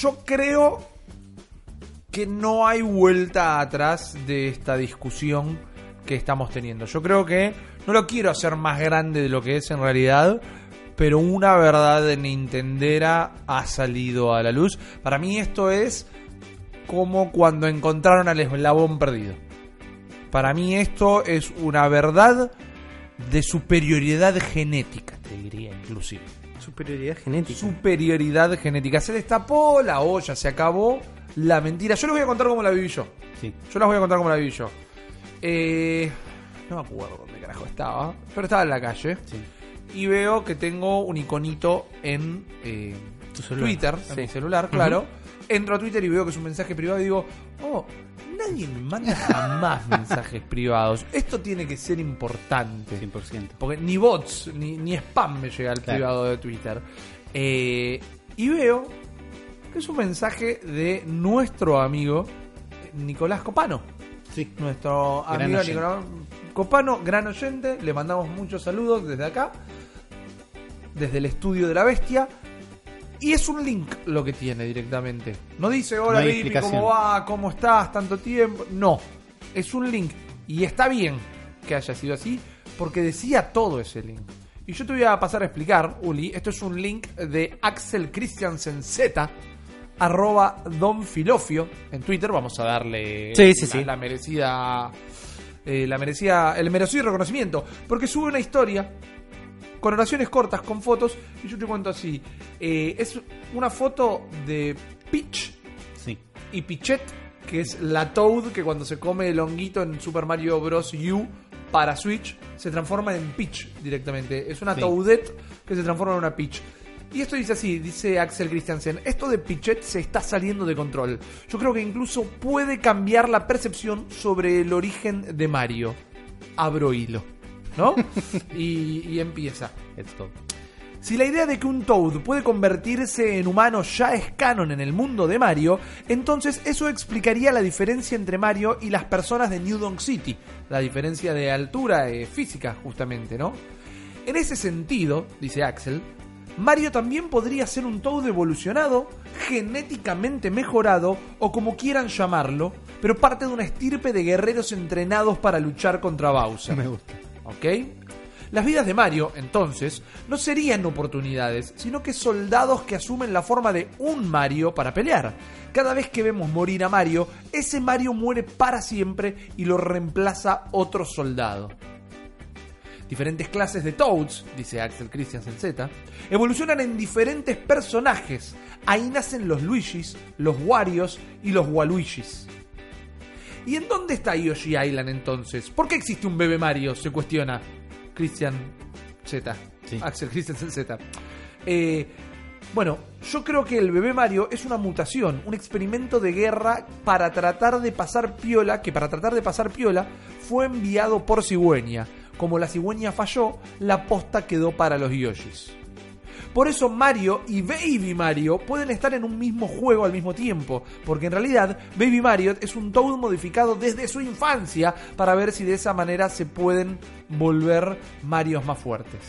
yo creo que no hay vuelta atrás de esta discusión que estamos teniendo. Yo creo que no lo quiero hacer más grande de lo que es en realidad, pero una verdad nintendera ha salido a la luz. Para mí esto es como cuando encontraron al eslabón perdido. Para mí esto es una verdad de superioridad genética, te diría inclusive. Superioridad genética. Superioridad genética. Se destapó la olla, se acabó la mentira. Yo les voy a contar cómo la viví yo. Sí. Yo las voy a contar cómo la viví yo. Eh, no me acuerdo dónde carajo estaba, pero estaba en la calle. Sí. Y veo que tengo un iconito en eh, Tu. Twitter, en Sí. mi celular, claro. Entro a Twitter y veo que es un mensaje privado y digo, oh, nadie me manda jamás mensajes privados. Esto tiene que ser importante. 100%. Porque ni bots, ni, ni spam me llega al Claro. privado de Twitter. Eh, y veo que es un mensaje de nuestro amigo Nicolás Copano. Sí. Nuestro Gran amigo oyente. Nicolás Copano, gran oyente. Le mandamos muchos saludos desde acá, desde el estudio de la bestia. Y es un link lo que tiene directamente. No dice, hola No. ¿cómo va? ¿Cómo estás? ¿Tanto tiempo? No. Es un link. Y está bien que haya sido así, porque decía todo ese link. Y yo te voy a pasar a explicar, Uli. Esto es un link de Axel Christiansen Z, arroba Don Filofio en Twitter. Vamos a darle Sí, sí, la, sí. la merecida. eh, la merecida. El merecido reconocimiento. Porque sube una historia con oraciones cortas, con fotos. Y yo te cuento así. eh, es una foto de Peach Sí. y Pichet, que es la Toad que cuando se come el honguito en Super Mario Bros. U para Switch, se transforma en Peach directamente. Es una Sí. Toadette que se transforma en una Peach. Y esto dice así, dice Axel Christiansen, esto de Pichet se está saliendo de control. Yo creo que incluso puede cambiar la percepción sobre el origen de Mario. Abro hilo. ¿No? y, empieza. Todo. Si la idea de que un Toad puede convertirse en humano ya es canon en el mundo de Mario, entonces eso explicaría la diferencia entre Mario y las personas de New Donk City. La diferencia de altura eh, física, justamente, ¿no? En ese sentido, dice Axel, Mario también podría ser un Toad evolucionado, genéticamente mejorado o como quieran llamarlo, pero parte de una estirpe de guerreros entrenados para luchar contra Bowser. Me gusta. ¿Ok? Las vidas de Mario, entonces, no serían oportunidades, sino que soldados que asumen la forma de un Mario para pelear. Cada vez que vemos morir a Mario, ese Mario muere para siempre y lo reemplaza otro soldado. Diferentes clases de Toads, dice Axel Christiansen Z, evolucionan en diferentes personajes. Ahí nacen los Luigis, los Warios y los Waluigis. ¿Y en dónde está Yoshi Island entonces? ¿Por qué existe un bebé Mario? Se cuestiona Christian Z. Sí. Axel Christiansen Z. Eh, bueno, yo creo que el bebé Mario es una mutación, un experimento de guerra para tratar de pasar piola, que para tratar de pasar piola fue enviado por cigüeña. Como la cigüeña falló, la posta quedó para los Yoshis. Por eso Mario y Baby Mario pueden estar en un mismo juego al mismo tiempo, porque en realidad Baby Mario es un Toad modificado desde su infancia para ver si de esa manera se pueden volver Marios más fuertes.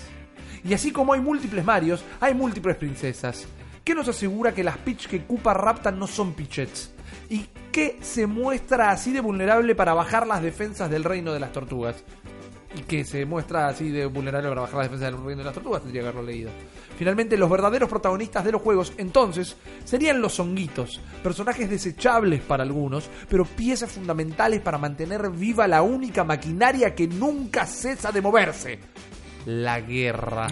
Y así como hay múltiples Marios, hay múltiples princesas. ¿Qué nos asegura que las Peach que Koopa raptan no son Pichets? ¿Y qué se muestra así de vulnerable para bajar las defensas del reino de las tortugas? Y que se muestra así de vulnerable para bajar la defensa del reino de las tortugas, tendría que haberlo leído. Finalmente, los verdaderos protagonistas de los juegos, entonces, serían los honguitos, personajes desechables para algunos, pero piezas fundamentales para mantener viva la única maquinaria que nunca cesa de moverse, la guerra.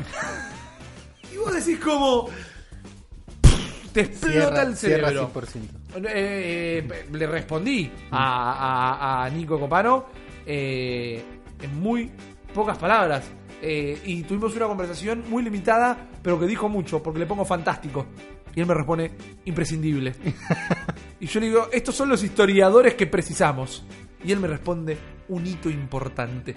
y vos decís como... Te explota el Cierra cerebro. 100%. Eh, eh, le respondí a, a- a Nico Copano eh, en muy pocas palabras. Eh, y tuvimos una conversación muy limitada, pero que dijo mucho, porque le pongo fantástico. Y él me responde, imprescindible. y yo le digo, estos son los historiadores que precisamos. Y él me responde, un hito importante.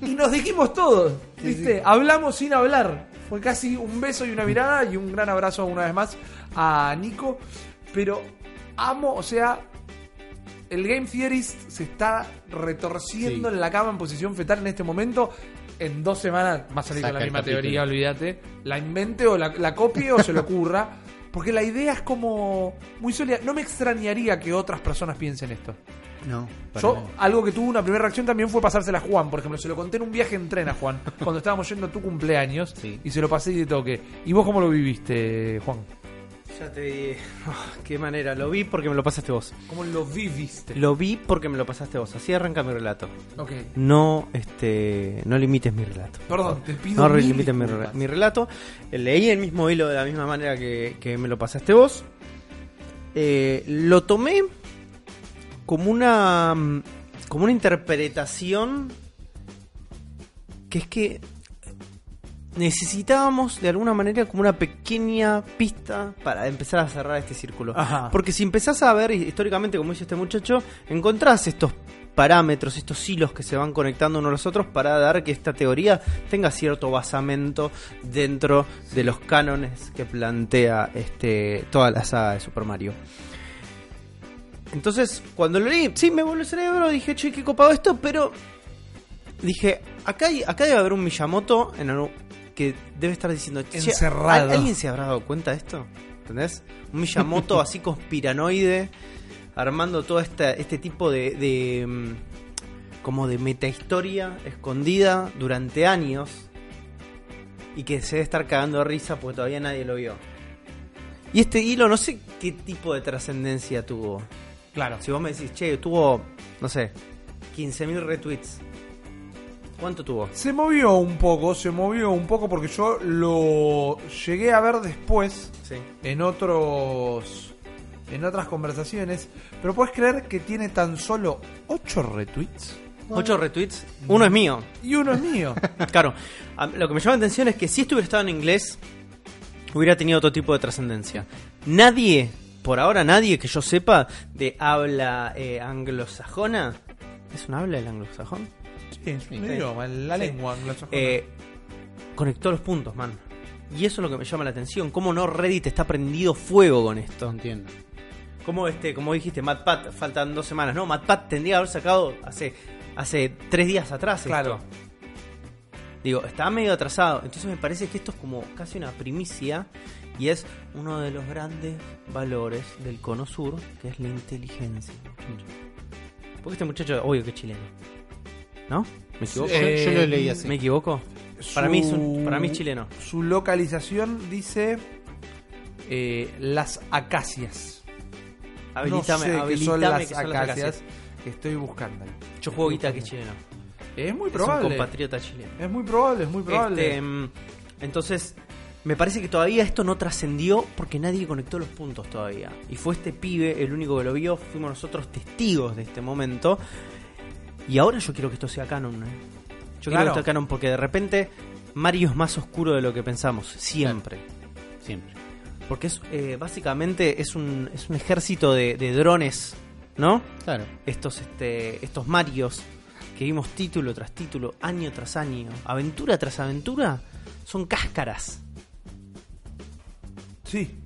y nos dijimos todo, ¿viste? Hablamos sin hablar. Fue casi un beso y una mirada y un gran abrazo una vez más a Nico. Pero amo, o sea, el Game Theorist se está retorciendo Sí. en la cama en posición fetal en este momento. En dos semanas va a salir Saca con la misma teoría, olvídate. La invente o la, la copie o se le ocurra. Porque la idea es como muy sólida. No me extrañaría que otras personas piensen esto. No. Yo, nada. algo que tuvo una primera reacción también fue pasársela a Juan, por ejemplo. Se lo conté en un viaje en tren a Juan, cuando estábamos yendo a tu cumpleaños, Sí. y se lo pasé y de toque. ¿Y vos cómo lo viviste, Juan? Ya te di. Ah, qué manera. Lo vi porque me lo pasaste vos. ¿Cómo lo viviste? Lo vi porque me lo pasaste vos. Así arranca mi relato. Ok. No, este, no limites mi relato. Perdón, te pido No mil limites mi, disculpas. mi relato. Leí el mismo hilo de la misma manera que, que me lo pasaste vos. Eh, lo tomé como una mm, como una interpretación que es que necesitábamos de alguna manera como una pequeña pista para empezar a cerrar este círculo. Ajá. Porque si empezás a ver históricamente, como dice este muchacho, encontrás estos parámetros, estos hilos que se van conectando unos a los otros para dar que esta teoría tenga cierto basamento dentro de los cánones que plantea este toda la saga de Super Mario. Entonces, cuando lo leí, sí, me volvió el cerebro, dije, che, qué copado esto, pero dije, acá, hay- acá debe haber un Miyamoto en que debe estar diciendo, Encerrado. ¿al- ¿alguien se habrá dado cuenta de esto? ¿Entendés? Un Miyamoto así conspiranoide, armando todo este, este tipo de, de, mm, como de metahistoria escondida durante años y que se debe estar cagando de risa porque todavía nadie lo vio. Y este hilo no sé qué tipo de trascendencia tuvo. Claro. Si vos me decís, che, tuvo, no sé, 15.000 retweets. ¿Cuánto tuvo? Se movió un poco, se movió un poco porque yo lo llegué a ver después Sí. en otros en otras conversaciones, pero puedes creer que tiene tan solo 8 retweets 8 retweets. Uno es mío. y uno es mío. Claro, lo que me llama la atención es que si esto hubiera estado en inglés, hubiera tenido otro tipo de trascendencia. Nadie, por ahora nadie que yo sepa, de habla eh, anglosajona. ¿Es un habla el anglosajón? Sí, es un Sí. idioma, la Sí. lengua anglosajona. Eh, conectó los puntos, man. Y eso es lo que me llama la atención. Cómo no Reddit está prendido fuego con esto. No entiendo. Como este, como dijiste, MatPat, faltan dos semanas, ¿no? MatPat tendría que haber sacado hace, hace tres días atrás. esto. Claro. Digo, está medio atrasado. Entonces me parece que esto es como casi una primicia. Y es uno de los grandes valores del cono sur, que es la inteligencia. muchachos. Porque este muchacho, obvio que es chileno. ¿No? ¿Me equivoco? Yo- yo lo leí así. ¿Me equivoco? Para mí, es un- para mí es chileno. Su localización dice eh, las acacias. Habilitame, no sé son las que son las acacias que estoy buscando. Yo juego guita que es chileno. Es muy Es un probable. compatriota chileno. Es muy probable, es muy probable. Este, mm, entonces, me parece que todavía esto no trascendió porque nadie conectó los puntos todavía. Y fue este pibe el único que lo vio, fuimos nosotros testigos de este momento. Y ahora yo quiero que esto sea canon. ¿eh? Yo quiero que esto sea canon porque de repente Mario es más oscuro de lo que pensamos, siempre. Siempre. Porque es eh, básicamente es un, es un ejército de, de drones, ¿no? Claro. estos este estos Marios que vimos título tras título, año tras año, aventura tras aventura, son cáscaras. Sí.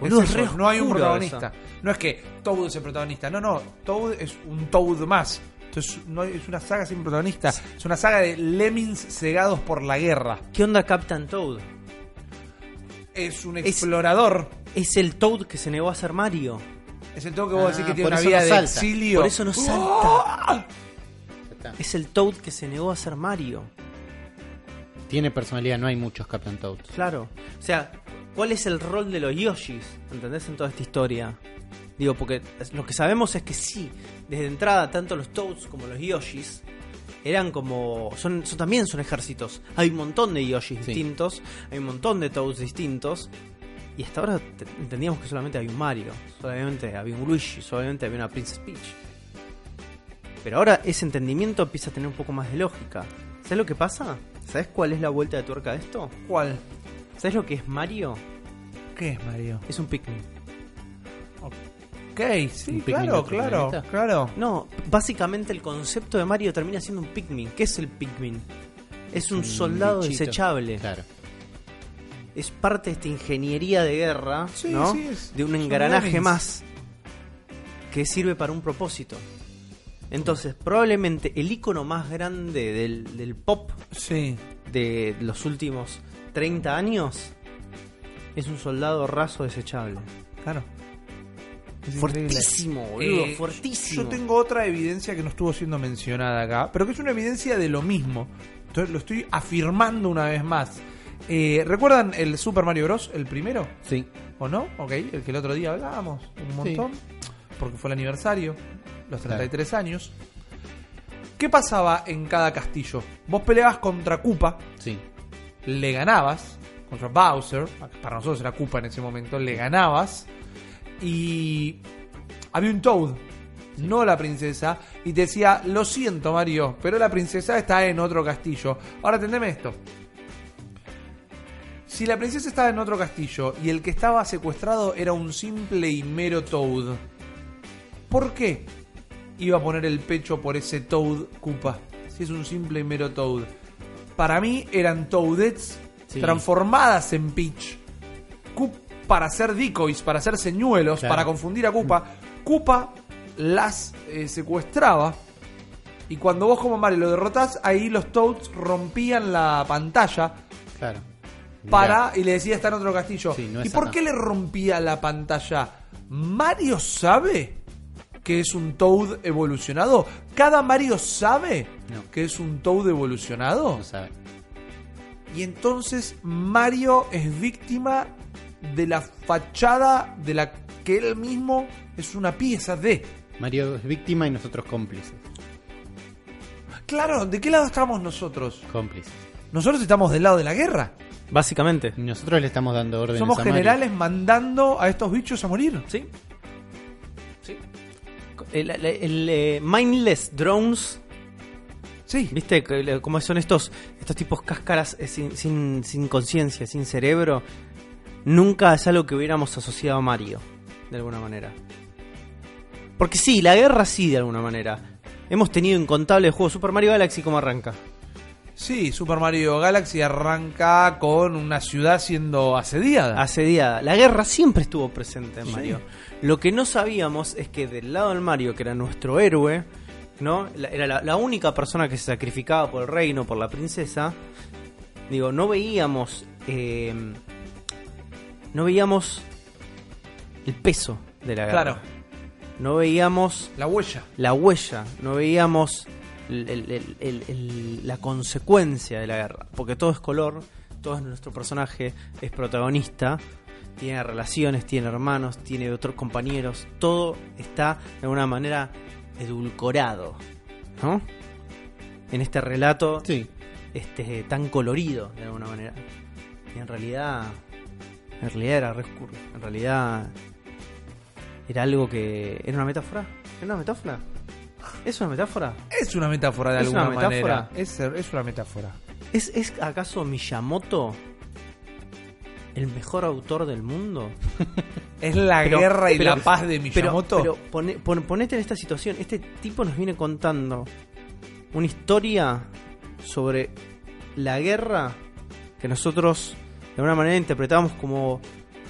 Es eso, no hay un protagonista. No es que Toad es el protagonista. No, no. Toad es un Toad más. Entonces no hay- es una saga sin protagonista. Es una saga de lemmings cegados por la guerra. ¿Qué onda Captain Toad? Es un explorador. Es el Toad que se negó a ser Mario. Es el Toad que vos Ah, decís que tiene por una eso vida no de salta. exilio. Por eso no salta. ¡Ah! Está. Es el Toad que se negó a ser Mario. Tiene personalidad, no hay muchos Captain Toads. Claro. O sea, ¿cuál es el rol de los Yoshis? ¿Entendés? En toda esta historia. Digo, porque lo que sabemos es que sí, desde entrada, tanto los Toads como los Yoshis eran como. Son, son también son ejércitos. Hay un montón de Yoshis Sí. distintos, hay un montón de Toads distintos. Y hasta ahora te- entendíamos que solamente había un Mario, solamente había un Luigi, solamente había una Princess Peach. Pero ahora ese entendimiento empieza a tener un poco más de lógica. ¿Sabes lo que pasa? ¿Sabes cuál es la vuelta de tuerca de esto? ¿Cuál? ¿Sabes lo que es Mario? ¿Qué es Mario? Es un Pikmin. Ok, sí, ¿Un Pikmin de claro, claro, claro. No, básicamente el concepto de Mario termina siendo un Pikmin. ¿Qué es el Pikmin? Es un, un soldado bichito. desechable. Claro. Es parte de esta ingeniería de guerra, Sí, ¿no? sí, es- de un engranaje más que sirve para un propósito. Entonces, probablemente el icono más grande del, del pop Sí. de los últimos 30 años Es un soldado raso desechable. Claro. Es. Fuertísimo, boludo, Eh, fuertísimo. Yo tengo otra evidencia que no estuvo siendo mencionada acá, pero que es una evidencia de lo mismo. Entonces lo estoy afirmando una vez más. Eh, ¿Recuerdan el Super Mario Bros? El primero, Sí. ¿o no? Ok, el que el otro día hablábamos un Sí. montón, porque fue el aniversario, los 33 años. ¿Qué pasaba en cada castillo? Vos peleabas contra Koopa, Sí. le ganabas contra Bowser, para nosotros era Koopa en ese momento, le ganabas y había un Toad, no la princesa, y te decía, lo siento Mario, pero la princesa está en otro castillo. Ahora atendeme esto. Si la princesa estaba en otro castillo y el que estaba secuestrado era un simple y mero Toad, ¿por qué iba a poner el pecho por ese Toad Koopa? Si es un simple y mero Toad. Para mí eran Toadets Sí. transformadas en Peach. Coop para hacer decoys, para hacer señuelos, Claro. para confundir a Koopa. Koopa las eh, secuestraba. Y cuando vos como Mario lo derrotás, ahí los Toads rompían la pantalla Claro. para y le decía está en otro castillo. Sí, no ¿Y por acá. qué le rompía la pantalla? ¿Mario sabe que es un Toad evolucionado? ¿Cada Mario sabe No. que es un Toad evolucionado? No sabe. Y entonces Mario es víctima de la fachada de la que él mismo es una pieza de. Mario es víctima y nosotros cómplices. Claro, ¿de qué lado estamos nosotros? Cómplices. Nosotros estamos del lado de la guerra. Básicamente. Nosotros le estamos dando órdenes Somos a Mario. generales mandando a estos bichos a morir. ¿Sí? Sí. El, el- el, eh, mindless drones, Sí. ¿viste? Como son estos estos tipos cáscaras eh, sin, sin, sin conciencia, sin cerebro. Nunca es algo que hubiéramos asociado a Mario, de alguna manera. Porque sí, la guerra sí, de alguna manera. Hemos tenido incontables juegos. Super Mario Galaxy, ¿cómo arranca? Sí, Super Mario Galaxy arranca con una ciudad siendo asediada. asediada. La guerra siempre estuvo presente en Sí. Mario. Lo que no sabíamos es que del lado del Mario, que era nuestro héroe, ¿no? La- era la, la única persona que se sacrificaba por el reino, por la princesa. Digo, no veíamos. eh, no veíamos el peso de la guerra. Claro. No veíamos La huella. la huella, no veíamos el- el- el- el- el- la consecuencia de la guerra. Porque todo es color, todo es nuestro personaje, es protagonista, tiene relaciones, tiene hermanos, tiene otros compañeros, todo está de alguna manera edulcorado, ¿no? En este relato Sí. este, tan colorido de alguna manera. Y en realidad, en realidad era re oscuro. En realidad era algo que era una metáfora. ¿Era una metáfora? ¿Es una metáfora? Es una metáfora de ¿Es alguna una metáfora? manera. Es, es una metáfora. ¿Es, ¿Es acaso Miyamoto el mejor autor del mundo? Es la Pero- guerra y pero- la paz de Pero, Miyamoto. pero pone- pon- ponete en esta situación. Este tipo nos viene contando una historia sobre la guerra que nosotros de alguna manera interpretamos como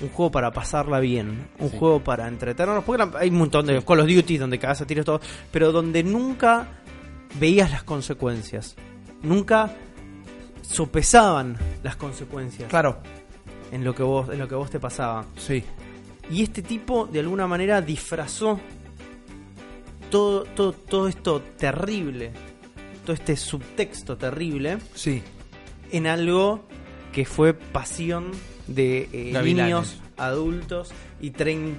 un juego para pasarla bien, un Sí. juego para entretenernos. Porque hay un montón de Call of Duty donde cagas a tiros todo, pero donde nunca veías las consecuencias, nunca sopesaban las consecuencias Claro, en lo que vos en lo que vos te pasaba. sí. Y este tipo, de alguna manera, disfrazó todo, todo, todo esto terrible, todo este subtexto terrible, Sí. en algo que fue pasión de eh, niños, adultos y,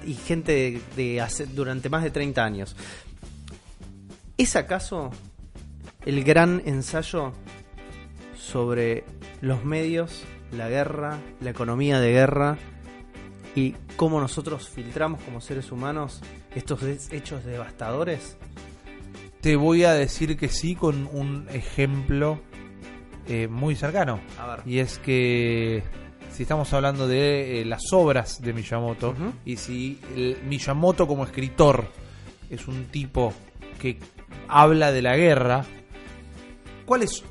y gente de, de hace- durante más de 30 años. ¿Es acaso el gran ensayo sobre los medios, la guerra, la economía de guerra y cómo nosotros filtramos como seres humanos estos hechos devastadores? Te voy a decir que sí con un ejemplo eh, muy cercano. A ver. Y es que si estamos hablando de eh, las obras de Miyamoto y si el Miyamoto como escritor es un tipo que habla de la guerra, ¿cuál es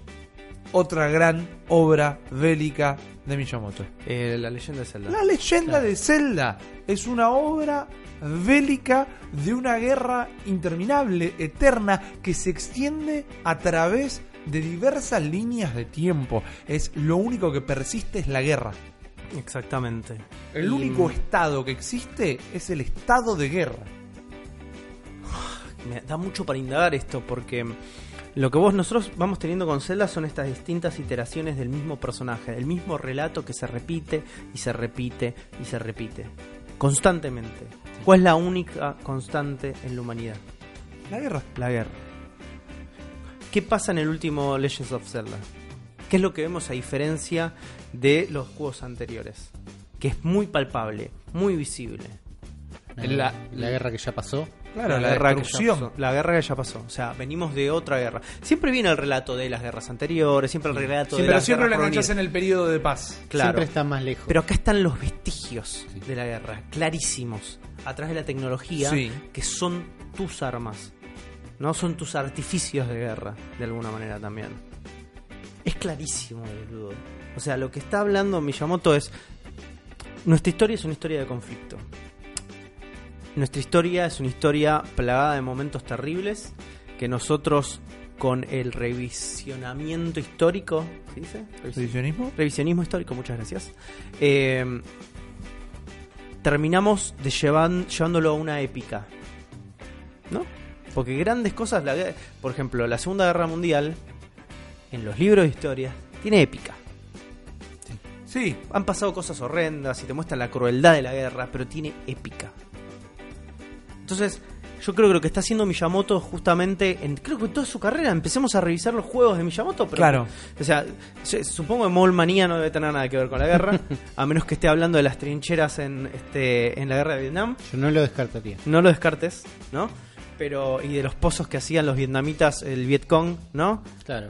otra gran obra bélica de Miyamoto? Eh, la leyenda de Zelda. La leyenda de Zelda es una obra bélica de una guerra interminable, eterna, que se extiende a través de diversas líneas de tiempo. Es lo único que persiste es la guerra. Exactamente. El Y- único estado que existe es el estado de guerra. me da mucho para indagar esto porque lo que vos nosotros vamos teniendo con Zelda son estas distintas iteraciones del mismo personaje, del mismo relato que se repite y se repite y se repite constantemente. ¿Cuál es la única constante en la humanidad? La guerra. La guerra. ¿Qué pasa en el último Legends of Zelda? ¿Qué es lo que vemos a diferencia de los juegos anteriores? Que es muy palpable, muy visible. La, guerra que ya pasó. Claro, la, guerra que ya pasó. La guerra que ya pasó. O sea, venimos de otra guerra. Siempre viene el relato de las guerras anteriores, siempre el relato Sí, de pero las siempre lo enganchas en el periodo de paz. Claro. Siempre está más lejos. Pero acá están los vestigios Sí. de la guerra, clarísimos, a través de la tecnología, Sí. que son tus armas. No son tus artificios de guerra, de alguna manera también. Es clarísimo, boludo. O sea, lo que está hablando Miyamoto es. Nuestra historia es una historia de conflicto. Nuestra historia es una historia plagada de momentos terribles que nosotros, con el revisionamiento histórico. ¿Se dice? ¿Revisionismo? revisionismo histórico, muchas gracias. eh, terminamos de llevan- llevándolo a una épica. ¿No? Porque grandes cosas, la por ejemplo, la Segunda Guerra Mundial, en los libros de historia, tiene épica. Sí. Han pasado cosas horrendas y te muestran la crueldad de la guerra, pero tiene épica. Entonces, yo creo que lo que está haciendo Miyamoto justamente, en, creo que en toda su carrera, empecemos a revisar los juegos de Miyamoto, pero Claro. o sea, se- supongo que Mole Manía no debe tener nada que ver con la guerra, a menos que esté hablando de las trincheras en, este, en la guerra de Vietnam. Yo no lo descartaría. No lo descartes, ¿no? Pero, y de los pozos que hacían los vietnamitas, el Vietcong, ¿no? Claro.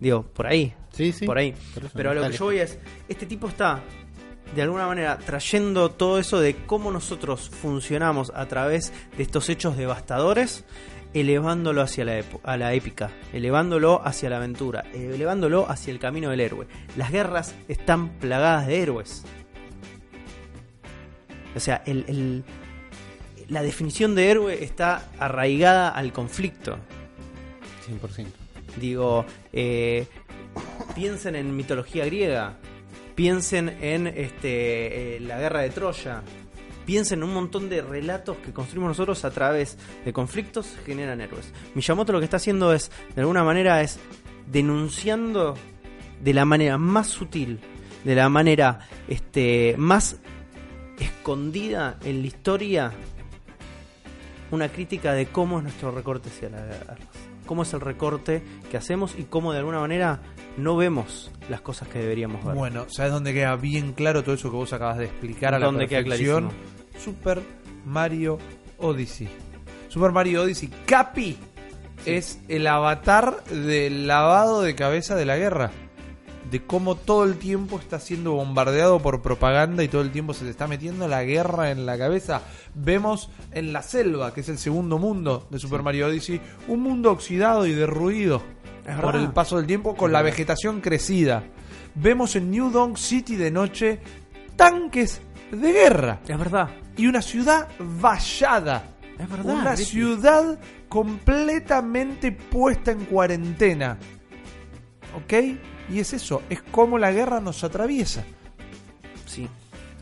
Digo, por ahí, Sí, sí. por ahí. Pero a lo que yo voy es, este tipo está, de alguna manera, trayendo todo eso de cómo nosotros funcionamos a través de estos hechos devastadores, elevándolo hacia la, epo- a la épica, elevándolo hacia la aventura, elevándolo hacia el camino del héroe. Las guerras están plagadas de héroes. O sea, el- el- la definición de héroe está arraigada al conflicto. 100%. Digo, eh, piensen en mitología griega, piensen en este, eh, la guerra de Troya, piensen en un montón de relatos que construimos nosotros a través de conflictos que generan héroes. Miyamoto lo que está haciendo es, de alguna manera, es denunciando de la manera más sutil, de la manera este, más escondida en la historia, una crítica de cómo es nuestro recorte hacia las guerras cómo es el recorte que hacemos y cómo de alguna manera no vemos las cosas que deberíamos ver. Bueno, ¿sabes dónde queda bien claro todo eso que vos acabas de explicar a la ¿Dónde queda perfección? Super Mario Odyssey. Super Mario Odyssey. Capi es el avatar del lavado de cabeza de la guerra. De cómo todo el tiempo está siendo bombardeado por propaganda y todo el tiempo se te está metiendo la guerra en la cabeza. Vemos en la selva, que es el segundo mundo de Super Mario Odyssey, un mundo oxidado y derruido Es por verdad. el paso del tiempo con la vegetación crecida. Vemos en New Donk City de noche tanques de guerra Es verdad. y una ciudad vallada. Es verdad. Una Ricky. ciudad completamente puesta en cuarentena. ¿Ok? Y es eso, es como la guerra nos atraviesa. Sí.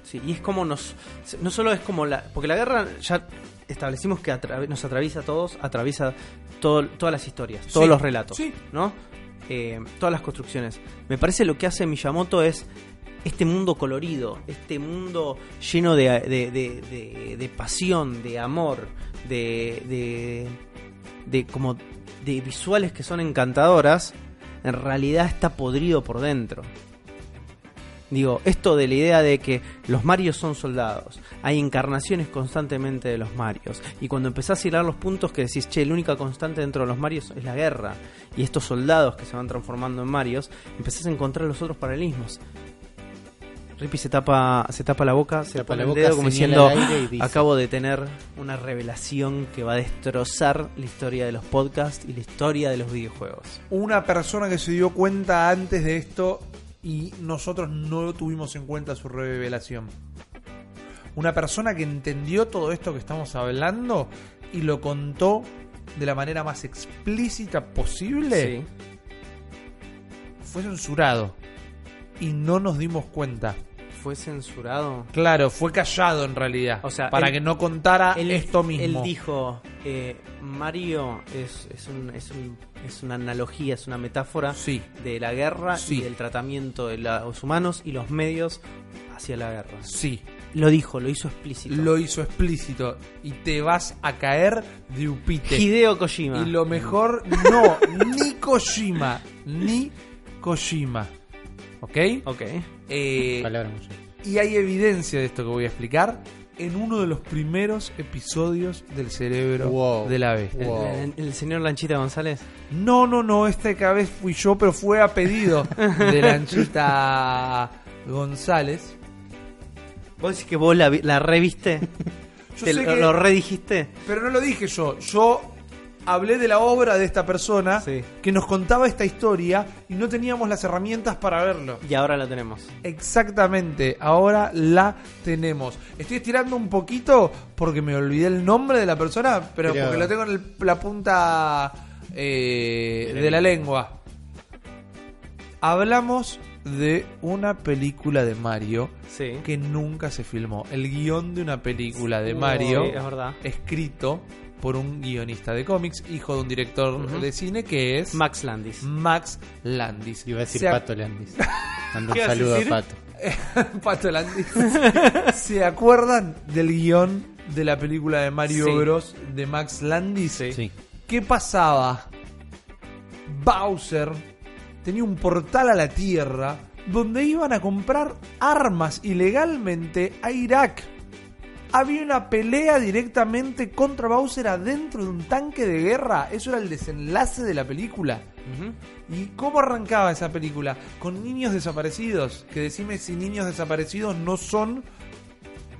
Sí, y es como nos. No solo es como la. Porque la guerra ya establecimos que atra- nos atraviesa a todos, atraviesa todo, todas las historias, todos Sí, los relatos, sí. ¿no? Eh, todas las construcciones. Me parece lo que hace Miyamoto es este mundo colorido, este mundo lleno de, de, de- de- de pasión, de amor, de, de, de como de visuales que son encantadoras, en realidad está podrido por dentro. Digo, esto de la idea de que los Marios son soldados, hay encarnaciones constantemente de los Marios, y cuando empezás a hilar los puntos que decís, che, la única constante dentro de los Marios es la guerra, y estos soldados que se van transformando en Marios, empezás a encontrar los otros paralelismos. Rippy se tapa, se tapa la boca, se Tapa la el boca, dedo como diciendo, dice. acabo de tener una revelación que va a destrozar la historia de los podcasts y la historia de los videojuegos. Una persona que se dio cuenta antes de esto y nosotros no tuvimos en cuenta su revelación. Una persona que entendió todo esto que estamos hablando y lo contó de la manera más explícita posible. Sí. fue censurado y no nos dimos cuenta. Fue censurado. Claro, fue callado en realidad. O sea, para él- que no contara él, esto mismo. Él dijo, eh, Mario es, es, un- es un- es una analogía, es una metáfora Sí. de la guerra Sí. y del tratamiento de los humanos y los medios hacia la guerra. Sí, Lo dijo, lo hizo explícito. lo hizo explícito. Y te vas a caer de upite. Hideo Kojima. Y lo mejor, no, ni Kojima, ni Kojima. ¿Ok? Ok. Eh, Palabra mucho. y hay evidencia de esto que voy a explicar en uno de los primeros episodios del cerebro Wow. de la bestia. El, Wow. el- el señor Lanchita González. No, no, no, esta vez fui yo, pero fue a pedido de Lanchita González. ¿Vos decís que vos la, vi- la reviste? Yo ¿Te sé lo, que- lo redijiste? Pero no lo dije yo, yo hablé de la obra de esta persona Sí. que nos contaba esta historia y no teníamos las herramientas para verlo. Y ahora la tenemos. Exactamente, ahora la tenemos. Estoy estirando un poquito porque me olvidé el nombre de la persona, pero, porque lo tengo en el- la punta eh, de la lengua. Hablamos de una película de Mario Sí. que nunca se filmó. El guion de una película de Mario Sí, es verdad. escrito por un guionista de cómics, hijo de un director de cine que es Max Landis. Max Landis. Iba a decir Se Pato Landis. Mando ¿Qué un a saludo a? Pato. Pato Landis. ¿Se acuerdan del guion de la película de Mario Sí. Bros. de Max Landis? Sí. ¿Qué pasaba? Bowser tenía un portal a la Tierra donde iban a comprar armas ilegalmente a Irak. Había una pelea directamente contra Bowser adentro de un tanque de guerra. Eso era el desenlace de la película. ¿Y cómo arrancaba esa película? Con niños desaparecidos. Que decime si niños desaparecidos no son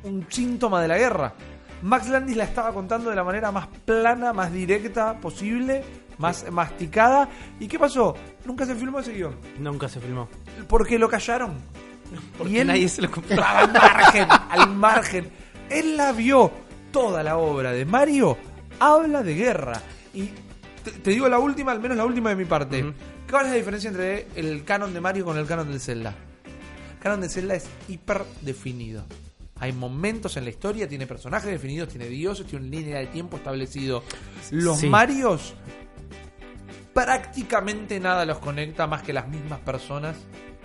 un síntoma de la guerra. Max Landis la estaba contando de la manera más plana, más directa posible, más masticada. ¿Y qué pasó? Nunca se filmó ese guion. Nunca se filmó. Porque lo callaron. Porque nadie se lo compró. Estaba al margen, al margen. Él la vio. Toda la obra de Mario habla de guerra. Y te, te digo la última, al menos la última de mi parte. ¿Cuál es la diferencia entre el canon de Mario con el canon del Zelda? El canon de Zelda es hiper definido. Hay momentos en la historia, tiene personajes definidos, tiene dioses, tiene una línea de tiempo establecido. Los Sí. Marios prácticamente nada los conecta más que las mismas personas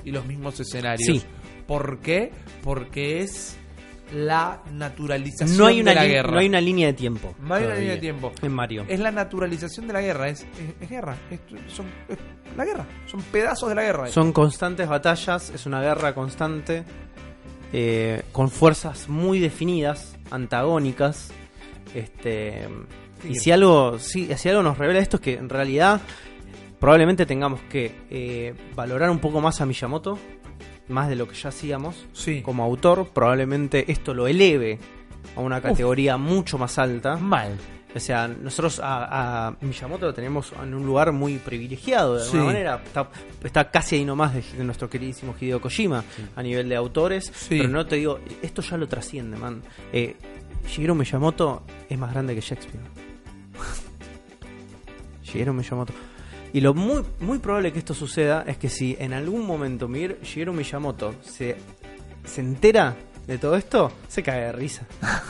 y los mismos escenarios. Sí. ¿Por qué? Porque es la naturalización No hay, una de la guerra. no hay una línea de tiempo No hay una línea de tiempo. en Mario. Es la naturalización de la guerra, es, es, es guerra, es, son, la guerra, son pedazos de la guerra. Son constantes batallas, es una guerra constante, eh, con fuerzas muy definidas, antagónicas. Este, y si algo, si, si algo nos revela esto es que en realidad probablemente tengamos que eh, valorar un poco más a Miyamoto, más de lo que ya hacíamos Sí. como autor. Probablemente esto lo eleve a una categoría mucho más alta. Mal. O sea, nosotros a, a Miyamoto lo tenemos en un lugar muy privilegiado de alguna Sí. manera. Está, está casi ahí nomás de, de nuestro queridísimo Hideo Kojima a nivel de autores. Pero no te digo, esto ya lo trasciende, man. Eh, Shigeru Miyamoto es más grande que Shakespeare. Shigeru Miyamoto. Y lo muy, muy probable que esto suceda es que si en algún momento Mir- Shigeru Miyamoto se, se entera de todo esto, se cae de risa.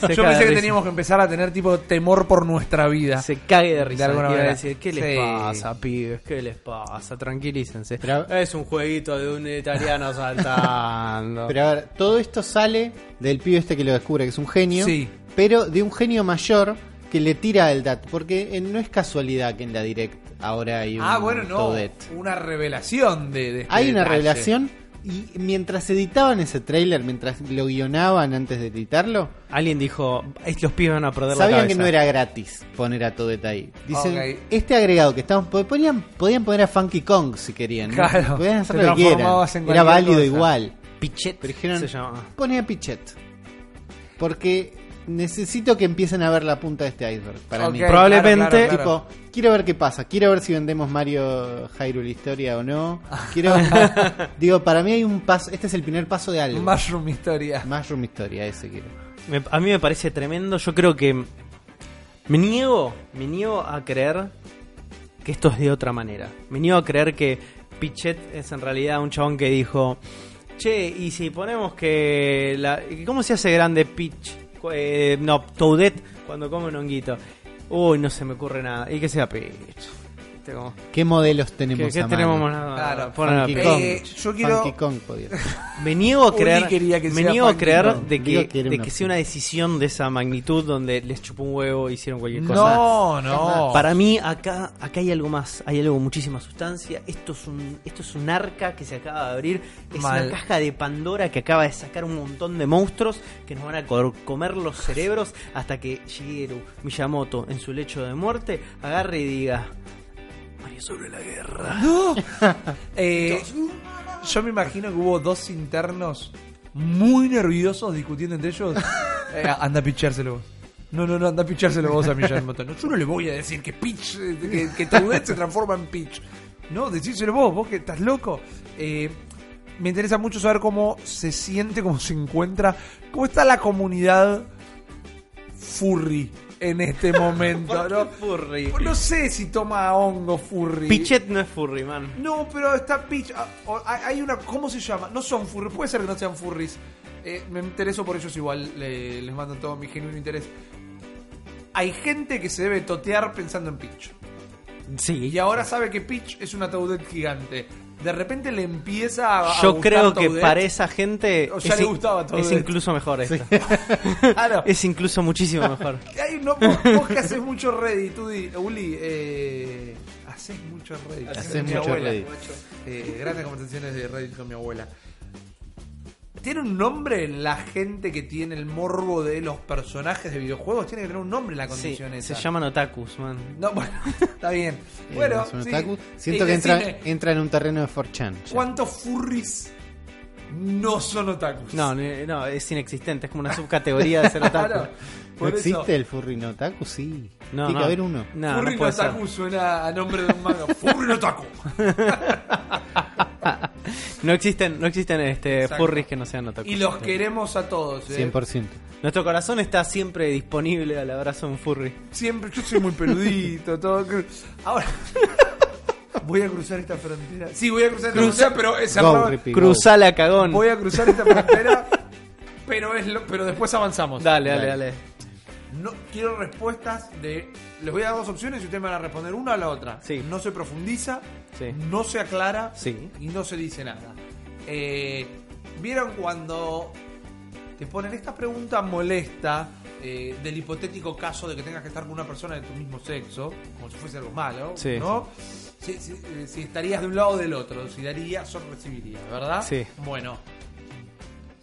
Se Yo cae pensé de que risa. teníamos que empezar a tener tipo temor por nuestra vida. Se cague de risa. De alguna Y va a manera. decir, ¿qué les Sí. pasa, pibes? ¿Qué les pasa? Tranquilícense. Pero- es un jueguito de un italiano saltando. Pero a ver, todo esto sale del pibe este que lo descubre, que es un genio, Sí. pero de un genio mayor que le tira el dato. Porque eh, no es casualidad que en la direct ahora hay un Ah, bueno, no. Una revelación de, de este Hay una detalle. revelación y mientras editaban ese trailer, mientras lo guionaban antes de editarlo, Alguien dijo, "Es- los pibes van a perder la sabían cabeza. que no era gratis poner a Toadette ahí. Dicen, Ok. este agregado que estamos... po- Podían, podían poner a Funky Kong si querían. ¿no? Claro, Podían hacer te lo que quieran. transformabas en Era cualquier válido cosa. igual. Pichet Pero dijeron, se llama. Pone a Pichet. Porque necesito que empiecen a ver la punta de este iceberg. Para Ok, mí. Probablemente- claro, claro, claro. Tipo, quiero ver qué pasa. Quiero ver si vendemos Mario Hyrule Historia o no. Quiero. digo, para mí hay un paso. Este es el primer paso de algo. Mushroom Historia. Mushroom Historia, ese quiero. Me- a mí me parece tremendo. Yo creo que me niego, me niego a creer que esto es de otra manera. Me niego a creer que Pichet es en realidad un chabón que dijo, Che, y si ponemos que. La, ¿Cómo se hace grande Peach? Eh, no, Toadette cuando come un honguito. Uy, no se me ocurre nada. Y que sea Peach. Viste, como- ¿Qué modelos tenemos ¿Qué, qué a mano? tenemos más? Claro, Funky. Kong. Eh, yo quiero- Funky Kong podría ser. Me niego a creer, quería que me niego a creer Kong. de que, de una que sea una decisión de esa magnitud donde les chupó un huevo, hicieron cualquier cosa. No, no. Para mí acá acá hay algo más, hay algo muchísima sustancia. Esto es un esto es un arca que se acaba de abrir, es Mal. una caja de Pandora que acaba de sacar un montón de monstruos que nos van a comer los cerebros hasta que Shigeru Miyamoto en su lecho de muerte agarre y diga Sobre la guerra. Eh, yo me imagino que hubo dos internos muy nerviosos discutiendo entre ellos. Eh, anda a pichárselo vos. No, no, no, anda a pichárselo vos a Miyamoto. No, yo no le voy a decir que Peach, eh, que, que se transforma en Peach. No, decíselo vos, vos que estás loco. Eh, me interesa mucho saber cómo se siente, cómo se encuentra, cómo está la comunidad furry en este momento, ¿no? Furry. No sé si toma hongo furry. Pichet no es furry, man. No, pero está Peach. ah, hay una. ¿Cómo se llama? No son furries. Puede ser que no sean furries. Eh, me intereso por ellos igual. le- les mando todo mi genuino interés. Hay gente que se debe totear pensando en Peach. Sí. Y ahora sabe que Peach es una Toadette gigante. De repente le empieza a. a Yo gustar creo que Toadette. para esa gente O ya es, le gustaba todo es incluso mejor esto. Claro. Es incluso muchísimo mejor. Hay- no, vos, vos que haces mucho Reddit, tú, di- Uli, eh, haces mucho Reddit. Haces mucho abuela. Reddit. Eh, grandes conversaciones de Reddit con mi abuela. ¿Tiene un nombre la gente que tiene el morbo de los personajes de videojuegos? Tiene que tener un nombre la Sí, condición se esa. llaman otakus, man. No, bueno, está bien. Eh, Bueno, sí. Siento que entra, entra en un terreno de 4chan. ya. ¿Cuántos furries no son otakus? No, no, es inexistente, es como una subcategoría de ser otaku. Claro, ¿No eso. existe el furry no otaku? Sí. No, Tiene no. que haber uno. No, Furry no ser. otaku suena a nombre de un manga. Furry no otaku. No existen, no existen este Exacto. furries que no sean otakus. Y los queremos a todos. ¿eh? 100%. Nuestro corazón está siempre disponible al abrazo de un furry. Siempre, yo soy muy peludito, todo. Ahora, voy a cruzar esta frontera. Sí, voy a cruzar esta Cruza- frontera, pero es Go, Rippy, go. Cruzala, cagón. Voy a cruzar esta frontera, pero es lo- pero después avanzamos. Dale, dale, Dale. No quiero respuestas de. Les voy a dar dos opciones y ustedes me van a responder una o la otra. Sí. No se profundiza, Sí. no se aclara Sí. y no se dice nada. Eh, ¿Vieron cuando te ponen esta pregunta molesta eh, del hipotético caso de que tengas que estar con una persona de tu mismo sexo, como si fuese algo malo, Sí. ¿no? Si, si- eh, si estarías de un lado o del otro, si darías o recibirías, ¿verdad? Sí. Bueno.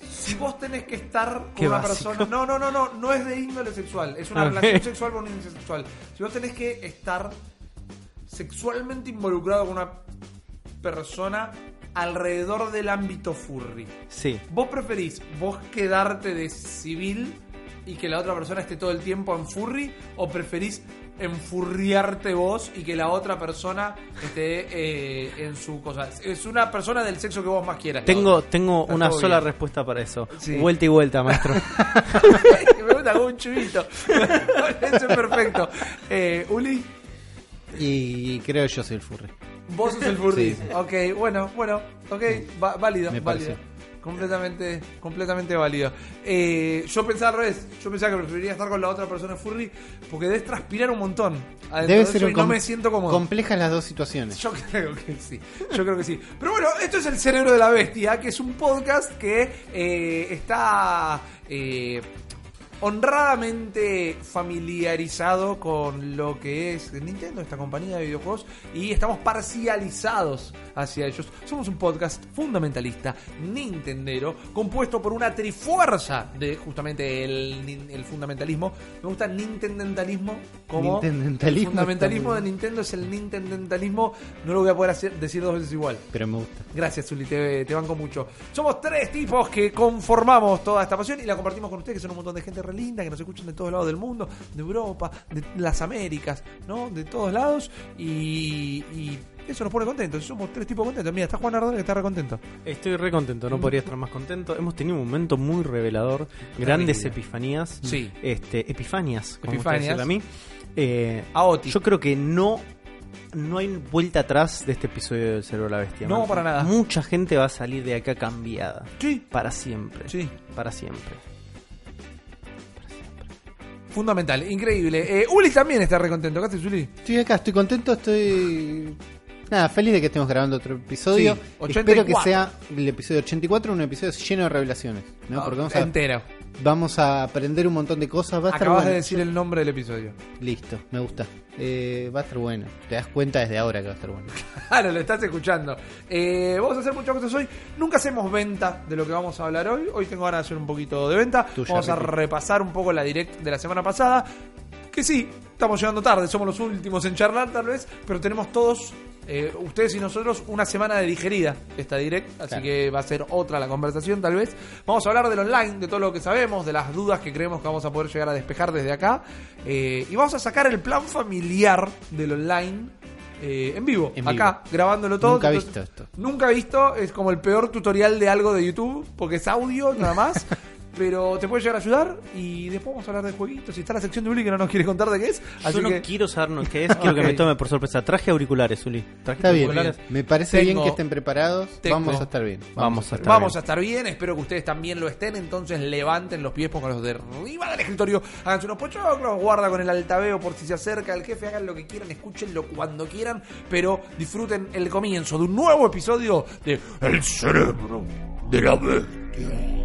Si vos tenés que estar con Qué una básico. persona. No, no, no, no, no es de índole sexual. Es una relación sexual con índole sexual. Si vos tenés que estar sexualmente involucrado con una persona alrededor del ámbito furry. Sí. ¿Vos preferís vos quedarte de civil y que la otra persona esté todo el tiempo en furry? ¿O preferís enfurriarte vos y que la otra persona esté eh, en su cosa? Es una persona del sexo que vos más quieras. Tengo, tengo una sola bien. respuesta para eso. Sí. Vuelta y vuelta, maestro. Me gusta un chivito. Eso es perfecto. Eh, Uli, Y creo yo soy el furry. vos sos el furry. Sí. Ok, bueno, bueno, ok, va- válido, Me válido. pareció. Completamente, completamente válido. Eh, yo pensaba al revés. Yo pensaba que preferiría estar con la otra persona furry porque debes transpirar un montón. Debe de ser un y no me siento cómodo. complejas las dos situaciones. Yo creo que sí. Yo creo que sí. Pero bueno, esto es El Cerebro de la Bestia, que es un podcast que eh, está eh, honradamente familiarizado con lo que es Nintendo, esta compañía de videojuegos, y estamos parcializados hacia ellos. Somos un podcast fundamentalista, nintendero, compuesto por una trifuerza de justamente el, fundamentalismo. Me gusta nintendentalismo como Nintendentalismo el fundamentalismo de Nintendo es el nintendentalismo. No lo voy a poder hacer- decir dos veces igual. Pero me gusta. Gracias, Zuli, te, te banco mucho. Somos tres tipos que conformamos toda esta pasión y la compartimos con ustedes, que son un montón de gente re linda, que nos escuchan de todos lados del mundo, de Europa, de las Américas, ¿no? De todos lados. Y, y eso nos pone contentos. Somos tres tipos contentos. Mira, está Juan Ardón que está re contento. Estoy re contento, no podría estar más contento. Hemos tenido un momento muy revelador, grandes epifanías. Sí. Este, epifanias, como Epifanias. a mí. Eh, yo creo que no no hay vuelta atrás de este episodio del Cerebro de la Bestia. No, para nada. Mucha gente va a salir de acá cambiada. Sí, Para siempre. sí. Para siempre. Fundamental, increíble. Eh, Uli también está recontento. ¿Qué haces, Uli? Estoy acá, estoy contento, estoy. Nada, feliz de que estemos grabando otro episodio. Sí, Espero 84. que sea el episodio 84, un episodio lleno de revelaciones. ¿no? Porque vamos a, Entero. vamos a aprender un montón de cosas. Va a estar Acabas bueno. de decir el nombre del episodio. Listo, me gusta. Eh, va a estar bueno. Te das cuenta desde ahora que va a estar bueno. Claro, lo estás escuchando. Eh, vamos a hacer muchas cosas hoy. Nunca hacemos venta de lo que vamos a hablar hoy. Hoy tengo ganas de hacer un poquito de venta. Tuya, vamos a Ricky. repasar un poco la direct de la semana pasada. Que sí, estamos llegando tarde, somos los últimos en charlar tal vez, pero tenemos todos, eh, ustedes y nosotros, una semana de digerida esta direct, así Claro. que va a ser otra la conversación tal vez. Vamos a hablar del online, de todo lo que sabemos, de las dudas que creemos que vamos a poder llegar a despejar desde acá. eh, y vamos a sacar el plan familiar del online eh, en vivo, En acá, grabándolo todo. Nunca Entonces, visto esto. Nunca he visto, es como el peor tutorial de algo de YouTube, porque es audio nada más. pero te puede llegar a ayudar y después vamos a hablar de jueguitos. Y está la sección de Uli que no nos quiere contar de qué es. Así Yo no que quiero saber no qué es, quiero que me tome por sorpresa. Traje auriculares, Uli. Traje Está bien, auriculares. me parece Tengo- bien que estén preparados. tengo- Vamos a estar bien. Vamos a estar vamos bien. a estar bien. Espero que ustedes también lo estén. Entonces levanten los pies, pónganlos de arriba del escritorio. Háganse unos pochoclos, guarda con el altaveo por si se acerca el jefe. Hagan lo que quieran, escúchenlo cuando quieran. Pero disfruten el comienzo de un nuevo episodio de El cerebro de la bestia.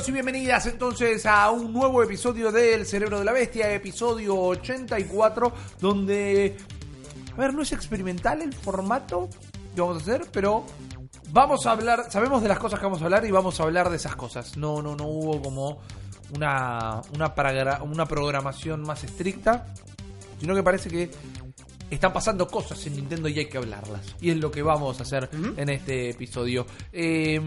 Bienvenidos y bienvenidas entonces a un nuevo episodio del Cerebro de la Bestia, episodio 84, donde, a ver, no es experimental el formato que vamos a hacer, pero vamos a hablar, sabemos de las cosas que vamos a hablar y vamos a hablar de esas cosas. No, no, no hubo como una, una, una programación más estricta, sino que parece que están pasando cosas en Nintendo y hay que hablarlas. Y es lo que vamos a hacer en este episodio. Eh,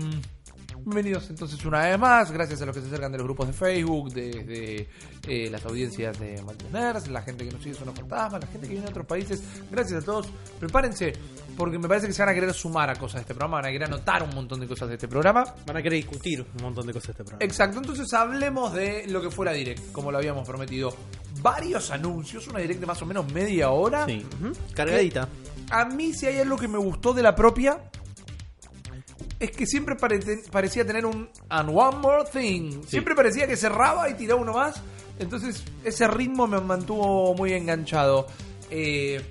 bienvenidos entonces una vez más. Gracias a los que se acercan de los grupos de Facebook, de, de, eh, las audiencias de Malteners, la gente que nos sigue son los fantasmas, la gente que viene de otros países. Gracias a todos. Prepárense, porque me parece que se van a querer sumar a cosas de este programa, van a querer anotar un montón de cosas de este programa. Van a querer discutir un montón de cosas de este programa. Exacto, entonces hablemos de lo que fue la Direct, como lo habíamos prometido. Varios anuncios, una Direct de más o menos media hora. Sí. Cargadita. A mí si hay algo que me gustó de la propia es que siempre parece- parecía tener un and one more thing. Siempre parecía que cerraba y tiraba uno más. Entonces ese ritmo me mantuvo muy enganchado. Eh,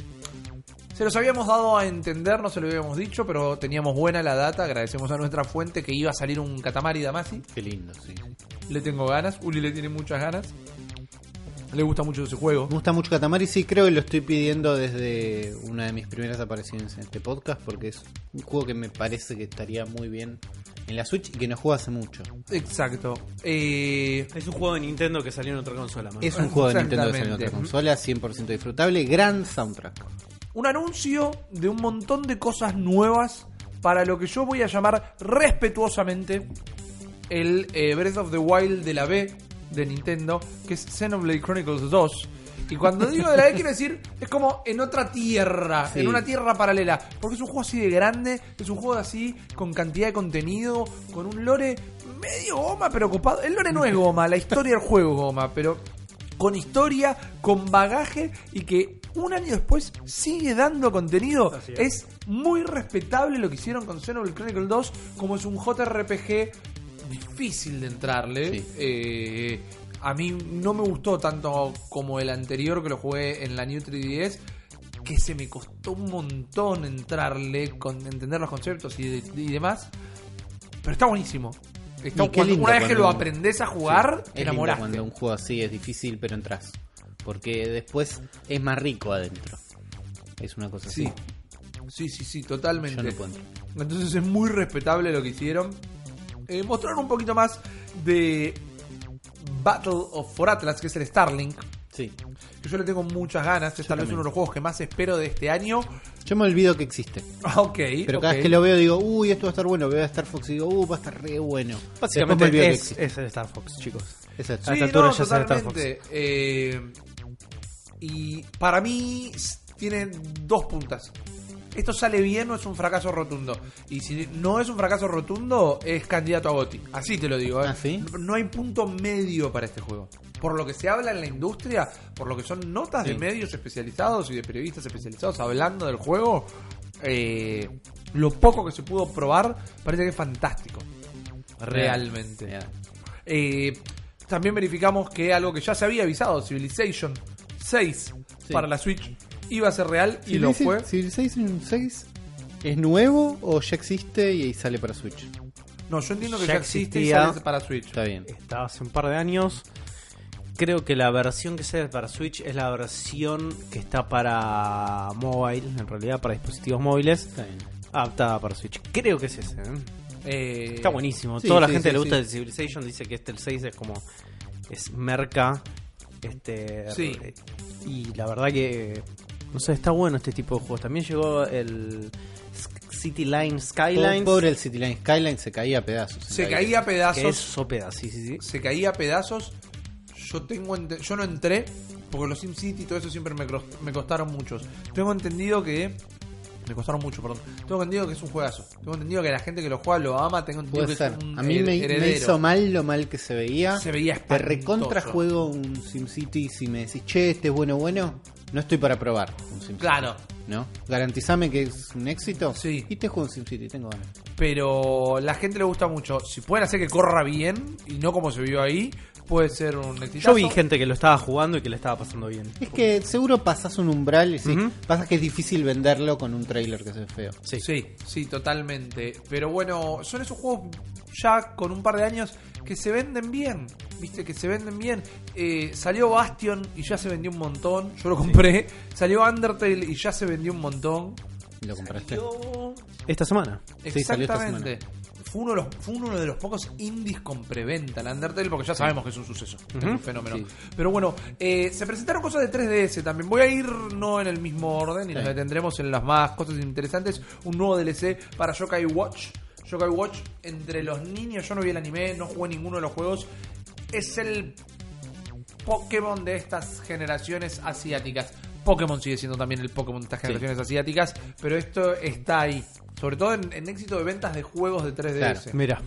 se los habíamos dado a entender, no se lo habíamos dicho, pero teníamos buena la data. Agradecemos a nuestra fuente que iba a salir un Katamari Damacy. Qué lindo, sí. Le tengo ganas, Uli le tiene muchas ganas. Le gusta mucho ese juego. Me gusta mucho Katamari, sí, creo que lo estoy pidiendo desde una de mis primeras apariciones en este podcast porque es un juego que me parece que estaría muy bien en la Switch y que no juego hace mucho. Exacto. Eh, Es un juego de Nintendo que salió en otra consola. man. Es un juego de Nintendo que salió en otra consola, 100% disfrutable, gran soundtrack. un anuncio de un montón de cosas nuevas para lo que yo voy a llamar respetuosamente el eh, Breath of the Wild de la B de Nintendo, que es Xenoblade Chronicles 2. Y cuando digo de la B quiero decir, es como en otra tierra, Sí. en una tierra paralela. Porque es un juego así de grande, es un juego así con cantidad de contenido, con un lore medio goma, pero ocupado. El lore no es goma, la historia del juego es goma, pero con historia, con bagaje y que un año después sigue dando contenido. Es. es. muy respetable lo que hicieron con Xenoblade Chronicles 2, como es un JRPG difícil de entrarle. Sí. Eh, a mí no me gustó tanto como el anterior que lo jugué en la New 3DS. Que se me costó un montón entrarle, con entender los conceptos y, de- y demás. Pero está buenísimo. Está- Y qué cuando- lindo una vez que lo aprendés a jugar, Sí, enamoraste. cuando un juego así es difícil, pero entras. Porque después es más rico adentro. Es una cosa Sí. así. Sí, sí, sí, totalmente. Yo no puedo entrar. Entonces es muy respetable lo que hicieron. Eh, mostraron un poquito más de Battle of for Atlas, que es el Starlink. Sí. Que yo le tengo muchas ganas. Es tal vez uno de los juegos que más espero de este año. Yo me olvido que existe. Ah, ok. Pero cada vez que lo veo digo, uy, esto va a estar bueno. Veo a Star Fox y digo, uh, va a estar re bueno. Después me Básicamente olvido que es, existe. es el Star Fox, chicos. Exacto. a Sí, esta altura no, ya sabe Star totalmente. Eh, y para mí s- tiene dos puntas. Esto sale bien o es un fracaso rotundo. Y si no es un fracaso rotundo, es candidato a GOTY. Así te lo digo. ¿eh? ¿Ah, sí? No hay punto medio para este juego. Por lo que se habla en la industria, por lo que son notas de medios especializados y de periodistas especializados hablando del juego, eh, lo poco que se pudo probar parece que es fantástico. Realmente. Eh, también verificamos que algo que ya se había avisado, Civilization 6 Sí. para la Switch, iba a ser real y lo fue. Civilization 6 es nuevo o ya existe y sale para Switch. No, yo entiendo que Ya ya, existe y existía. sale para Switch. Está bien. Está hace un par de años. Creo que la versión que sale para Switch es la versión que está para mobile, en realidad para dispositivos móviles, Está bien. adaptada para Switch. Creo que es ese. ¿eh? Eh, Está buenísimo. sí, Toda la sí, gente sí, le gusta sí. el Civilization dice que este el 6 es como es merca este Sí. y la verdad que no sé, está bueno este tipo de juegos. También llegó el City Line Skylines Pobre el Cityline Skyline se caía a pedazos. Se caía a que es pedazos. sí, sí, sí. Se caía a pedazos. Yo tengo yo no entré porque los SimCity y todo eso siempre me costaron muchos. Tengo entendido que me costaron mucho, perdón. Tengo entendido que es un juegazo. Tengo entendido que la gente que lo juega lo ama. Tengo entendido Puede que ser. es un A mí me, hizo mal lo mal que se veía. Se veía Te recontra juego un SimCity si me decís, che, este es bueno, bueno. No estoy para probar un SimCity. Claro. ¿No? Garantizame que es un éxito. Sí. Y te juego un SimCity, tengo ganas. pero la gente le gusta mucho. Si pueden hacer que corra bien y no como se vio ahí, puede ser un exitazo. Yo vi gente que lo estaba jugando y que le estaba pasando bien. Es que seguro pasas un umbral y sí. Ujú. Pasa que es difícil venderlo con un trailer que se ve feo. Sí. sí, totalmente. Pero bueno, son esos juegos ya con un par de años que se venden bien. Viste, que se venden bien. Eh, salió Bastion y ya se vendió un montón. Yo lo compré. Salió Undertale y ya se vendió un montón. ¿Lo compraste? Esta semana. Sí, salió esta Exactamente. Fue uno, de los, fue uno de los pocos indies con preventa, el Undertale, porque ya sabemos que es un suceso, es un fenómeno. Sí. Pero bueno, eh, se presentaron cosas de 3DS también. Voy a ir no en el mismo orden y nos detendremos en las más cosas interesantes. Un nuevo DLC para Yokai Watch. Yokai Watch, entre los niños, yo no vi el anime, no jugué ninguno de los juegos. Es el Pokémon de estas generaciones asiáticas. Pokémon sigue siendo también el Pokémon de estas generaciones asiáticas, pero esto está ahí. Sobre todo en, en éxito de ventas de juegos de 3DS. Claro. Mira,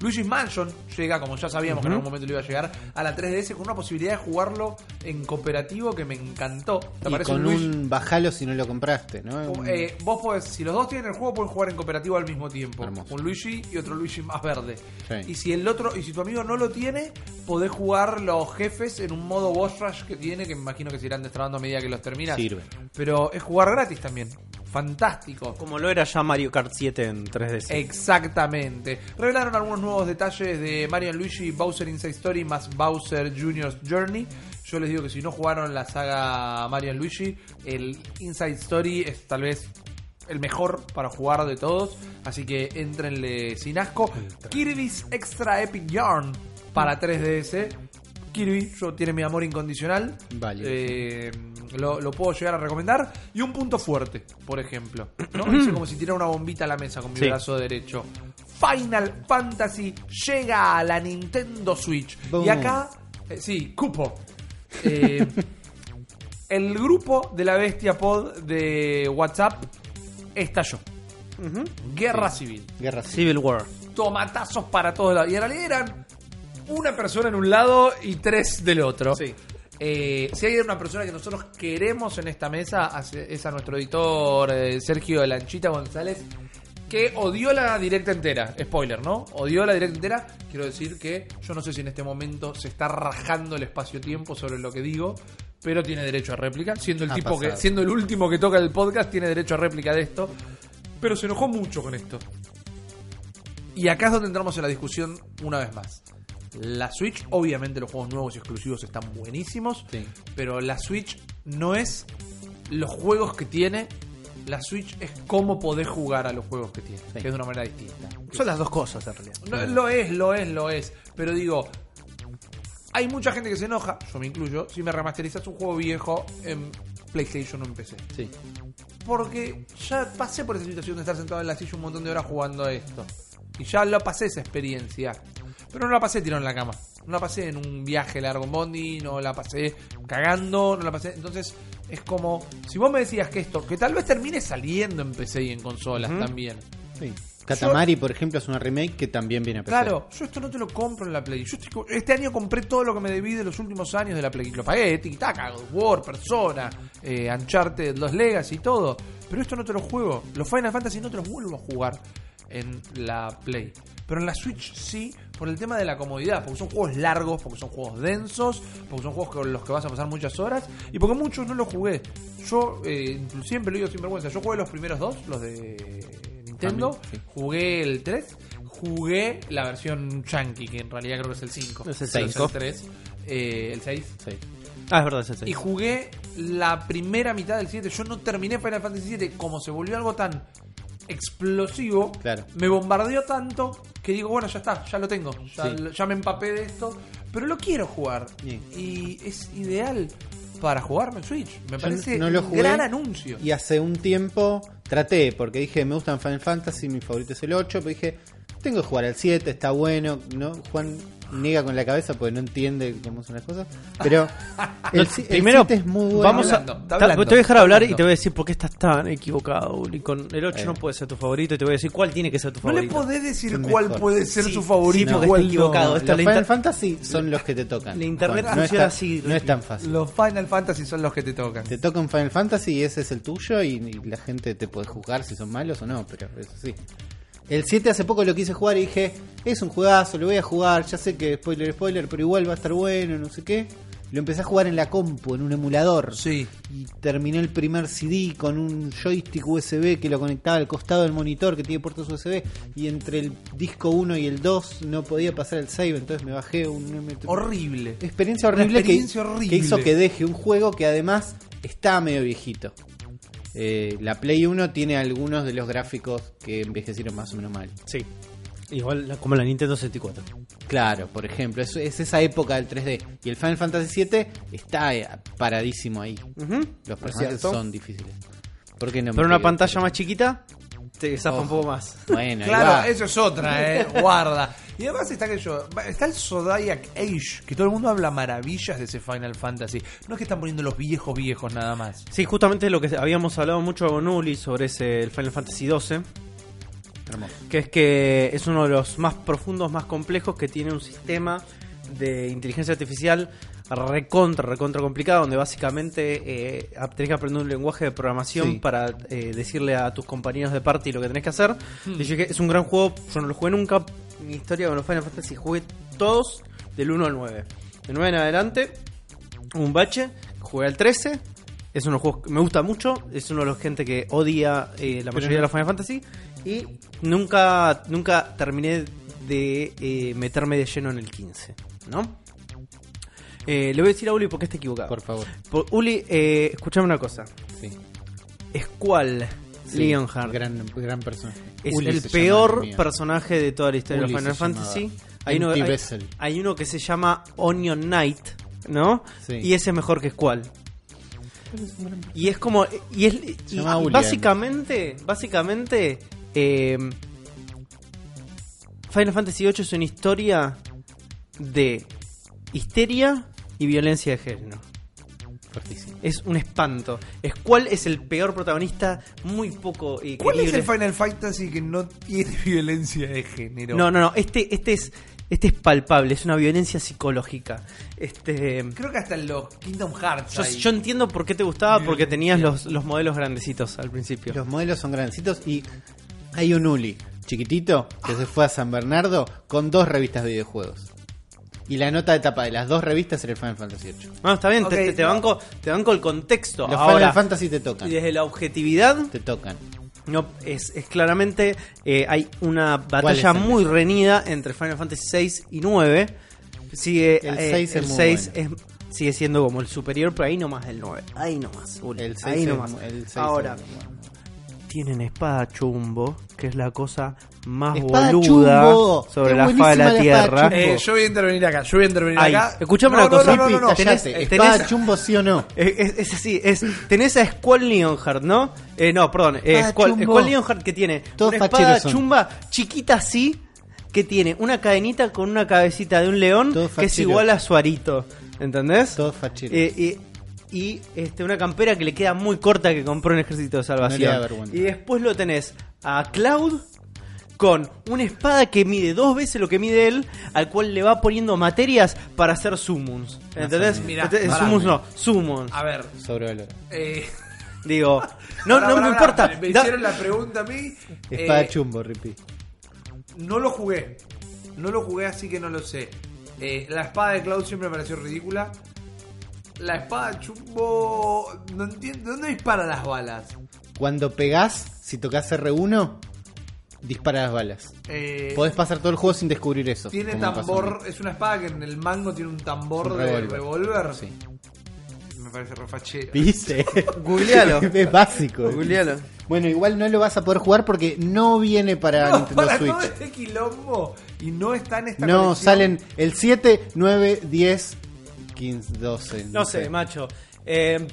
Luigi's Mansion llega, como ya sabíamos que en algún momento le iba a llegar, a la 3DS con una posibilidad de jugarlo en cooperativo que me encantó. ¿Te Y con un bajalo si no lo compraste, ¿no? Eh, vos podés, si los dos tienen el juego, pueden jugar en cooperativo al mismo tiempo. Hermoso. Un Luigi y otro Luigi más verde. Sí. Y si el otro, y si tu amigo no lo tiene, podés jugar los jefes en un modo boss rush que tiene, que me imagino que se irán destrabando a medida que los terminas. Sirve. Pero es jugar gratis también. Fantástico. como lo era ya Mario Kart 7 en 3DS. Exactamente. Revelaron algunos nuevos detalles de Mario Luigi Bowser Inside Story más Bowser Jr.'s Journey. Yo les digo que si no jugaron la saga Mario Luigi, el Inside Story es tal vez el mejor para jugar de todos. Así que entrenle sin asco. Kirby's Extra Epic Yarn para 3DS. Kirby, yo tiene mi amor incondicional. Vale. Eh, lo, lo puedo llegar a recomendar. Y un punto fuerte, por ejemplo. ¿no? Hice como si tirara una bombita a la mesa con mi Sí. brazo derecho. Final Fantasy llega a la Nintendo Switch. Boom. Y acá, eh, sí, cupo. Eh, el grupo de la Bestia Pod de WhatsApp estalló. Guerra civil. Guerra civil. Civil War. Tomatazos para todos lados. Y en realidad eran una persona en un lado y tres del otro. Sí. Eh, si hay una persona que nosotros queremos en esta mesa, es a nuestro editor eh, Sergio Lanchita González, que odió la directa entera. Spoiler, ¿no? Odió la directa entera. Quiero decir que yo no sé si en este momento se está rajando el espacio-tiempo sobre lo que digo, pero tiene derecho a réplica. Siendo el Ha tipo que, siendo el último que toca el podcast, tiene derecho a réplica de esto. Pero se enojó mucho con esto. Y acá es donde entramos en la discusión una vez más. La Switch, obviamente los juegos nuevos y exclusivos están buenísimos, Sí. pero la Switch no es los juegos que tiene, la Switch es cómo podés jugar a los juegos que tiene, que es de una manera distinta. Son las dos cosas en realidad. No, lo es, lo es, lo es. Pero digo, hay mucha gente que se enoja, yo me incluyo, si me remasterizas un juego viejo en PlayStation o en PC. Sí. Porque ya pasé por esa situación de estar sentado en la silla un montón de horas jugando a esto. Y ya lo pasé esa experiencia. Pero no la pasé tirado en la cama. No la pasé en un viaje largo en Bondi, no la pasé cagando, no la pasé. Entonces es como, si vos me decías que esto, que tal vez termine saliendo en PC y en consolas también. sí. Katamari, por ejemplo, es una remake que también viene a PC. Claro, yo esto no te lo compro en la Play. Yo estoy este año compré todo lo que me debí de los últimos años de la Play. Lo pagué, tic-tac, God of War, Persona, eh, Uncharted, los Legacy y todo. Pero esto no te lo juego. Los Final Fantasy no te los vuelvo a jugar en la Play. Pero en la Switch sí, por el tema de la comodidad. Porque son juegos largos, porque son juegos densos, porque son juegos con los que vas a pasar muchas horas. Y porque muchos no los jugué. Yo, eh, siempre lo digo sin vergüenza, yo jugué los primeros dos, los de Nintendo, sí. jugué el 3, jugué la versión Chunky, que en realidad creo que es el 5. Es el Pero cinco. el 3, eh, el 6. Sí. Ah, es verdad, es el seis. Y jugué la primera mitad del 7. Yo no terminé Final Fantasy 7 como se volvió algo tan explosivo. Claro. Me bombardeó tanto que digo, bueno, ya está, ya lo tengo. Ya, Sí. ya me empapé de esto. Pero lo quiero jugar. Y es ideal para jugarme en Switch. Me Yo parece no lo un jugué gran anuncio. Y hace un tiempo traté, porque dije, me gustan Final Fantasy, mi favorito es el 8, pero dije, tengo que jugar al 7, está bueno, ¿no? Juan niega con la cabeza porque no entiende cómo son las cosas. Pero el, No, el primero, 7 es muy bueno. vamos a. hablando, está ta- hablando, te voy a dejar hablar y te voy a decir por qué estás tan equivocado, Uli. Con el 8 Eh. no puede ser tu favorito y te voy a decir cuál tiene que ser tu No le favorito. podés decir cuál mejor. puede ser Sí, su favorito sí, cuál está equivocado. no. Esto Los Final Fantasy son los que te tocan. la internet Juan, no funciona está- así. No es tan fácil. Los Final Fantasy son los que te tocan. Te toca un Final Fantasy y ese es el tuyo y, y la gente te puede juzgar si son malos o no, pero eso sí. El 7 hace poco lo quise jugar y dije, es un juegazo, lo voy a jugar, ya sé que spoiler, spoiler, pero igual va a estar bueno, no sé qué. Lo empecé a jugar en la compu, en un emulador. Sí. Y terminé el primer CD con un joystick USB que lo conectaba al costado del monitor que tiene puertos USB. Y entre el disco 1 y el 2 no podía pasar el save, entonces me bajé un MP3. Horrible. Experiencia horrible, experiencia que, horrible. que hizo que deje un juego que además está medio viejito. Eh, la Play 1 tiene algunos de los gráficos que envejecieron más o menos mal. Sí. Igual la- como la Nintendo 64. Claro, por ejemplo, es, es esa época del 3D. Y el Final Fantasy VII está eh, paradísimo ahí. Los personajes cierto. son difíciles. ¿Por qué no me Pero una pegué? pantalla más chiquita te zafa un poco más. Bueno, ahí Claro, eso es otra, eh. Guarda. Y además está aquello. Está el Zodiac Age, que todo el mundo habla maravillas de ese Final Fantasy. No es que están poniendo los viejos viejos nada más. Sí, justamente lo que habíamos hablado mucho con Uli sobre ese el Final Fantasy XII. Hermoso. que es que es uno de los más profundos, más complejos, que tiene un sistema de inteligencia artificial recontra, recontra complicado, donde básicamente eh, tenés que aprender un lenguaje de programación Sí. para eh, decirle a tus compañeros de party lo que tenés que hacer. Y yo dije, es un gran juego, yo no lo jugué nunca, mi historia con los Final Fantasy, jugué todos del 1 al 9. De 9 en adelante, un bache, jugué al 13. Es uno de los juegos que me gusta mucho. Es uno de los gente que odia eh, la mayoría de los Final Fantasy. Y nunca, nunca terminé de eh, meterme de lleno en el 15. ¿No? Eh, le voy a decir a Uli porque está equivocado. Por favor. Por- Uli, eh, escuchame una cosa. Sí. Squall Sí, Leonhardt Gran, gran persona. es Uli el llama peor personaje de toda la historia Uli de Final Fantasy. Hay uno, hay- uno que se llama Onion Knight, ¿no? Sí. Y ese es mejor que Squall. Y es como. Y es. y- básicamente. Básicamente. eh, Final Fantasy VIII es una historia de histeria y violencia de género. Fuertísimo. Es un espanto. Squall es el peor protagonista, muy poco. eh, ¿Cuál es el Final Fantasy que no tiene violencia de género? No, no, no. Este, este es. Este es palpable, es una violencia psicológica. Este. Creo que hasta en los Kingdom Hearts. Yo, hay. yo entiendo por qué te gustaba, porque tenías los, los modelos grandecitos al principio. Los modelos son grandecitos y hay un Uli chiquitito que se fue a San Bernardo con dos revistas de videojuegos. Y la nota de tapa de las dos revistas era el Final Fantasy VIII. No, está bien, te- te, te no. banco, te banco el contexto. Los Ahora, Final Fantasy te tocan. y desde la objetividad, Te tocan. No, es, es claramente eh, hay una batalla muy reñida entre Final Fantasy 6 y 9. Sigue El eh, seis es el muy 6 bueno. es- sigue siendo como el superior, pero ahí nomás el 9. Ahí nomás. Uli, El 6 ahí es- nomás. el seis Ahora, es- tienen espada chumbo, que es la cosa más Espada boluda chumbo. sobre la faz de la tierra. Eh, yo voy a intervenir acá, yo voy a intervenir Ay, acá. escuchame No, una no, cosa. No, no, no, no. Rippy, tenés- ¿Espada chumbo sí o no? Es, es así, es, tenés a Squall Leonhardt, ¿no? Eh, no, perdón, eh, Squall, Leonhardt que tiene Todos una espada chumba chiquita así, que tiene una cadenita con una cabecita de un león Todos que es igual a su arito, ¿entendés? Todos facheros. Eh, y este, una campera que le queda muy corta que compró en Ejército de Salvación. y después lo tenés a Cloud con una espada que mide dos veces lo que mide él, al cual le va poniendo materias para hacer summons. ¿Entendés? Mirá, pará. summons no, summons. A ver, Sobrevalorado. eh, Digo, no, pará, no pará, me pará, importa. Me Da- hicieron la pregunta a mí. Espada eh, chumbo, Rippy. No lo jugué. No lo jugué, así que no lo sé. Eh, la espada de Cloud siempre me pareció ridícula. La espada chumbo. No entiendo. ¿Dónde dispara las balas? Cuando pegás, si tocas R1, dispara las balas. Eh, Podés pasar todo el juego sin descubrir eso. tiene tambor. Es una espada que en el mango tiene un tambor Un de revólver. Sí. Me parece refachero. ¿Viste? Googlealo. es básico. Googlealo. Bueno, igual no lo vas a poder jugar porque no viene para No, Nintendo para Switch. todo este quilombo. Y no está en esta No, colección. salen el 7, 9, 10, 15, 12. No sé, macho. Eh,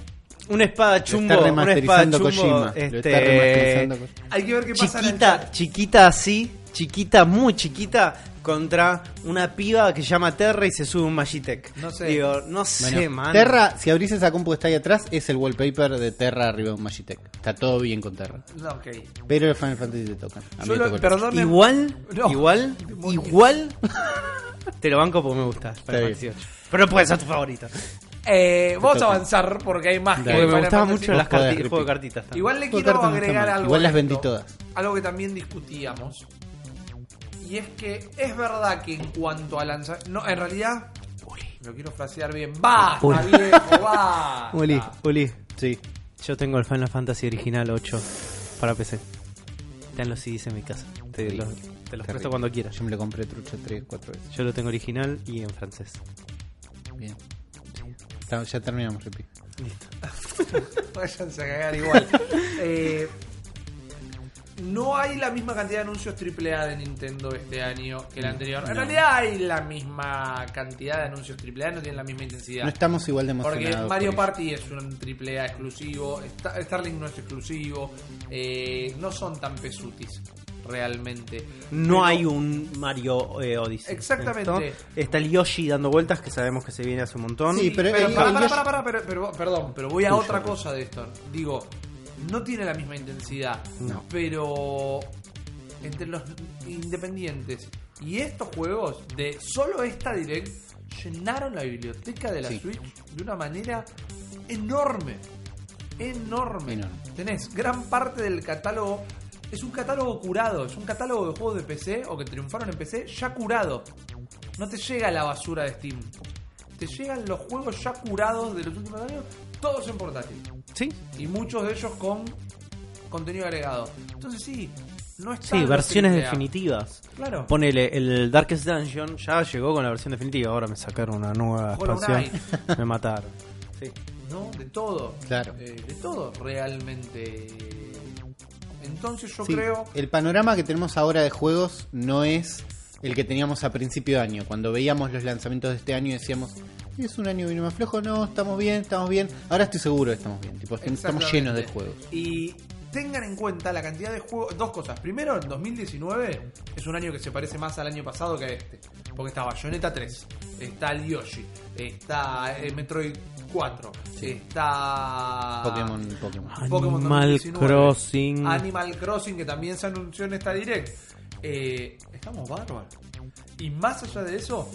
una espada chumbo. Lo está una espada remasterizando chumbo. Kojima. Lo este, está remasterizando Kojima. Hay que ver qué pasa en el chiquita, chiquita así, chiquita, muy chiquita, contra una piba que se llama Terra y se sube un Magitech. No sé. Digo, no sé, Bueno, man. Terra, si abrís esa compu que está ahí atrás, es el wallpaper de Terra arriba de un Magitech. Está todo bien con Terra. No, ok. Pero el Final Fantasy te tocan. A mí Yo me lo- tocó el- perdón, Igual, No. igual, igual. Te lo banco porque me gusta. Pero no puede ser tu favorito. Eh, vamos a avanzar porque hay más que Dale. Porque me Final gustaban Fantasy. mucho las cartitas, el juego de cartitas. también. Igual le Juego de quiero cartas no está agregar mal. algo. Igual a las esto, vendí todas. Algo que también discutíamos. Y es que es verdad que en cuanto a lanzar. No, en realidad. Lo quiero frasear bien. ¡Basta, Uli. viejo! ¡Basta! Uli, Uli, Sí. yo tengo el Final Fantasy original 8 para PC. Están los CDs en mi casa. Te los, te los presto cuando quieras. Yo me lo compré trucho 3, 4 veces. Yo lo tengo original y en francés. Bien. Está- Ya terminamos, Rippy. Váyanse a cagar igual. Eh, no hay la misma cantidad de anuncios AAA de Nintendo este año que el anterior. En No. realidad hay la misma cantidad de anuncios AAA, no tienen la misma intensidad. No estamos igual de emocionados. Porque Mario por. Party es un AAA exclusivo, Sta- Starlink no es exclusivo, eh, no son tan pesutis realmente. No Pero- hay un Mario eh, Odyssey. Exactamente. ¿Esto? Está el Yoshi dando vueltas, que sabemos que se viene hace un montón. Sí, pero Yoshi- pará, pará, pero- pero- perdón, pero voy a Tuyo, otra cosa de esto. Digo, no tiene la misma intensidad, No. pero entre los independientes y estos juegos de solo esta direct llenaron la biblioteca de la Sí. Switch de una manera enorme. Enorme. Enorme. Tenés gran parte del catálogo. Es un catálogo curado, es un catálogo de juegos de PC o que triunfaron en PC ya curado. No te llega la basura de Steam. Te llegan los juegos ya curados de los últimos años, todos en portátil. Sí, Y muchos de ellos con contenido agregado. Entonces sí, no está. sí, versiones definitivas. Claro. Ponele, el Darkest Dungeon ya llegó con la versión definitiva. Ahora me sacaron una nueva Hollow expansión. Me mataron. Sí. ¿no? De todo. Claro. Eh, de todo, realmente. Entonces yo Sí, creo. El panorama que tenemos ahora de juegos no es el que teníamos a principio de año. Cuando veíamos los lanzamientos de este año y decíamos, es un año vino más flojo, no, estamos bien, estamos bien. Ahora estoy seguro que estamos bien, tipo, estamos llenos de juegos. Y tengan en cuenta la cantidad de juegos. Dos cosas. Primero, en 2019 es un año que se parece más al año pasado que a este. Porque está Bayonetta 3, está el Yoshi, está el Metroid 4, está. Pokémon, Pokémon. Pokémon Animal 2019, Crossing. Animal Crossing, que también se anunció en esta direct. Eh, estamos bárbaros. Y más allá de eso,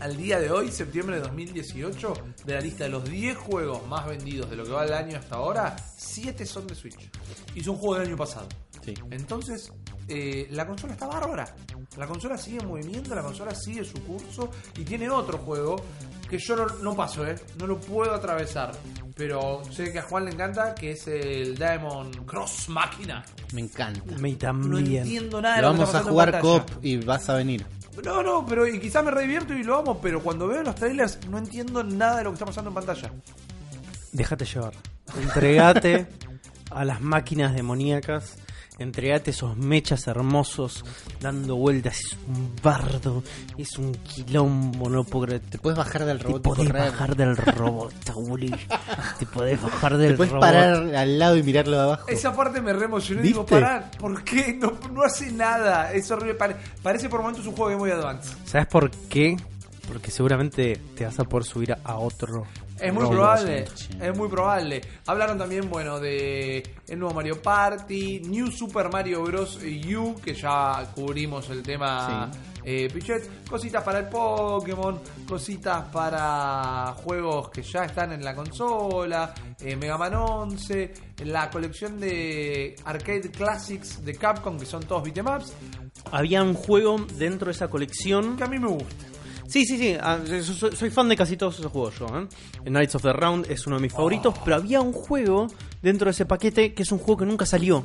al día de hoy, septiembre de 2018, de la lista de los 10 juegos más vendidos de lo que va el año hasta ahora, 7 son de Switch. Y son juegos del año pasado. Sí. Entonces, eh, la consola está bárbara. La consola sigue en movimiento, la consola sigue su curso y tiene otro juego que yo no, no paso, ¿eh? No lo puedo atravesar. pero sé que a Juan le encanta, que es el Diamond Cross Máquina. Me encanta. Me No también. entiendo nada de Lo lo que vamos está a pasando jugar cop y vas a venir. No, no, pero y quizás me redivierto y lo amo, pero cuando veo los trailers no entiendo nada de lo que está pasando en pantalla. Déjate llevar. Entregate a las máquinas demoníacas. Entregate esos mechas hermosos dando vueltas. Es un bardo. Es un quilombo. No puedo creer. Te puedes bajar del Te robot y podés bajar del robot, Uli. Te podés bajar del Te puedes robot. parar al lado y mirarlo de abajo. Esa parte me re emocionó y digo, pará, ¿por qué? No, no hace nada. Es horrible. Pare- parece por momentos un juego de Boy Advance. ¿Sabes por qué? Porque seguramente te vas a poder subir a otro. Es muy probable, sí. es muy probable. Hablaron también, bueno, de el nuevo Mario Party, New Super Mario Bros. U, que ya cubrimos el tema eh, Pichet, cositas para el Pokémon, cositas para juegos que ya están en la consola, eh, Mega Man 11, la colección de Arcade Classics de Capcom, que son todos beatemaps, Había un juego dentro de esa colección que a mí me gusta. Sí, sí, sí. ah, yo soy, soy fan de casi todos esos juegos yo. ¿eh? El Knights of the Round es uno de mis favoritos, pero había un juego dentro de ese paquete que es un juego que nunca salió.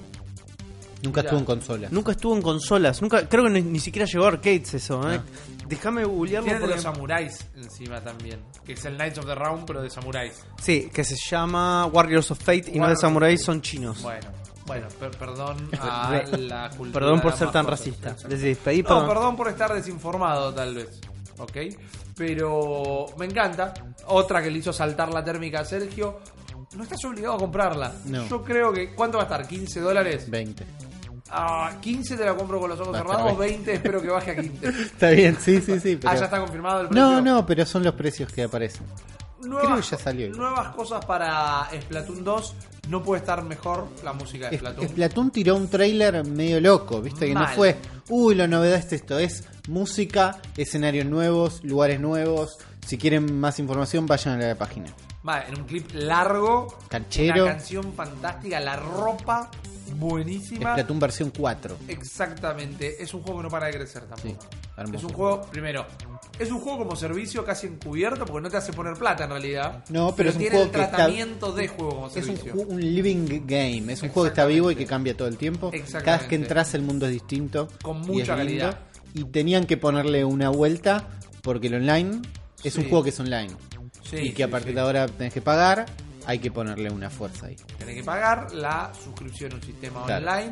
Nunca estuvo en consola. Nunca estuvo en consolas. Nunca, creo que ni, ni siquiera llegó a arcades eso. ¿eh? Déjame googlearlo Tiene de porque... los samuráis encima también, que es el Knights of the Round, pero de samuráis. Sí, que se llama Warriors of Fate y no de Fate. son chinos. Bueno, bueno, per- perdón a la cultura. Perdón por de ser tan cosas. racista. Les pedí No, perdón por estar desinformado, tal vez. ¿Ok? Pero me encanta. Otra que le hizo saltar la térmica a Sergio. No estás obligado a comprarla. No. Yo creo que. ¿Cuánto va a estar? ¿15 dólares? 20. Ah, 15 te la compro con los ojos cerrados. 20. 20 espero que baje a 15. Está bien, sí, sí, sí. Pero... Ah, ya está confirmado el precio. No, no, pero son los precios que aparecen. Nuevas, creo que ya salió. Nuevas cosas para Splatoon 2. No puede estar mejor la música de Splatoon. Splatoon tiró un trailer medio loco, viste que no fue, uy, la novedad es esto, es música, escenarios nuevos, lugares nuevos. Si quieren más información, vayan a la página. Va, en un clip largo. Canchero. Una canción fantástica. La ropa buenísima. Splatoon versión 4. Exactamente. Es un juego que no para de crecer tampoco. Sí, es un juego, primero, es un juego como servicio casi encubierto porque no te hace poner plata en realidad. No, pero es un tiene juego el que está- tratamiento de juego como Es un, servicio. ju- un living game, es un juego que está vivo y que cambia todo el tiempo. Exactamente. Cada vez que entras el mundo es distinto. Con y mucha es lindo. calidad. Y tenían que ponerle una vuelta porque el online es un juego que es online. Sí, y que sí, a partir de ahora tenés que pagar, hay que ponerle una fuerza ahí. Tenés que pagar la suscripción a un sistema Claro. online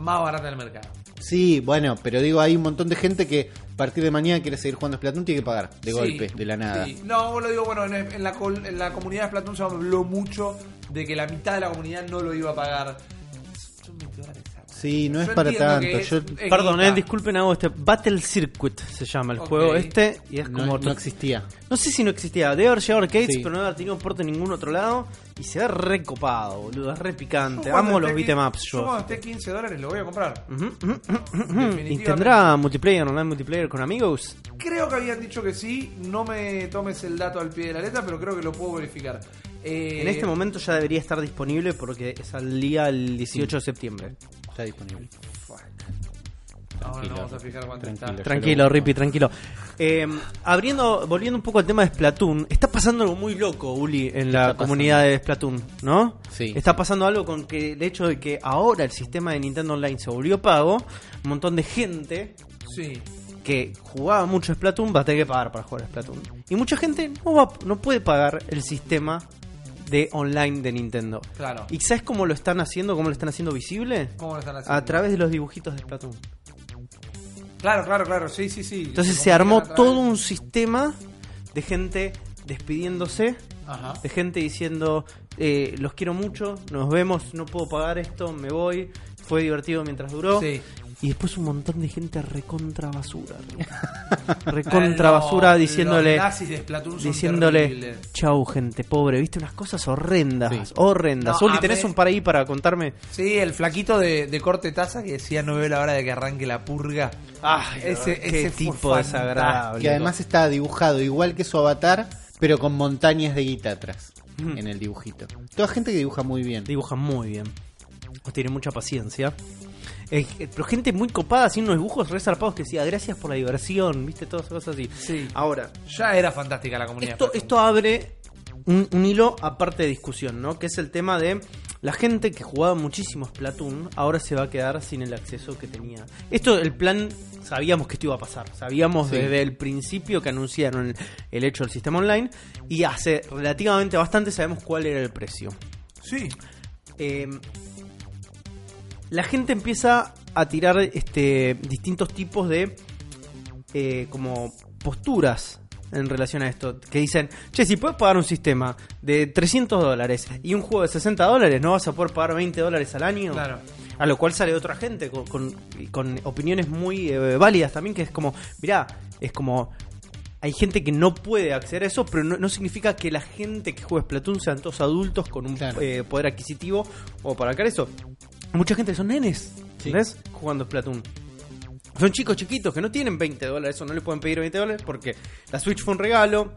más barata del mercado. Sí, bueno, pero digo, hay un montón de gente que a partir de mañana quiere seguir jugando Splatoon, tiene que pagar de Sí, golpe, de la nada. sí. No, vos lo digo, bueno, en, en la, en la comunidad de Splatoon se habló mucho de que la mitad de la comunidad no lo iba a pagar. Son 20 dólares. Sí, no es Yo para entiendo tanto. que Yo es Perdón, guita. eh, disculpen, hago este Battle Circuit se llama el Ok. juego este y es no, como no existía. No sé si no existía, debe haber llegado a arcades, Sí. pero no debe haber tenido porte en ningún otro lado. Y se ve re copado, boludo, es re picante. Cuando Amo los esté beatemaps Yo yo. cuando esté 15 dólares lo voy a comprar. Ujú, ujú, ujú, ujú. ¿Y Definitivamente. tendrá multiplayer, online multiplayer con amigos? Creo que habían dicho que sí. No me tomes el dato al pie de la letra, pero creo que lo puedo verificar. Eh, En este momento ya debería estar disponible porque salía el 18 de septiembre. Está disponible. Ahora Tranquilo, no vamos a fijar cuánto tranquilo. está. Tranquilo, lo- Rippy, tranquilo. Eh, abriendo, volviendo un poco al tema de Splatoon, está pasando algo muy loco, Uli, en la comunidad de Splatoon, ¿no? Sí. Está pasando algo con que el hecho de que ahora el sistema de Nintendo Online se volvió pago, un montón de gente Sí. que jugaba mucho Splatoon va a tener que pagar para jugar a Splatoon. Y mucha gente no, va, no puede pagar el sistema de online de Nintendo. Claro. ¿Y sabes cómo lo están haciendo? ¿Cómo lo están haciendo visible? ¿Cómo lo están haciendo? A través de los dibujitos de Splatoon. Claro, claro, claro. Sí, sí, sí. Entonces Se se armó todo un sistema de gente despidiéndose, Ajá. de gente diciendo, eh, los quiero mucho, nos vemos, no puedo pagar esto, me voy, fue divertido mientras duró. Sí. Y después un montón de gente recontra basura. Recontra basura diciéndole... Los nazis de Splatoon son Diciéndole, terribles. chau gente pobre, viste unas cosas horrendas, Sí. horrendas. No, Uli, ¿tenés un par ahí para contarme? Sí, el flaquito de, de corte taza que decía no veo la hora de que arranque la purga. Ah, ese, qué ese fue tipo desagradable. Que además está dibujado igual que su avatar, pero con montañas de guita atrás. Ujú. En el dibujito. Toda gente que dibuja muy bien. Dibujan muy bien. O tienen mucha paciencia. Eh, eh, pero gente muy copada haciendo unos dibujos re zarpados que decía gracias por la diversión, viste, todas esas cosas así. Sí. Ahora, Ya era fantástica la comunidad. esto, abre un, un hilo aparte de discusión, ¿no? Que es el tema de la gente que jugaba muchísimo Splatoon ahora se va a quedar sin el acceso que tenía. Esto, el plan, sabíamos que esto iba a pasar. Sabíamos Sí. desde el principio que anunciaron el, el hecho del sistema online y hace relativamente bastante sabemos cuál era el precio. Sí. Eh, la gente empieza a tirar este distintos tipos de eh, como posturas en relación a esto que dicen che si puedes pagar un sistema de 300 dólares y un juego de 60 dólares no vas a poder pagar 20 dólares al año Claro. a lo cual sale otra gente con, con- con opiniones muy eh, válidas también que es como mirá es como hay gente que no puede acceder a eso, pero no, no significa que la gente que juega Splatoon sean todos adultos con un Claro. eh, poder adquisitivo o para acá eso. Mucha gente son nenes, Sí. ¿ves? Jugando Splatoon. Son chicos chiquitos que no tienen 20 dólares, o no le pueden pedir 20 dólares porque la Switch fue un regalo,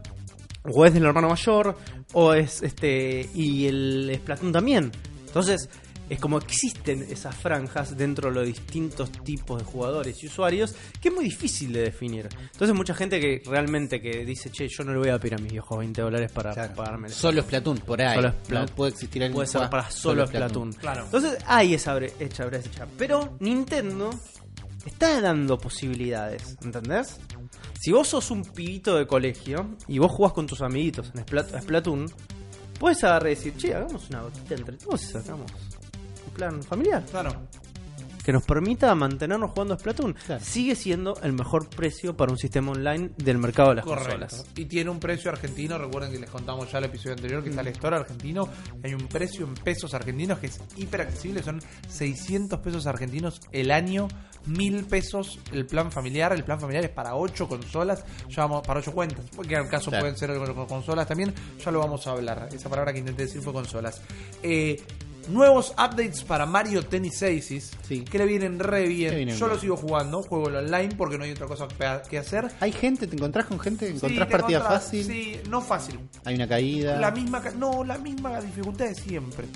o es del hermano mayor, o es este. y el Splatoon también. Entonces, es como existen esas franjas dentro de los distintos tipos de jugadores y usuarios que es muy difícil de definir. Entonces, mucha gente que realmente que dice, che, yo no le voy a pedir a mis viejos 20 dólares para Claro. pagarme el Solo Splatoon, por ahí. Solo No Splatoon. puede existir alguien Puede ser para solo Splatoon. Claro. Entonces hay esa brecha, brecha. Pero Nintendo está dando posibilidades, ¿entendés? Si vos sos un pibito de colegio y vos jugás con tus amiguitos en Splat- Splatoon, puedes agarrar y decir, che, hagamos una gotita entre todos y sacamos plan familiar Claro. que nos permita mantenernos jugando a Splatoon. Claro. Sigue siendo el mejor precio para un sistema online del mercado de las Correcto. consolas. Y tiene un precio argentino. Recuerden que les contamos ya el episodio anterior que está el store argentino. Hay un precio en pesos argentinos que es hiper accesible. Son 600 pesos argentinos el año. 1000 pesos el plan familiar. El plan familiar es para 8 consolas. Ya vamos para 8 cuentas. Porque en el caso Claro. pueden ser con, con consolas también. Ya lo vamos a hablar. Esa palabra que intenté decir fue consolas. Eh, Nuevos updates para Mario Tennis Aces Sí. que le vienen re bien. Vienen Yo lo bien. sigo jugando, juego el online porque no hay otra cosa que- hacer. ¿Hay gente? ¿Te encontrás con gente? Sí, ¿Encontrás te partida encontrás- fácil? Sí, no fácil. ¿Hay una caída? La misma, no, la misma dificultad de siempre.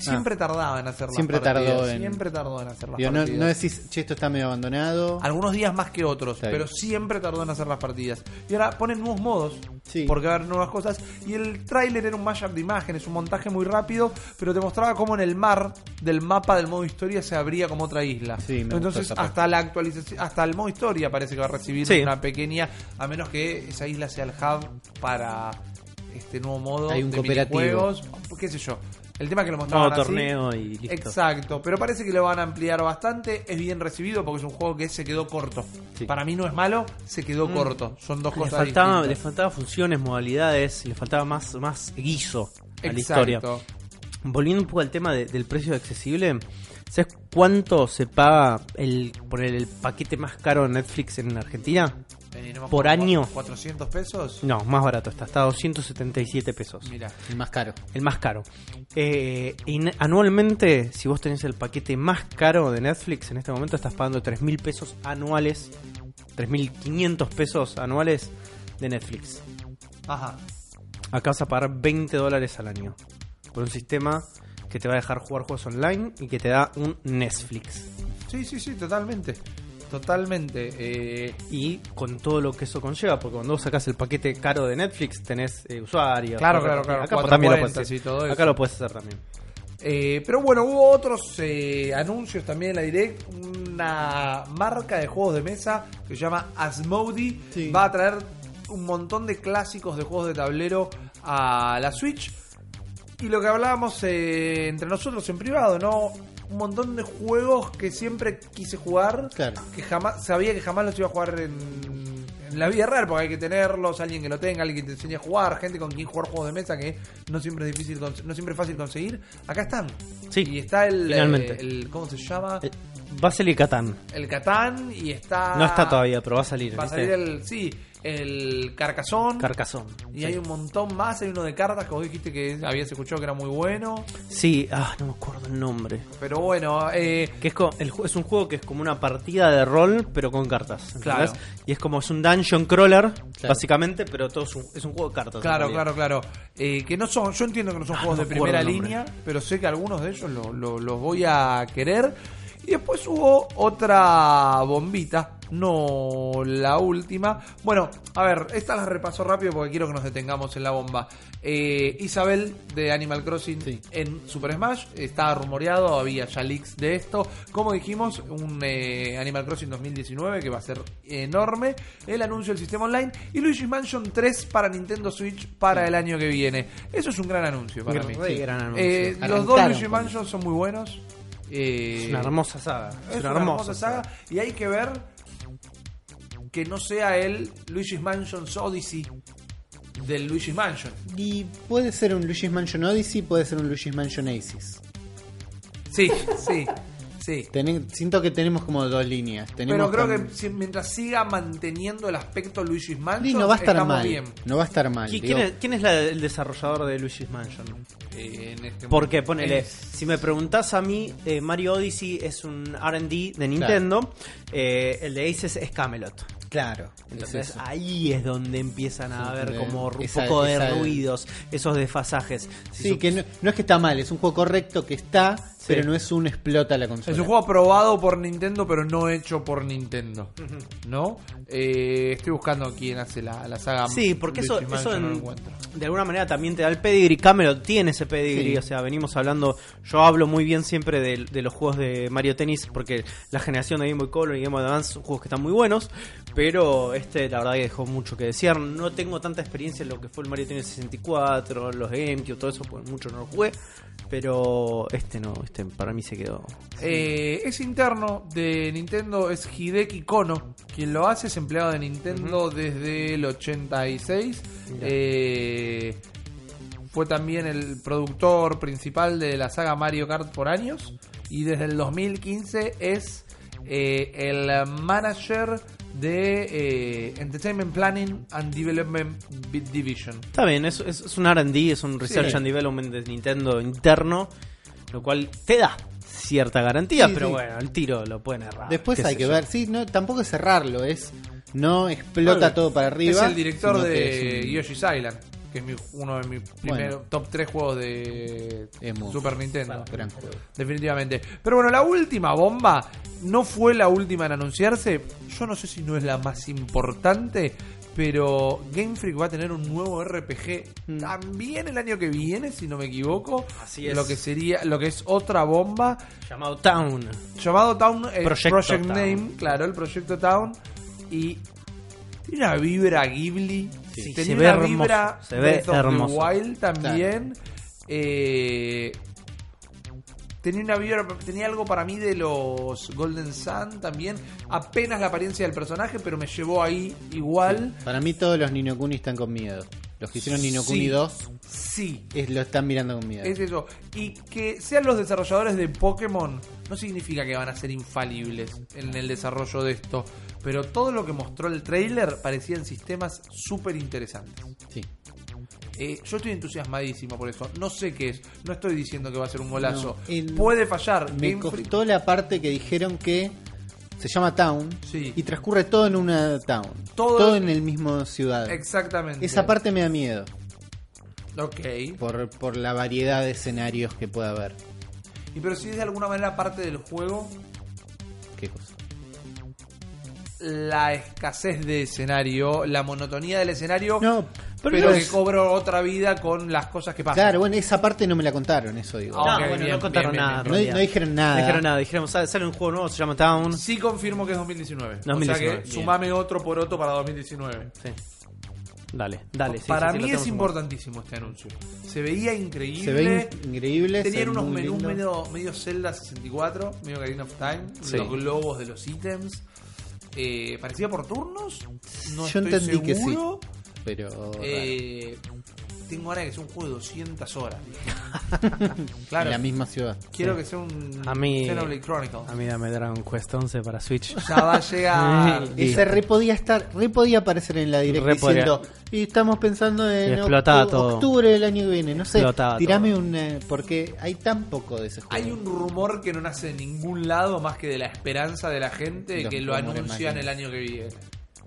Siempre tardaba en hacer las Ah. Siempre partidas, tardó en- Siempre tardó en hacer las Digo, no, partidas. no decís, che, esto está medio abandonado. Algunos días más que otros, pero siempre tardó en hacer las partidas. Y ahora ponen nuevos modos, Sí. porque va a haber nuevas cosas. Y el tráiler era un mashup de imágenes, un montaje muy rápido, pero te mostraba cómo en el mar del mapa del modo historia se abría como otra isla. Sí, me gustó Entonces, hasta la actualización, hasta el modo historia parece que va a recibir Sí. una pequeña, a menos que esa isla sea el hub para este nuevo modo Hay un de cooperativo. minijuegos, qué sé yo. El tema es que lo mostraban Modo así. torneo y listo. Exacto, pero parece que lo van a ampliar bastante. Es bien recibido porque es un juego que se quedó corto. Sí. Para mí no es malo, se quedó corto. Son dos Mm. Le cosas faltaba, le faltaba funciones, modalidades, le faltaba más, más guiso a la Exacto. historia. Volviendo un poco al tema de- del precio accesible, ¿sabes cuánto se paga el poner el paquete más caro de Netflix en Argentina? No por año. 400 pesos. No, más barato, está, está a 277 pesos. Mira, El más caro. El más caro. Eh, y anualmente, si vos tenés el paquete más caro de Netflix, en este momento estás pagando 3.000 pesos anuales, 3.500 pesos anuales de Netflix. ajá. Acá vas a pagar 20 dólares al año. Por un sistema que te va a dejar jugar juegos online y que te da un Netflix. Sí, sí, sí, totalmente. Totalmente. Eh, Y con todo lo que eso conlleva, porque cuando vos sacás el paquete caro de Netflix tenés eh, usuarios. Claro, claro, claro, Acá también lo puedes hacer. y todo Acá lo puedes hacer también. Eh, pero bueno, hubo otros eh, anuncios también en la Direct. Una marca de juegos de mesa que se llama Asmodee Sí. va a traer un montón de clásicos de juegos de tablero a la Switch. Y lo que hablábamos eh, entre nosotros en privado, ¿no? Un montón de juegos que siempre quise jugar, Claro. que jamás sabía que jamás los iba a jugar en, en la vida real, porque hay que tenerlos, alguien que lo tenga, alguien que te enseñe a jugar, gente con quien jugar juegos de mesa que no siempre es difícil, no siempre es fácil conseguir. Acá están. Sí, y está el, eh, el ¿cómo se llama? Eh, Va a salir Catán. El Catán y está No está todavía, pero va a salir. Va a salir el sí, el Carcasón. Carcasón. y sí. hay un montón más, hay uno de cartas que vos dijiste que habías escuchado que era muy bueno. Sí, ah, no me acuerdo el nombre. Pero bueno, eh, Que es, el es un juego que es como una partida de rol, pero con cartas. ¿entendés? Claro. Y es como es un dungeon crawler, Claro. básicamente, pero todo es un, es un juego de cartas. Claro, claro, claro. Eh, que no son, yo entiendo que no son Ah, juegos no de primera línea, pero sé que algunos de ellos lo- lo- los voy a querer. Y después hubo otra bombita no la última. Bueno, a ver, esta la repaso rápido porque quiero que nos detengamos en la bomba. Eh, Isabel de Animal Crossing Sí. en Super Smash, estaba rumoreado, había ya leaks de esto. Como dijimos, un eh, Animal Crossing 2019 que va a ser enorme. El anuncio del sistema online y Luigi's Mansion 3 para Nintendo Switch para el año que viene. Eso es un gran anuncio para mí. Re gran anuncio. Eh, los dos Luigi Mansion son muy buenos. Es una hermosa saga. es una hermosa saga. Y hay que ver que no sea el Luigi's Mansion Odyssey del Luigi's Mansion. Y puede ser un Luigi's Mansion Odyssey, puede ser un Luigi's Mansion Aces. Sí, sí, sí. Siento que tenemos como dos líneas. Pero creo con- que si- mientras siga manteniendo el aspecto Luigi's Mansion, Y no va a estar mal. bien. No va a estar mal. ¿Qui- digo. ¿Quién es, quién es la- el desarrollador de Luigi's Mansion? Eh, en este Porque ponele, Es- si me preguntás a mí, eh, Mario Odyssey es un RD de Nintendo, eh, el de Aces es Camelot. Claro. es Entonces ahí es donde empiezan a haber como un esa- poco de esa- ruidos, esos desfasajes. Si Sí, su- que no, no es que está mal, es un juego correcto que está, pero no es un explota la consola. Es un juego aprobado por Nintendo, pero no hecho por Nintendo. ¿No? Eh, estoy buscando quién hace la, la saga. Sí, porque eso, eso no de alguna manera también te da el pedigree. Camelot tiene ese pedigree, Sí. o sea, venimos hablando. Yo hablo muy bien siempre de, de los juegos de Mario Tennis porque la generación de Game Boy Color y Game Boy Advance son juegos que están muy buenos, pero este, la verdad, que dejó mucho que desear. No tengo tanta experiencia en lo que fue el Mario Tennis 64, los GameCube, todo eso, pues mucho no lo jugué, pero este no, este para mí se quedó. Eh, es interno de Nintendo, es Hideki Kono. Quien lo hace es empleado de Nintendo desde el 86. Mira. Eh, fue también el productor principal de la saga Mario Kart por años. Y desde el 2015 es eh, el manager de eh, Entertainment Planning and Development Division. Está bien, es, es, es un RD, es un Research Sí. and Development de Nintendo interno, lo cual te da cierta garantía, Sí, pero sí. bueno, el tiro lo pueden errar. Después hay que yo. ver, sí, no, tampoco es cerrarlo, es no explota Bueno, todo para arriba. Es el director de un- Yoshi's Island, que es mi- uno de mis primeros top 3 juegos de. Super Nintendo. gran juego. Definitivamente. Pero bueno, la última bomba no fue la última en anunciarse. Yo no sé si no es la más importante. Pero Game Freak va a tener un nuevo RPG Mm. también el año que viene, si no me equivoco. Así es. Lo que sería, lo que es otra bomba Llamado Town. llamado Town eh, Project Town. Name, claro, el proyecto Town y tiene una vibra Ghibli, Sí, tenía se ve una hermoso, vibra se ve Breath of the hermoso. Wild también. Eh, tenía una vibra, tenía algo para mí de los Golden Sun también, apenas la apariencia del personaje, pero me llevó ahí igual. Para mí todos los Nino Kuni están con miedo. Los que hicieron Nino Kuni Sí. 2 Sí, es, lo están mirando con miedo. Es eso. Y que sean los desarrolladores de Pokémon no significa que van a ser infalibles en el desarrollo de esto. Pero todo lo que mostró el trailer parecían sistemas súper interesantes. Sí. Eh, yo estoy entusiasmadísimo por eso. No sé qué es. No estoy diciendo que va a ser un golazo. No, el- Puede fallar. Me Game costó la parte que dijeron que se llama Town Sí. y transcurre todo en una Town. Todo- Todo, en el mismo ciudad. Exactamente. Esa parte me da miedo Ok. por, por la variedad de escenarios que pueda haber. Y pero si es de alguna manera parte del juego, ¿Qué cosa? la escasez de escenario, la monotonía del escenario. No, pero, pero que es- cobro otra vida con las cosas que pasan. Claro, bueno, esa parte no me la contaron, eso digo. Ah, no, bueno, bien, no contaron bien, bien, nada. bien. No, dijeron nada. No dijeron nada, dijeron, sale, un juego nuevo, se llama Town. Sí confirmo que es 2019. O 2019, sea que bien. sumame otro por otro para 2019. Sí. Dale, dale. sí, para sí, sí, lo mí es en importantísimo este anuncio. Se veía increíble. Se ve in- increíble. Tenían unos menús medio, medio Zelda 64, medio Ocarina of Time, Sí. los globos de los ítems. Eh, ¿Parecía por turnos? No Yo estoy entendí que sí. seguro. Pero. Eh, tengo ganas de que sea un juego de 200 horas. claro, En la misma ciudad. quiero Sí. que sea un A mí- Xenoblade Chronicles. A mí dame Dragon Quest 11 para Switch. Ya va a llegar. Ese re podía estar, re podía aparecer en la directa diciendo, y estamos pensando en octu- todo. octubre del año que viene, no sé, Explotaba tirame todo. un eh, porque hay tan poco de ese juego. Hay un rumor que no nace de ningún lado más que de la esperanza de la gente Los que lo anuncian el año que viene.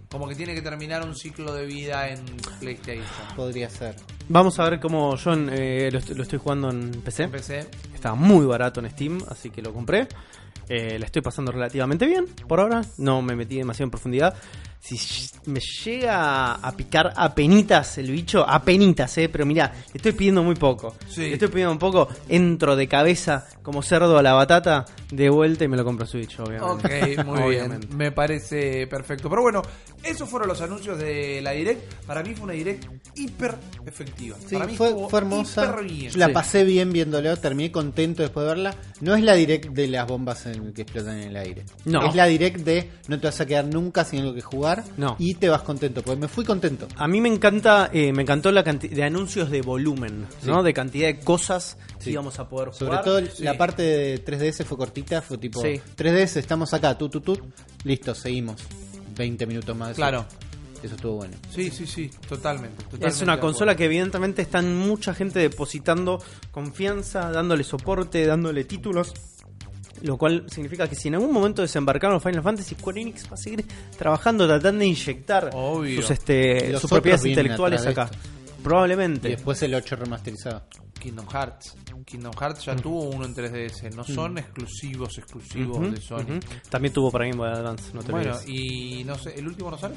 Como que tiene que terminar un ciclo de vida en PlayStation. podría ser. Vamos a ver cómo yo eh, lo, est- lo estoy jugando en PC. Empecé. Estaba muy barato en Steam, así que lo compré. Eh, la estoy pasando relativamente bien por ahora. No me metí demasiado en profundidad. Si me llega a picar a penitas el bicho, a penitas, eh, pero mira, le estoy pidiendo muy poco. Sí. Le estoy pidiendo un poco, entro de cabeza como cerdo a la batata, de vuelta y me lo compro Switch, obviamente. Ok, muy bien. Obviamente. Me parece perfecto. Pero bueno, esos fueron los anuncios de la Direct. Para mí fue una Direct hiper efectiva. Sí, Para mí fue, hermosa. la Sí. pasé bien viéndolo, terminé contento después de verla. No es la direct de las bombas en- que explotan en el aire. No. Es la direct de no te vas a quedar nunca sin algo que jugar No. y te vas contento. Porque me fui contento. A mí me encanta, eh, me encantó la cantidad de anuncios de volumen, ¿no? De cantidad de cosas Sí. que íbamos a poder Sobre jugar. todo Sí. la parte de 3DS fue cortita, fue tipo Sí. 3DS, estamos acá, tu, tu, tu, listo, seguimos. 20 minutos más. de eso. Eso estuvo bueno. Sí, sí, sí, totalmente. Es una consola que evidentemente están mucha gente depositando confianza, dándole soporte, dándole títulos. Lo cual significa que si en algún momento desembarcaron los Final Fantasy, Square Enix va a seguir trabajando, tratando de inyectar Obvio. sus, este, sus propiedades intelectuales acá. Probablemente. Y después el 8 remasterizado. Kingdom Hearts. Kingdom Hearts ya tuvo uno en 3DS. No son exclusivos, exclusivos de Sony. También tuvo para Game Boy Advance, no te Bueno, olvides. y no sé, el último no sale.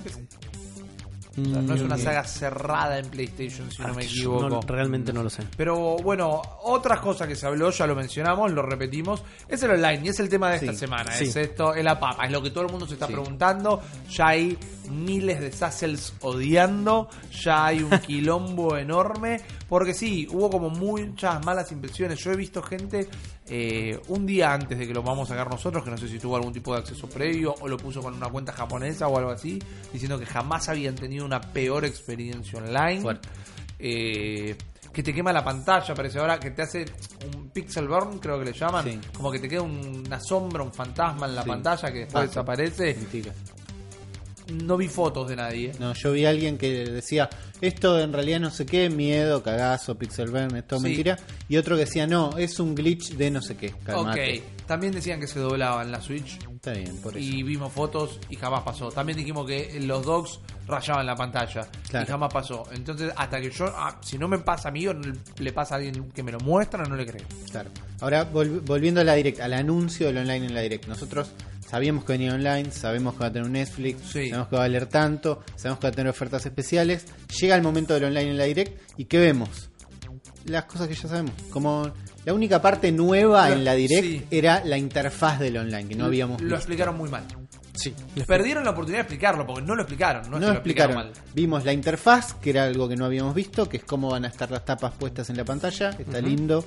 O sea, no es una saga cerrada en PlayStation, si no me equivoco. no- realmente no lo sé. Pero bueno, otra cosa que se habló, ya lo mencionamos, lo repetimos, es el online y es el tema de esta Sí, semana. sí. Es esto, es la papa, es lo que todo el mundo se está Sí. preguntando. Ya hay miles de sassels odiando, ya hay un quilombo enorme. Porque sí, hubo como muchas malas impresiones. Yo he visto gente eh, un día antes de que lo vamos a sacar nosotros, que no sé si tuvo algún tipo de acceso previo o lo puso con una cuenta japonesa o algo así, diciendo que jamás habían tenido una peor experiencia online. Fuerte. Eh, que te quema la pantalla, parece ahora que te hace un pixel burn, creo que le llaman, Sí. como que te queda un- una sombra, un fantasma en la Sí. pantalla que después Ah, desaparece. Mentira. No vi fotos de nadie. No, yo vi a alguien que decía, esto en realidad no sé qué, miedo, cagazo, pixel burn, es todo Sí. mentira. Y otro que decía, no, es un glitch de no sé qué, calmate. Ok, también decían que se doblaba en la Switch Está bien, por eso. y vimos fotos y jamás pasó. También dijimos que los dogs rayaban la pantalla Claro. y jamás pasó. Entonces, hasta que yo, ah, si no me pasa a mí o no le pasa a alguien que me lo muestra, no le creo. Claro. Ahora, vol- volviendo a la direct, al anuncio del online en la direct. Nosotros sabíamos que venía online, sabemos que va a tener un Netflix, Sí. sabemos que va a valer tanto, sabemos que va a tener ofertas especiales. Llega el momento del online en la direct y ¿qué vemos? Las cosas que ya sabemos. Como la única parte nueva en la direct sí. era la interfaz del online, que no habíamos Lo visto. explicaron muy mal. Sí. Perdieron la oportunidad de explicarlo porque no lo explicaron. No, es No que lo explicaron. mal. Vimos la interfaz, que era algo que no habíamos visto, que es cómo van a estar las tapas puestas en la pantalla. Está lindo.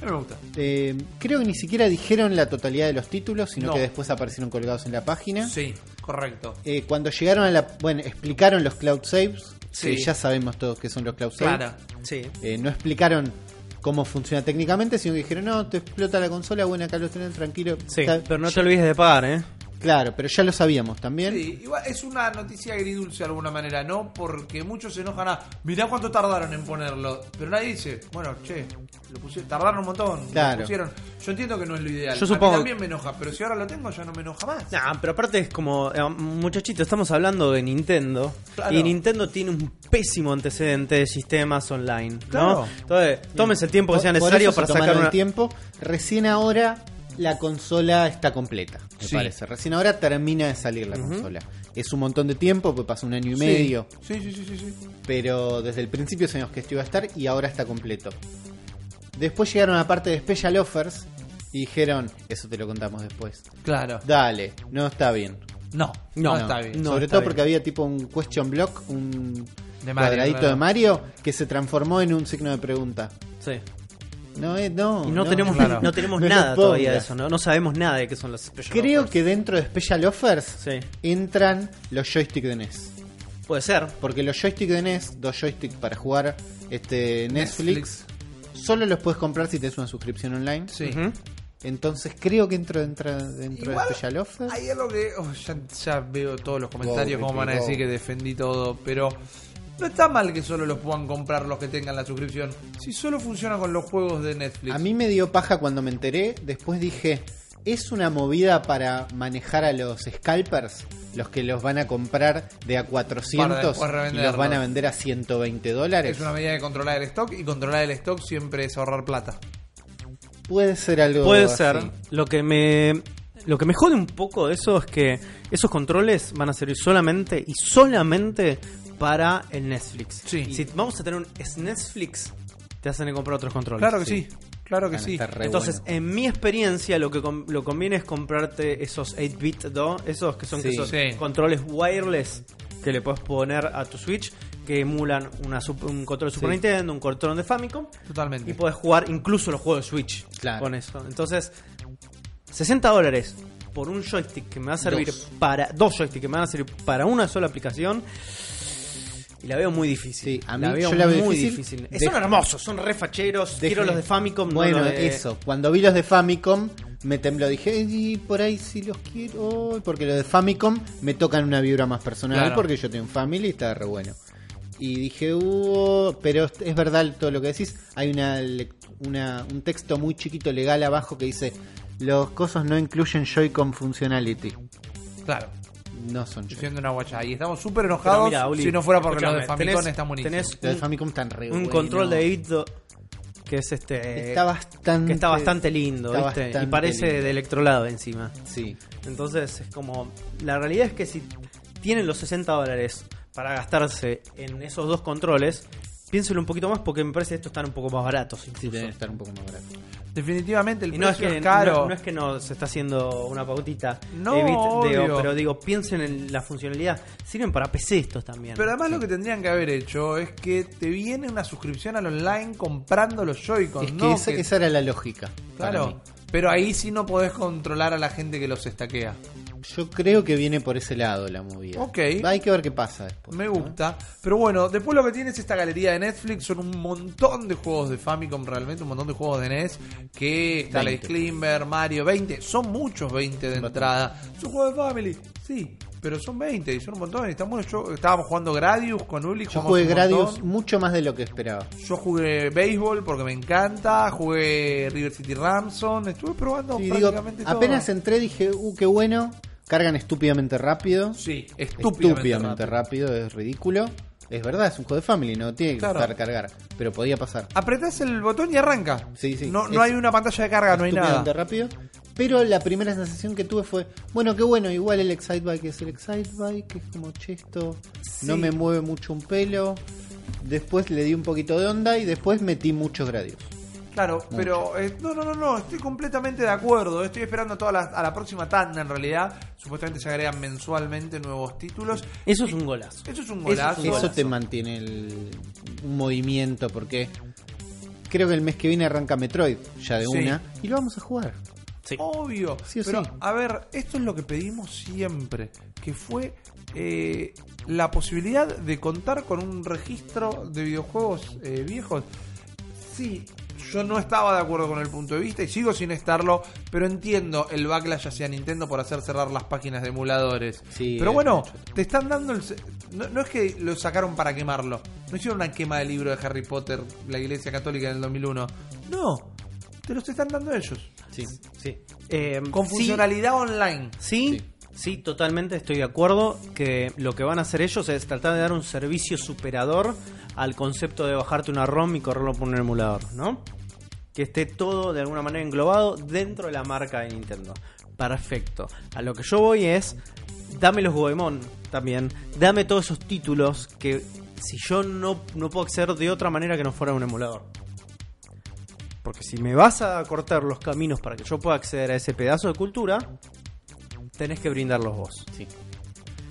A mí me gusta. Eh, creo que ni siquiera dijeron la totalidad de los títulos, sino No. que después aparecieron colgados en la página. Sí, correcto. Eh, cuando llegaron a la. Bueno, explicaron los cloud saves, Sí. que ya sabemos todos que son los cloud saves. Claro. Sí. Eh, no explicaron cómo funciona técnicamente, sino que dijeron, no, te explota la consola, bueno, acá lo tenés tranquilo. Sí, Está- pero no te olvides de pagar, ¿eh? Claro, pero ya lo sabíamos también. Sí, igual es una noticia agridulce de alguna manera, ¿no? Porque muchos se enojan a, mirá cuánto tardaron en ponerlo. Pero nadie dice, bueno, che, lo pusieron, tardaron un montón. Claro. Lo pusieron. Yo entiendo que no es lo ideal. Yo A mí supongo- también me enoja, pero si ahora lo tengo ya no me enoja más. Nah, pero aparte es como, eh, muchachito, estamos hablando de Nintendo. Claro. Y Nintendo tiene un pésimo antecedente de sistemas online. ¿no? Claro. Entonces, tómense el tiempo que sea necesario eso se para sacar el una. tiempo. Recién ahora la consola está completa, me Sí. parece. Recién ahora termina de salir la consola. Es un montón de tiempo, pues pasa un año y medio. Sí, sí, sí, sí. sí. pero desde el principio sabíamos que esto iba a estar y ahora está completo. Después llegaron a la parte de Special Offers y dijeron, eso te lo contamos después. Claro. Dale, no está bien. No, no, No, está bien. no. Sobre está todo bien. porque había tipo un question block, un De Mario, cuadradito claro. de Mario que se transformó en un signo de pregunta. Sí. No, eh, no. Y no, no, tenemos, claro. no tenemos No nada todavía de eso, ¿no? No sabemos nada de qué son los special Creo offers. que dentro de Special Offers Sí. entran los joysticks de NES. Puede ser. Porque los joysticks de NES, dos joysticks para jugar este Netflix, solo los puedes comprar si tienes una suscripción online. Sí. Entonces creo que entra entra dentro Igual, de Special Offers. Hay algo que. oh, ya, ya veo todos los comentarios Pobre como van a decir no. que defendí todo, pero. No está mal que solo los puedan comprar los que tengan la suscripción. Si solo funciona con los juegos de Netflix. A mí me dio paja cuando me enteré. Después dije, ¿es una movida para manejar a los scalpers? Los que los van a comprar de a 400 Para después y los van a vender a 120 dólares. Es una medida de controlar el stock y controlar el stock siempre es ahorrar plata. Puede ser algo Puede así. ser. Lo que me lo que me jode un poco de eso es que esos controles van a servir solamente y solamente para el Netflix. Sí. Si vamos a tener un Netflix, te hacen comprar otros controles. Claro que sí, claro que Van sí. Entonces, bueno. en mi experiencia, lo que con- lo conviene es comprarte esos 8-bit, ¿no? Esos que son Sí. Sí. controles wireless que le puedes poner a tu Switch que emulan una un control de Super Sí. Nintendo, un control de Famicom Totalmente. y puedes jugar incluso los juegos de Switch Claro. con eso. Entonces, 60 dólares por un joystick que me va a servir Dos. para dos joysticks que me van a servir para una sola aplicación. Y la veo muy difícil. Sí, a la mí- veo yo la veo muy difícil. difícil. De- son hermosos, son refacheros. Quiero los de Famicom, no Bueno, de- eso. Cuando vi los de Famicom, me tembló. Dije, y por ahí sí los quiero. Porque los de Famicom me tocan una vibra más personal. Claro. Porque yo tengo un family y está re bueno. Y dije, uh, pero es verdad todo lo que decís. Hay una, una un texto muy chiquito legal abajo que dice: Los cosos no incluyen Joy-Con Functionality. Claro. No son Joy. Diciendo una guacha. Y estamos súper Pero enojados mira, Uli, si no fuera porque los de escúchame, Famicom tenés- están buenísimos. tenés Los de un- Famicom están re un buenos. control de 8 que es este Está bastante. que está bastante lindo está ¿viste? y parece lindo. de electrolado encima Sí. entonces es como la realidad es que si tienen los 60 dólares para gastarse en esos dos controles piénselo un poquito más porque me parece que estos están un poco más baratos Sí, incluso. estar un poco más baratos. Definitivamente el y no es, precio que, es caro. no, no es que no se está haciendo una pautita No, eh, pero digo piensen en la funcionalidad sirven para PC estos también Pero además lo que tendrían que haber hecho es que te viene una suscripción al online comprando los Joy-Con. Es que, no esa, que- esa era la lógica. Claro. Pero ahí sí no podés controlar a la gente que los estaquea. Yo creo que viene por ese lado la movida. Ok. Hay que ver qué pasa después. Me ¿no? gusta. Pero bueno, después lo que tiene es esta galería de Netflix. Son un montón de juegos de Famicom, realmente un montón de juegos de NES. Que está la 20. Climber, Mario, 20. Son muchos 20 de entrada. Son juegos de Family, sí. Pero son 20 y son un montón. buenos. Yo, estábamos jugando Gradius con Uli. Yo jugué Gradius mucho más de lo que esperaba. Yo jugué béisbol porque me encanta. Jugué River City Ramson. Estuve probando Sí, digo, prácticamente todo. apenas entré dije, uh, qué bueno. Cargan estúpidamente rápido. Sí, estúpidamente, Estúpidamente rápido. rápido. es ridículo. Es verdad, es un juego de family, no tiene que Claro. estar cargar. Pero podía pasar. Apretás el botón y arranca. Sí, sí. No, no hay una pantalla de carga, no hay estúpidamente nada. rápido. Pero la primera sensación que tuve fue, bueno, qué bueno, igual el Excitebike es el Excitebike, que es como che, esto no me mueve mucho un pelo. Después le di un poquito de onda y después metí muchos gradios. Claro, pero eh, no, no, no, no, estoy completamente de acuerdo. Estoy esperando a, toda la, a la próxima tanda en realidad. Supuestamente se agregan mensualmente nuevos títulos. eso es un golazo Eso es un Eso golazo. Eso golazo. te mantiene el, un movimiento porque creo que el mes que viene arranca Metroid ya de Sí. una y lo vamos a jugar. Sí. Obvio. Sí o pero, sí. a ver, esto es lo que pedimos siempre. Que fue eh, la posibilidad de contar con un registro de videojuegos eh, viejos. Sí, yo no estaba de acuerdo con el punto de vista y sigo sin estarlo, pero entiendo el backlash hacia Nintendo por hacer cerrar las páginas de emuladores. Sí, pero bueno, te están dando el... se- No, no es que lo sacaron para quemarlo. No hicieron una quema de libro de Harry Potter, la Iglesia Católica en el 2001. No, te los están dando ellos. Sí. sí Eh, Con sí, funcionalidad online. Sí, sí, totalmente estoy de acuerdo que lo que van a hacer ellos es tratar de dar un servicio superador al concepto de bajarte una ROM y correrlo por un emulador, ¿no? Que esté todo de alguna manera englobado dentro de la marca de Nintendo. Perfecto. A lo que yo voy es, dame los Goemon también, dame todos esos títulos que si yo no, no puedo acceder de otra manera que no fuera un emulador. Porque si me vas a cortar los caminos para que yo pueda acceder a ese pedazo de cultura, tenés que brindarlos vos. Sí.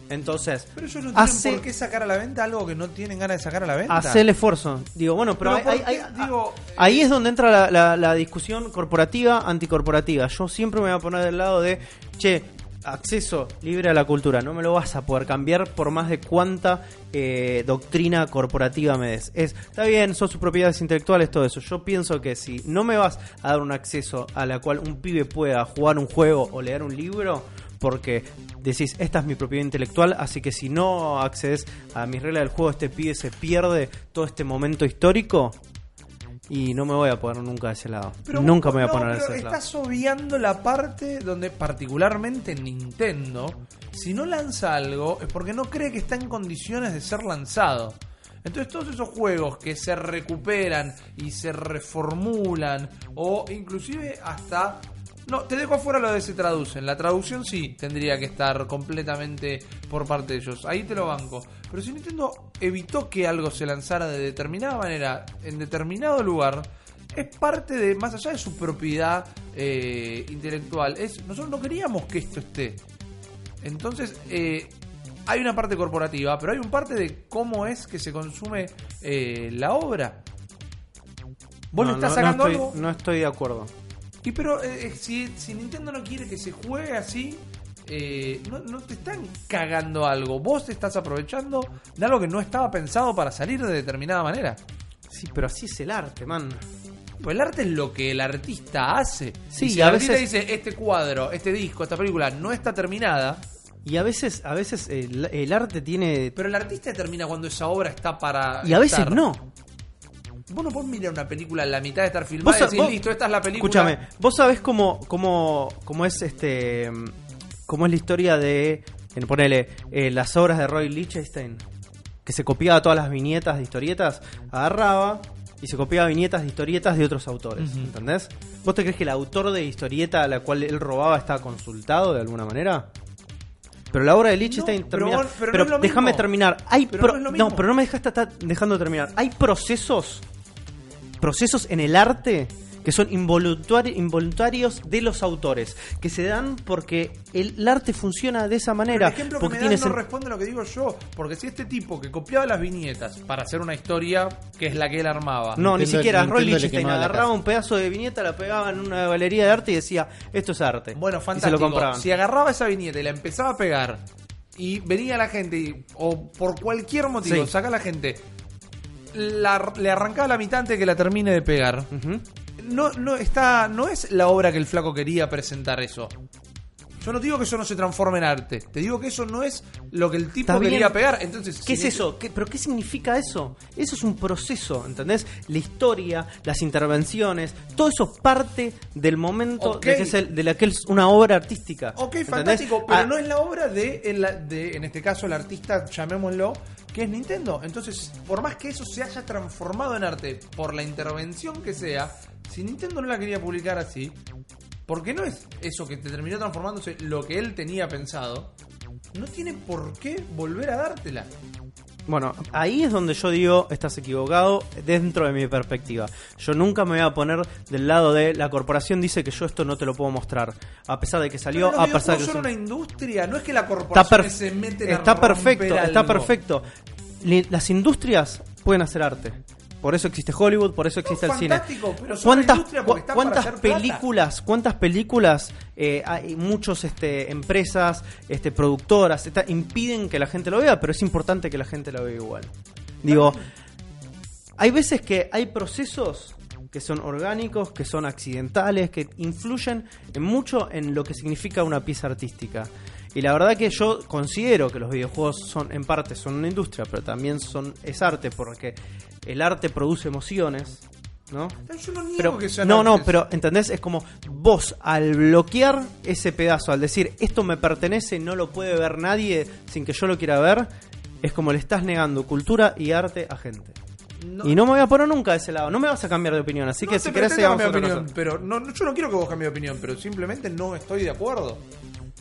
Entonces, Pero ellos no tienen hace, por qué sacar a la venta algo que no tienen ganas de sacar a la venta. hace el esfuerzo. Digo, bueno, pero, Pero hay- ¿por hay- qué? hay- Digo, ahí es donde entra la, la- la discusión corporativa, anticorporativa. Yo siempre me voy a poner del lado de, che, acceso libre a la cultura, no me lo vas a poder cambiar por más de cuánta eh, doctrina corporativa me des. Es, está bien, son sus propiedades intelectuales, todo eso. Yo pienso que si no me vas a dar un acceso a la cual un pibe pueda jugar un juego o leer un libro, porque decís, esta es mi propiedad intelectual, así que si no accedes a mis reglas del juego, este pibe se pierde todo este momento histórico. Y no me voy a poner nunca de ese lado. pero nunca me voy a no, poner de ese lado. Estás obviando la parte donde, particularmente Nintendo, si no lanza algo es porque no cree que está en condiciones de ser lanzado. Entonces todos esos juegos que se recuperan y se reformulan o inclusive hasta No, te dejo afuera lo de se traducen. La traducción sí tendría que estar completamente por parte de ellos. Ahí te lo banco. Pero si Nintendo evitó que algo se lanzara de determinada manera, en determinado lugar, es parte de, más allá de su propiedad eh, intelectual. Es, nosotros no queríamos que esto esté. Entonces, eh, hay una parte corporativa, pero hay un parte de cómo es que se consume eh, la obra. Vos le estás no, sacando no estoy, algo. no estoy de acuerdo. Y pero eh, eh, si, si Nintendo no quiere que se juegue así, eh, no, no te están cagando algo. Vos te estás aprovechando de algo que no estaba pensado para salir de determinada manera. Sí, pero así es el arte, man. Pues el arte es lo que el artista hace. Sí, y si y a el artista veces- dice, este cuadro, este disco, esta película no está terminada, Y a veces, a veces el, el arte tiene. pero el artista determina cuando esa obra está para... Y a veces estar. no. Vos no podés mirar una película en la mitad de estar filmada y decir, vos- listo, esta es la película. Escúchame, vos sabés cómo, cómo, cómo es este. cómo es la historia de. en- Ponele, eh, las obras de Roy Lichtenstein. Que se copiaba todas las viñetas de historietas, agarraba y se copiaba viñetas de historietas de otros autores. Ujú. ¿Entendés? ¿Vos te crees que el autor de historieta a la cual él robaba está consultado de alguna manera? Pero la obra de Lichtenstein No, termina. pero no déjame terminar. Hay Pero pro- no pero no me dejaste estar dejando terminar. Hay procesos procesos en el arte que son involuntari- involuntarios de los autores, que se dan porque el, el arte funciona de esa Pero manera. el ejemplo que porque me tiene das no responde a lo que digo yo. Porque si este tipo que copiaba las viñetas para hacer una historia que es la que él armaba. No, ni siquiera. Roy Lichtenstein agarraba un pedazo de viñeta, la pegaba en una galería de arte y decía, esto es arte. Bueno, Y se fantástico. lo compraban. Si agarraba esa viñeta y la empezaba a pegar y venía la gente y- o por cualquier motivo Sí. saca a la gente, la- le arrancaba la mitad antes de que la termine de pegar. No, no está, no es la obra que el flaco quería presentar eso. Yo no digo que eso no se transforme en arte. Te digo que eso no es lo que el tipo Está bien. quería pegar. Entonces, ¿Qué si es eso? ¿Qué- ¿Pero qué significa eso? Eso es un proceso, ¿entendés? La historia, las intervenciones, todo eso es parte del momento de, que es el- de la que es una obra artística. Ok, ¿entendés? fantástico, pero Ah, no es la obra de, en la- de, en este caso, el artista, llamémoslo, que es Nintendo. Entonces, por más que eso se haya transformado en arte por la intervención que sea, si Nintendo no la quería publicar así, porque no es eso que te terminó transformándose lo que él tenía pensado, no tiene por qué volver a dártela. Bueno, ahí es donde yo digo, estás equivocado dentro de mi perspectiva. Yo nunca me voy a poner del lado de la corporación dice que yo esto no te lo puedo mostrar. A pesar de que salió, a pesar de que... son una industria, no es que la corporación se meten a está perfecto, está perfecto. Las industrias pueden hacer arte. Por eso existe Hollywood, por eso existe el cine. pero ¿Cuántas, cu- cuántas plata? películas, cuántas películas eh, hay muchos este, empresas, este, productoras, impiden que la gente lo vea, pero es importante que la gente lo vea igual. Digo, hay veces que hay procesos que son orgánicos, que son accidentales, que influyen en mucho en lo que significa una pieza artística. Y la verdad que yo considero que los videojuegos son en parte son una industria, pero también son es arte porque el arte produce emociones, ¿no? Yo no niego Pero, que sean no, no, artes. pero ¿entendés? Es como vos al bloquear ese pedazo, al decir esto me pertenece, no lo puede ver nadie sin que yo lo quiera ver, es como le estás negando cultura y arte a gente. No- Y no me voy a poner nunca de ese lado, no me vas a cambiar de opinión, así No que si querés sigamos cambiar otra opinión, pero no, no, yo no quiero que vos cambies de opinión, pero simplemente no estoy de acuerdo.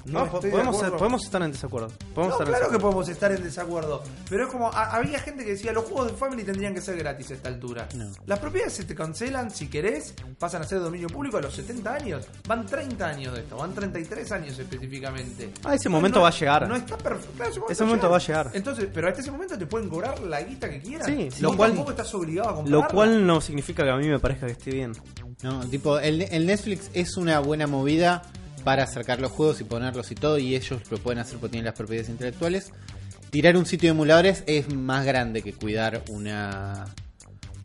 No, podemos, podemos estar en desacuerdo. Podemos No, estar en claro que podemos estar en desacuerdo. Pero es como, a- había gente que decía, los juegos de Family tendrían que ser gratis a esta altura. No. Las propiedades se te cancelan, si querés, pasan a ser dominio público a los 70 años. Van 30 años de esto, van 33 años específicamente. Ah, ese momento va a llegar. No está perfecto. Claro, Ese momento va a llegar. Entonces, pero hasta ese momento te pueden cobrar la guita que quieran. Sí, Si lo cual- tampoco estás obligado a comprarla. Lo cual no significa que a mí me parezca que esté bien. No, tipo, el, el Netflix es una buena movida para acercar los juegos y ponerlos y todo, y ellos lo pueden hacer porque tienen las propiedades intelectuales. Tirar un sitio de emuladores es más grande que cuidar una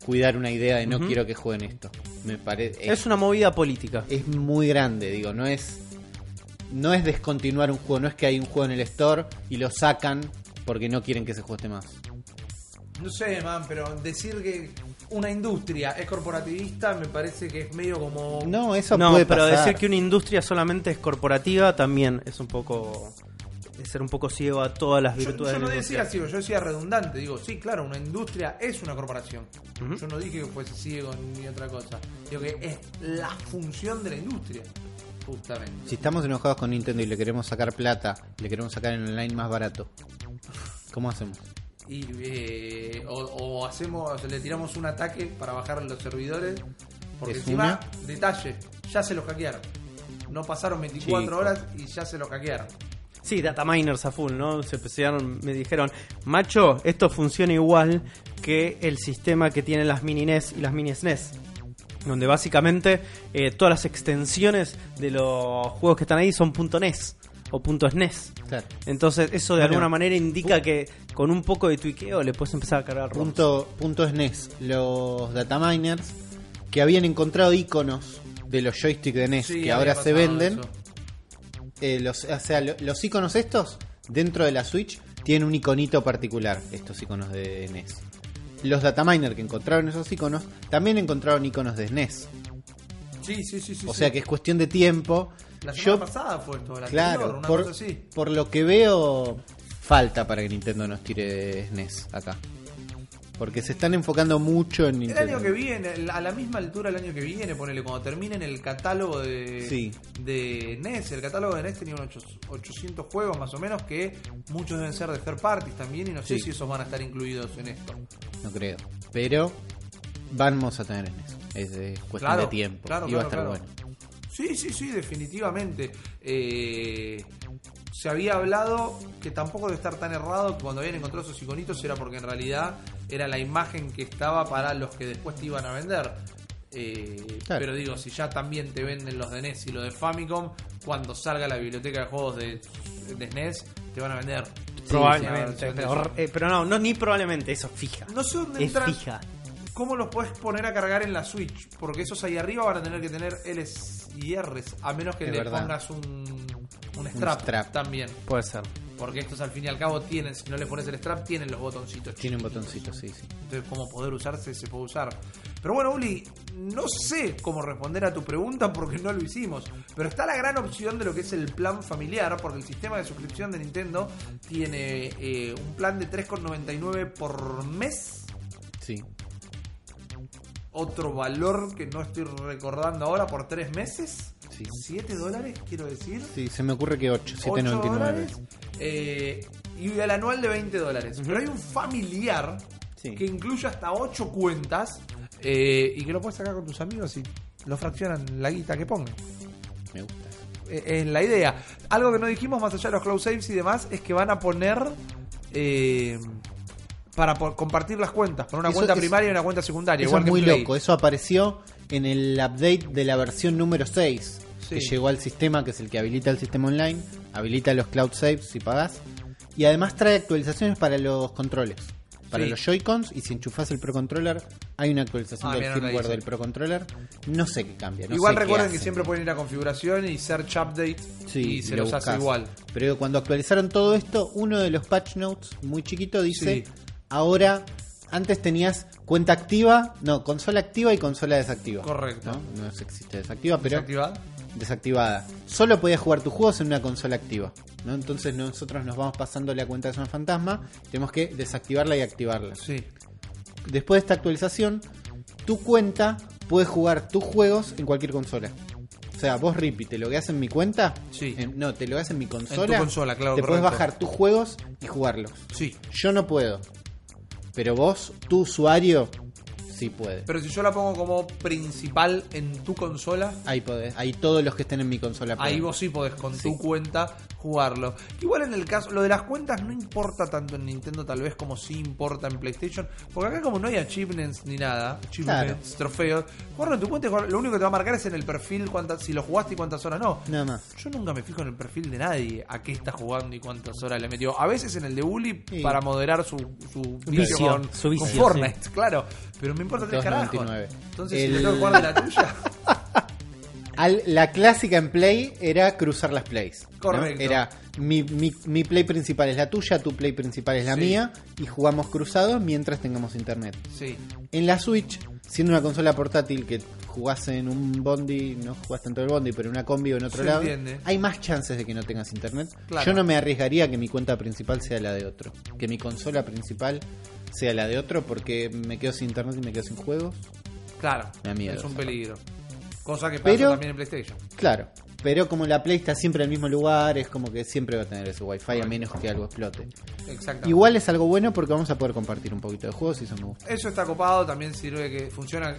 cuidar una idea de no quiero que jueguen esto. Me parece Es una movida política. es muy grande, digo, no es no es descontinuar un juego, no es que hay un juego en el store y lo sacan porque no quieren que ese juego esté más. No sé, man, pero decir que una industria es corporativista me parece que es medio como... No, eso No, puede pero pasar. decir que una industria solamente es corporativa también es un poco. es ser un poco ciego a todas las Yo, virtudes yo de no la decía industria. ciego, yo decía redundante. Digo, sí, claro, una industria es una corporación. Yo no dije que fuese ciego ni otra cosa. Digo que es la función de la industria. Justamente. Si estamos enojados con Nintendo y le queremos sacar plata, le queremos sacar en online más barato, ¿cómo hacemos? Y, eh, o, o hacemos, le tiramos un ataque para bajar los servidores. Porque Es encima, detalle, ya se los hackearon. No pasaron 24 Chico. horas y ya se los hackearon. Sí, data miners a full, ¿no? Se empezaron, me dijeron, macho, esto funciona igual que el sistema que tienen las mini NES y las mini SNES. Donde básicamente eh, todas las extensiones de los juegos que están ahí son .NES o .SNES. Claro. Entonces eso de Bueno, alguna manera indica que con un poco de tuiqueo le puedes empezar a cargar ROMs. Punto, punto SNES, los dataminers que habían encontrado iconos de los joysticks de NES Sí, que ahora se venden, eh, los, o sea, lo- los iconos estos dentro de la Switch tienen un iconito particular, estos iconos de NES. Los dataminers que encontraron esos iconos también encontraron iconos de SNES. Sí, sí, sí, sí. o sí. sea que es cuestión de tiempo. La semana Yo, pasada fue esto, la claro, una por, cosa así. por lo que veo, falta para que Nintendo nos tire SNES acá. Porque se están enfocando mucho en El Nintendo. año que viene, a la misma altura el año que viene, ponele, cuando terminen el catálogo de, Sí. de NES, el catálogo de NES tenía unos 800 juegos más o menos que muchos deben ser de third parties también y no sé si esos van a estar incluidos en esto. No creo. Pero vamos a tener SNES. Es, es cuestión Claro, de tiempo. claro, y va a estar bueno. Sí, sí, sí, definitivamente. Eh, se había hablado que tampoco debe estar tan errado que cuando habían encontrado esos iconitos era porque en realidad era la imagen que estaba para los que después te iban a vender. Eh, Claro. Pero digo, si ya también te venden los de NES y los de Famicom, cuando salga la biblioteca de juegos de, de SNES, te van a vender. Probablemente, pero, eh, pero no, no ni probablemente, eso fija. No sé dónde es entran. fija. ¿Cómo los puedes poner a cargar en la Switch? Porque esos ahí arriba van a tener que tener Ls y Rs, a menos que Es le verdad. pongas un, un strap, strap. también. Puede ser. Porque estos al fin y al cabo tienen, si no le pones el strap, tienen los botoncitos. Tiene un botoncito, sí, sí. Entonces, cómo poder usarse, se puede usar. Pero bueno, Uli, no sé cómo responder a tu pregunta porque no lo hicimos. Pero está la gran opción de lo que es el plan familiar, porque el sistema de suscripción de Nintendo tiene eh, un plan de 3,99 por mes. Sí. Otro valor que no estoy recordando ahora por tres meses. Sí. 7 dólares, quiero decir. Sí, se me ocurre que 8, 8 7.99. dólares. eh, y el anual de 20 dólares. Pero hay un familiar Sí. que incluye hasta 8 cuentas eh, y que lo puedes sacar con tus amigos y lo fraccionan la guita que pongan. Me gusta. Eh, es la idea. Algo que no dijimos más allá de los cloud saves y demás es que van a poner eh, para compartir las cuentas, con una Eso cuenta es- primaria y una cuenta secundaria. Eso igual es muy Play. loco. Eso apareció en el update de la versión número 6. Sí. Que llegó al sistema, que es el que habilita el sistema online. Habilita los cloud saves si pagás. Y además trae actualizaciones para los controles. Para Sí. los Joy-Cons. Y si enchufás el Pro Controller, hay una actualización Ah, del no firmware hice. del Pro Controller. No sé qué cambia. no igual sé recuerden que siempre pueden ir a configuración y search update Sí, y se lo los hace igual. Pero cuando actualizaron todo esto, uno de los patch notes muy chiquito dice. Ahora antes tenías cuenta activa, no, consola activa y consola desactiva. Correcto. No, no existe desactiva, pero ¿Desactivada? desactivada. Solo podías jugar tus juegos en una consola activa. ¿no? Entonces nosotros nos vamos pasando la cuenta de zona fantasma, tenemos que desactivarla y activarla. Sí. Después de esta actualización, tu cuenta puede jugar tus juegos en cualquier consola. O sea, vos, Rippy, te lo en mi cuenta. Sí. En- no, te lo en mi consola. consola, claro, Te puedes bajar tus juegos y jugarlos. Sí. Yo no puedo. Pero vos, tu usuario, sí puede. Pero si yo la pongo como principal en tu consola, Ahí podés. Ahí todos los que estén en mi consola ahí pueden. vos sí podés con Sí. tu cuenta jugarlo. Igual en el caso, lo de las cuentas no importa tanto en Nintendo tal vez como sí importa en PlayStation, porque acá como no hay achievements ni nada, achievements, trofeos, jugarlo en tu cuenta, y jugar- lo único que te va a marcar es en el perfil cuántas, si lo jugaste y cuántas horas no. Nada más. Yo nunca me fijo en el perfil de nadie a qué está jugando y cuántas horas le metió. A veces en el de Uli Sí. para moderar su, su Vicio, con, su vicio, con sí. Fortnite, claro. Pero me importa tres 2.99. carajos. Entonces, El- si tengo que jugar de la tuya, Al- la clásica en Play era cruzar las plays. ¿no? Correcto. Era mi, mi, mi play principal es la tuya, tu play principal es la Sí. mía y jugamos cruzados mientras tengamos internet. sí. En la Switch, siendo una consola portátil que jugás en un bondi, no jugás tanto el bondi, pero en una combi o en otro Se lado, entiende. hay más chances de que no tengas internet. Claro. Yo no me arriesgaría que mi cuenta principal sea la de otro, que mi consola principal sea la de otro porque me quedo sin internet y me quedo sin juegos. Claro, Me da miedo es un esa peligro. Cosa que pasa Pero- también en PlayStation. Claro, Pero como la Play está siempre en el mismo lugar, es como que siempre va a tener ese Wi-Fi a menos que algo explote. Exactamente. Igual es algo bueno porque vamos a poder compartir un poquito de juegos y eso me gusta. Eso está copado, también sirve que funciona.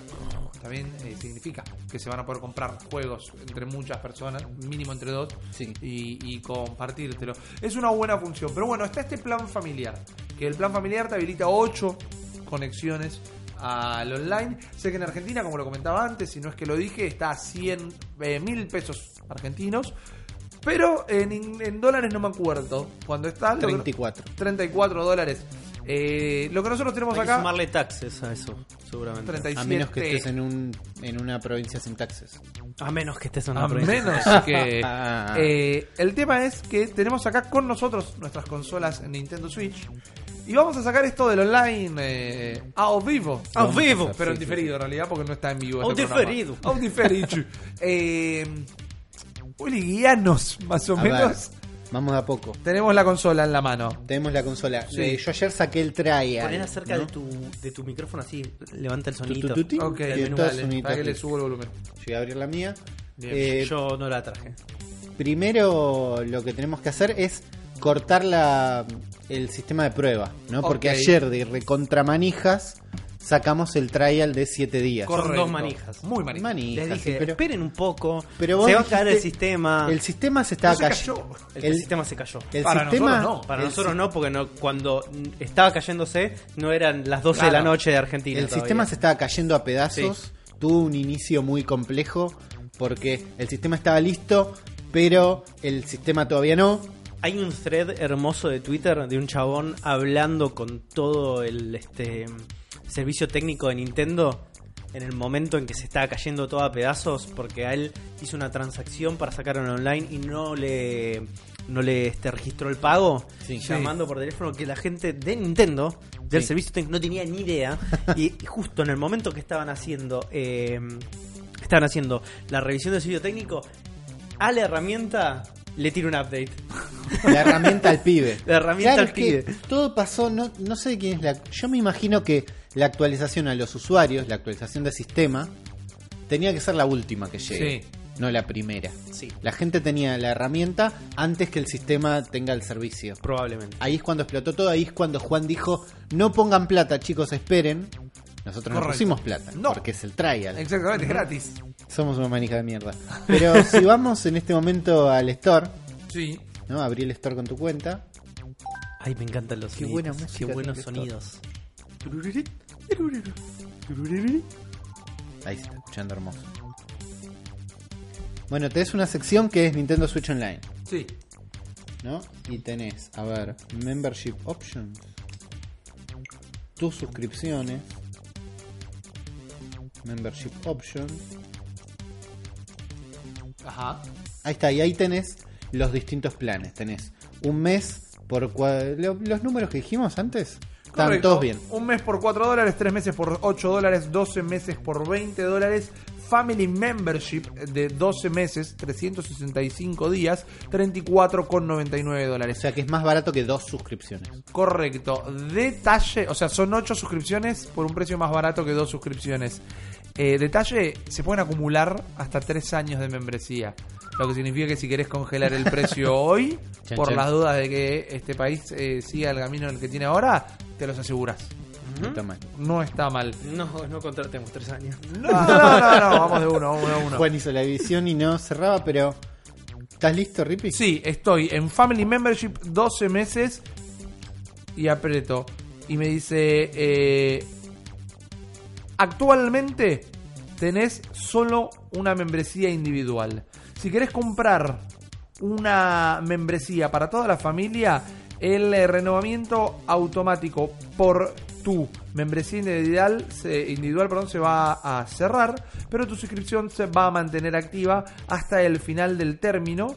También eh, significa que se van a poder comprar juegos entre muchas personas, mínimo entre dos, Sí. y, y compartírtelo. Es una buena función. Pero bueno, está este plan familiar. Que el plan familiar te habilita 8 conexiones al online. Sé que en Argentina, como lo comentaba antes, si no es que lo dije, está a 100 eh, mil pesos argentinos. Pero en, en dólares no me acuerdo. Cuando está. lo que- 34. 34 dólares. Eh, lo que nosotros tenemos Hay que acá. sumarle taxes a eso, seguramente. 37. A menos que estés en, un, en una provincia sin taxes. A menos que estés en una A provincia. menos que. eh, el tema es que tenemos acá con nosotros nuestras consolas Nintendo Switch. Y vamos a sacar esto del online eh, a o vivo. A vivo. Pero en Sí, sí. diferido en realidad porque no está en vivo. A este diferido. programa. A un diferido. eh, Uli, guíanos más o A ver, menos. vamos a poco. Tenemos la consola en la mano. Tenemos la consola. Sí. Eh, yo ayer saqué el trial. Poner acerca ¿no? de, tu, de tu micrófono así, levanta el Tu, sonidito. tu, tu. Ok, Y dale, todos soniditos para que le subo el volumen. Yo voy a abrir la mía. Bien. Eh, Yo no la traje. Primero lo que tenemos que hacer es cortar la, el sistema de prueba, ¿no? Porque ayer de recontramanijas sacamos el trial de 7 días. Correcto. dos manijas. Muy manijas. Manijas, Les dije, sí, pero esperen un poco. Pero vos se va a caer el sistema. el sistema se estaba No cayendo. cayó. El, el- sistema se cayó. El Para sistema, nosotros no. Para nosotros no, porque no, cuando estaba cayéndose no eran las 12 de la noche de Argentina. El todavía. sistema se estaba cayendo a pedazos. Tuvo un inicio muy complejo porque el sistema estaba listo, pero el sistema todavía no. Hay un thread hermoso de Twitter de un chabón hablando con todo el este servicio técnico de Nintendo en el momento en que se estaba cayendo todo a pedazos porque a él hizo una transacción para sacarlo en online y no le no le este, registró el pago Sí. llamando por teléfono que la gente de Nintendo del Sí. servicio técnico no tenía ni idea y justo en el momento que estaban haciendo eh, estaban haciendo la revisión del servicio técnico a la herramienta le tira un update La herramienta al pibe. La herramienta Claro, al pibe. Todo pasó, no, no sé de quién es la. Yo me imagino que la actualización a los usuarios, la actualización del sistema, tenía que ser la última que llegue. Sí. No la primera. Sí. La gente tenía la herramienta antes que el sistema tenga el servicio. probablemente Ahí es cuando explotó todo, ahí es cuando Juan dijo, no pongan plata, chicos, esperen. Nosotros no Correcto. pusimos plata, No. porque es el trial. Exactamente, es gratis. Somos una manija de mierda. Pero si vamos en este momento al store, Sí. ¿no? Abrí el store con tu cuenta. Ay, me encantan los Qué sonidos. buena música Qué buenos sonidos. Ahí está escuchando hermoso. Bueno, tenés una sección que es Nintendo Switch Online, Sí. ¿no? Y tenés, a ver, Membership Options, tus suscripciones, Membership Options. Ajá. Ahí está, y ahí tenés los distintos planes. Tenés un mes por cua- lo- los números que dijimos antes. Están Correcto. todos bien. Un mes por 4 dólares, 3 meses por 8 dólares, 12 meses por 20 dólares. Family Membership de 12 meses, 365 días, 34,99 O dólares. sea que es más barato que dos suscripciones. Correcto. Detalle, o sea, son 8 suscripciones por un precio más barato que 2 suscripciones. Eh, detalle, se pueden acumular hasta 3 años de membresía. Lo que significa que si querés congelar el precio hoy, Chan, por chan. las dudas de que este país eh, siga el camino en el que tiene ahora, te los aseguras. No está mal. No está mal. No, no contratemos tres años. No, no, no, no, vamos de uno, vamos de uno. Juan hizo la división y no cerraba, pero. ¿Estás listo, Rippy? Sí, estoy en Family Membership 12 meses y aprieto. Y me dice, eh, actualmente tenés solo una membresía individual. Si querés comprar una membresía para toda la familia, el eh, renovamiento automático por tu membresía individual, se, individual perdón, se va a cerrar, pero tu suscripción se va a mantener activa hasta el final del término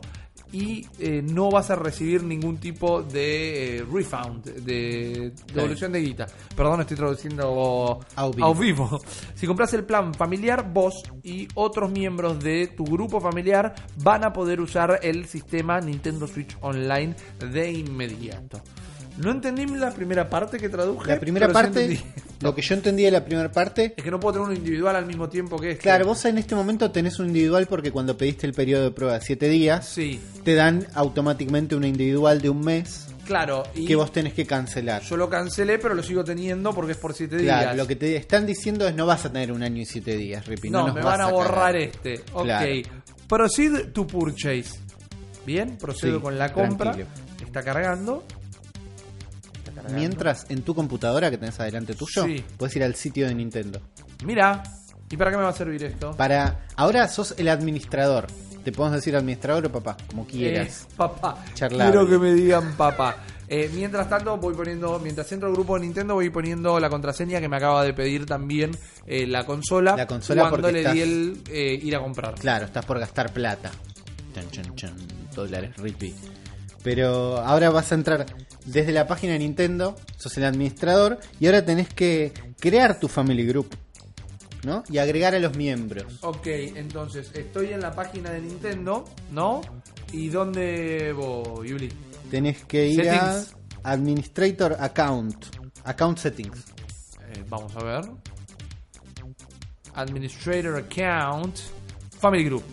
y eh, no vas a recibir ningún tipo de eh, refund, de devolución de guita. Perdón, estoy traduciendo vivo. au vivo. Si compras el plan familiar, vos y otros miembros de tu grupo familiar van a poder usar el sistema Nintendo Switch Online de inmediato. No entendí la primera parte que traduje. La primera sí parte. Lo que yo entendí de la primera parte, Es que no puedo tener uno individual al mismo tiempo que este. claro, vos en este momento tenés un individual porque cuando pediste el periodo de prueba de 7 días, Sí, te dan automáticamente una individual de un mes claro. Y que vos tenés que cancelar. yo lo cancelé, pero lo sigo teniendo porque es por 7 Claro, días. lo que te están diciendo es no vas a tener un año y 7 días, Rippy. No, No, nos me van a borrar este. Ok. Claro. Proceed to purchase. Bien, procedo Sí, con la compra. tranquilo. Está cargando. Mientras en tu computadora que tenés adelante tuyo, Sí. puedes ir al sitio de Nintendo. Mira. ¿Y para qué me va a servir esto? Para ahora sos el administrador. Te podemos decir administrador o papá, como quieras. Eh, papá. Charlable. Quiero que me digan papá. Eh, mientras tanto, voy poniendo, mientras entro al grupo de Nintendo, voy poniendo la contraseña que me acaba de pedir también eh, la consola. La consola cuando porque le estás- di el eh, ir a comprar. Claro, estás por gastar plata. Chan, chan, chan, dólares, Rippy. Pero ahora vas a entrar desde la página de Nintendo, sos el administrador, y ahora tenés que crear tu family group, ¿no? Y agregar a los miembros. Ok, entonces estoy en la página de Nintendo, ¿no? ¿Y dónde voy, Yuli? Tenés que ir Settings. a Administrator Account, Account Settings. Eh, vamos a ver. Administrator Account. Family Group.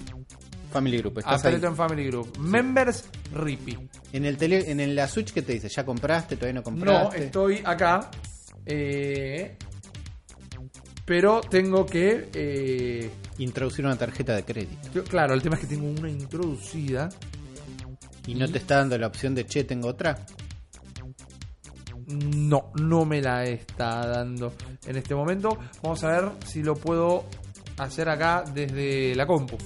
Family Group, estás ahí. En Family Group. Members Rippy. En el tele, en la Switch que te dice, ¿ya compraste? ¿Todavía no No, compraste? estoy acá. eh, pero tengo que. eh, Introducir una tarjeta de crédito. claro, el tema es que tengo una introducida. Y no te está dando la opción de che, tengo otra. No, no me la está dando en este momento. Vamos a ver si lo puedo hacer acá desde la compu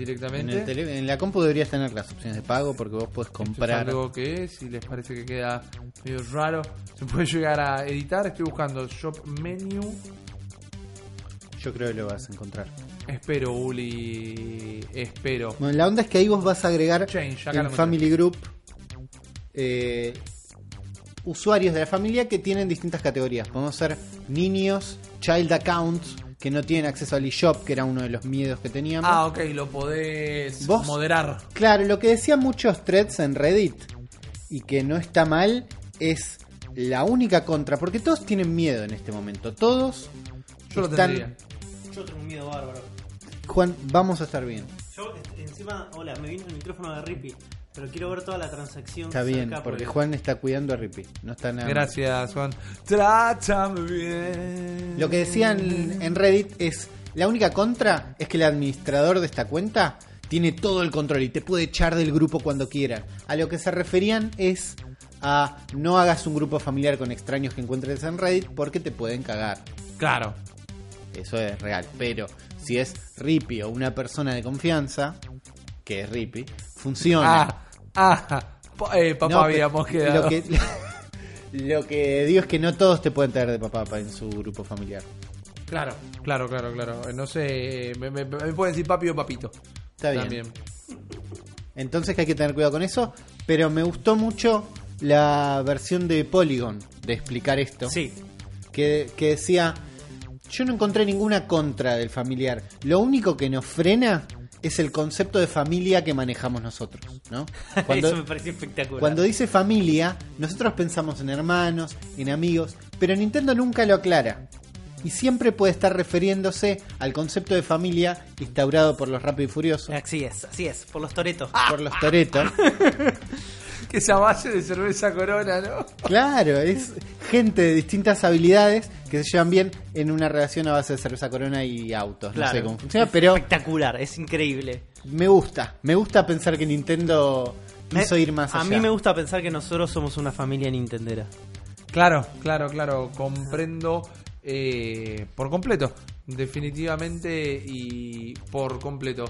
En, directamente. el tele- en la compu deberías tener las opciones de pago porque vos puedes Esto es comprar. algo que si les parece que queda medio raro, se puede llegar a editar. Estoy buscando Shop Menu. Yo creo que lo vas a encontrar. Espero, Uli. Espero. Bueno, la onda es que ahí vos vas a agregar Change, en. Family Group eh, usuarios de la familia que tienen distintas categorías. Podemos ser niños, child accounts, que no tienen acceso al eShop, que era uno de los miedos que teníamos. Ah, ok, lo podés ¿Vos? moderar. Claro, lo que decían muchos threads en Reddit y que no está mal es la única contra, porque todos tienen miedo en este momento. Todos Yo lo están. tendría. Yo tengo un miedo bárbaro. Juan, vamos a estar bien. Yo, encima, hola, me vino el micrófono de Rippy, pero quiero ver toda la transacción. Está bien, porque Juan está cuidando a Rippy. No está nada. Gracias, Juan. Trátame bien. Lo que decían en Reddit es la única contra es que el administrador de esta cuenta tiene todo el control y te puede echar del grupo cuando quiera. A lo que se referían es a no hagas un grupo familiar con extraños que encuentres en Reddit porque te pueden cagar. Claro. Eso es real. Pero si es Rippy o una persona de confianza, que es Rippy, funciona. Ah, ah. Eh, papá No, habíamos quedado. Lo que, lo que digo es que no todos te pueden traer de papá pa- en su grupo familiar. Claro, claro, claro, claro. No sé, me, me- me pueden decir papi o papito. Está bien. También. Entonces que hay que tener cuidado con eso. Pero me gustó mucho la versión de Polygon de explicar esto. Sí, Que, que decía, yo no encontré ninguna contra del familiar. Lo único que nos frena es el concepto de familia que manejamos nosotros. ¿no? Cuando, eso me pareció espectacular. Cuando dice familia, nosotros pensamos en hermanos, en amigos, pero Nintendo nunca lo aclara. Y siempre puede estar refiriéndose al concepto de familia instaurado por los Rápido y Furiosos, Así es, así es, por los toretos. por los Toreto. Que esa base de cerveza corona, ¿no? Claro, es gente de distintas habilidades que se llevan bien en una relación a base de cerveza corona y autos. No sé cómo funciona, Es pero Espectacular, es increíble. me gusta. Me gusta pensar que Nintendo quiso Me- ir más allá. A mí me gusta pensar que nosotros somos una familia nintendera. Claro, claro, claro. Comprendo eh, por completo. Definitivamente y por completo.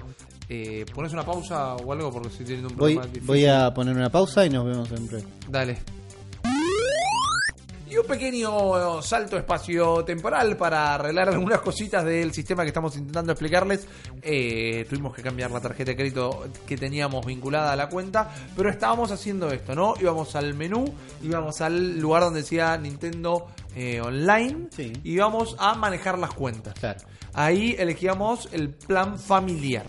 Eh, ¿Pones una pausa o algo? Porque estoy teniendo un Voy, problema difícil. voy a poner una pausa y nos vemos en breve. Dale. Y un pequeño salto espacio-temporal para arreglar algunas cositas del sistema que estamos intentando explicarles. Eh, tuvimos que cambiar la tarjeta de crédito que teníamos vinculada a la cuenta, pero estábamos haciendo esto, ¿no? Íbamos al menú, íbamos al lugar donde decía Nintendo eh, Online Sí. y íbamos a manejar las cuentas. Claro. Ahí elegíamos el plan familiar.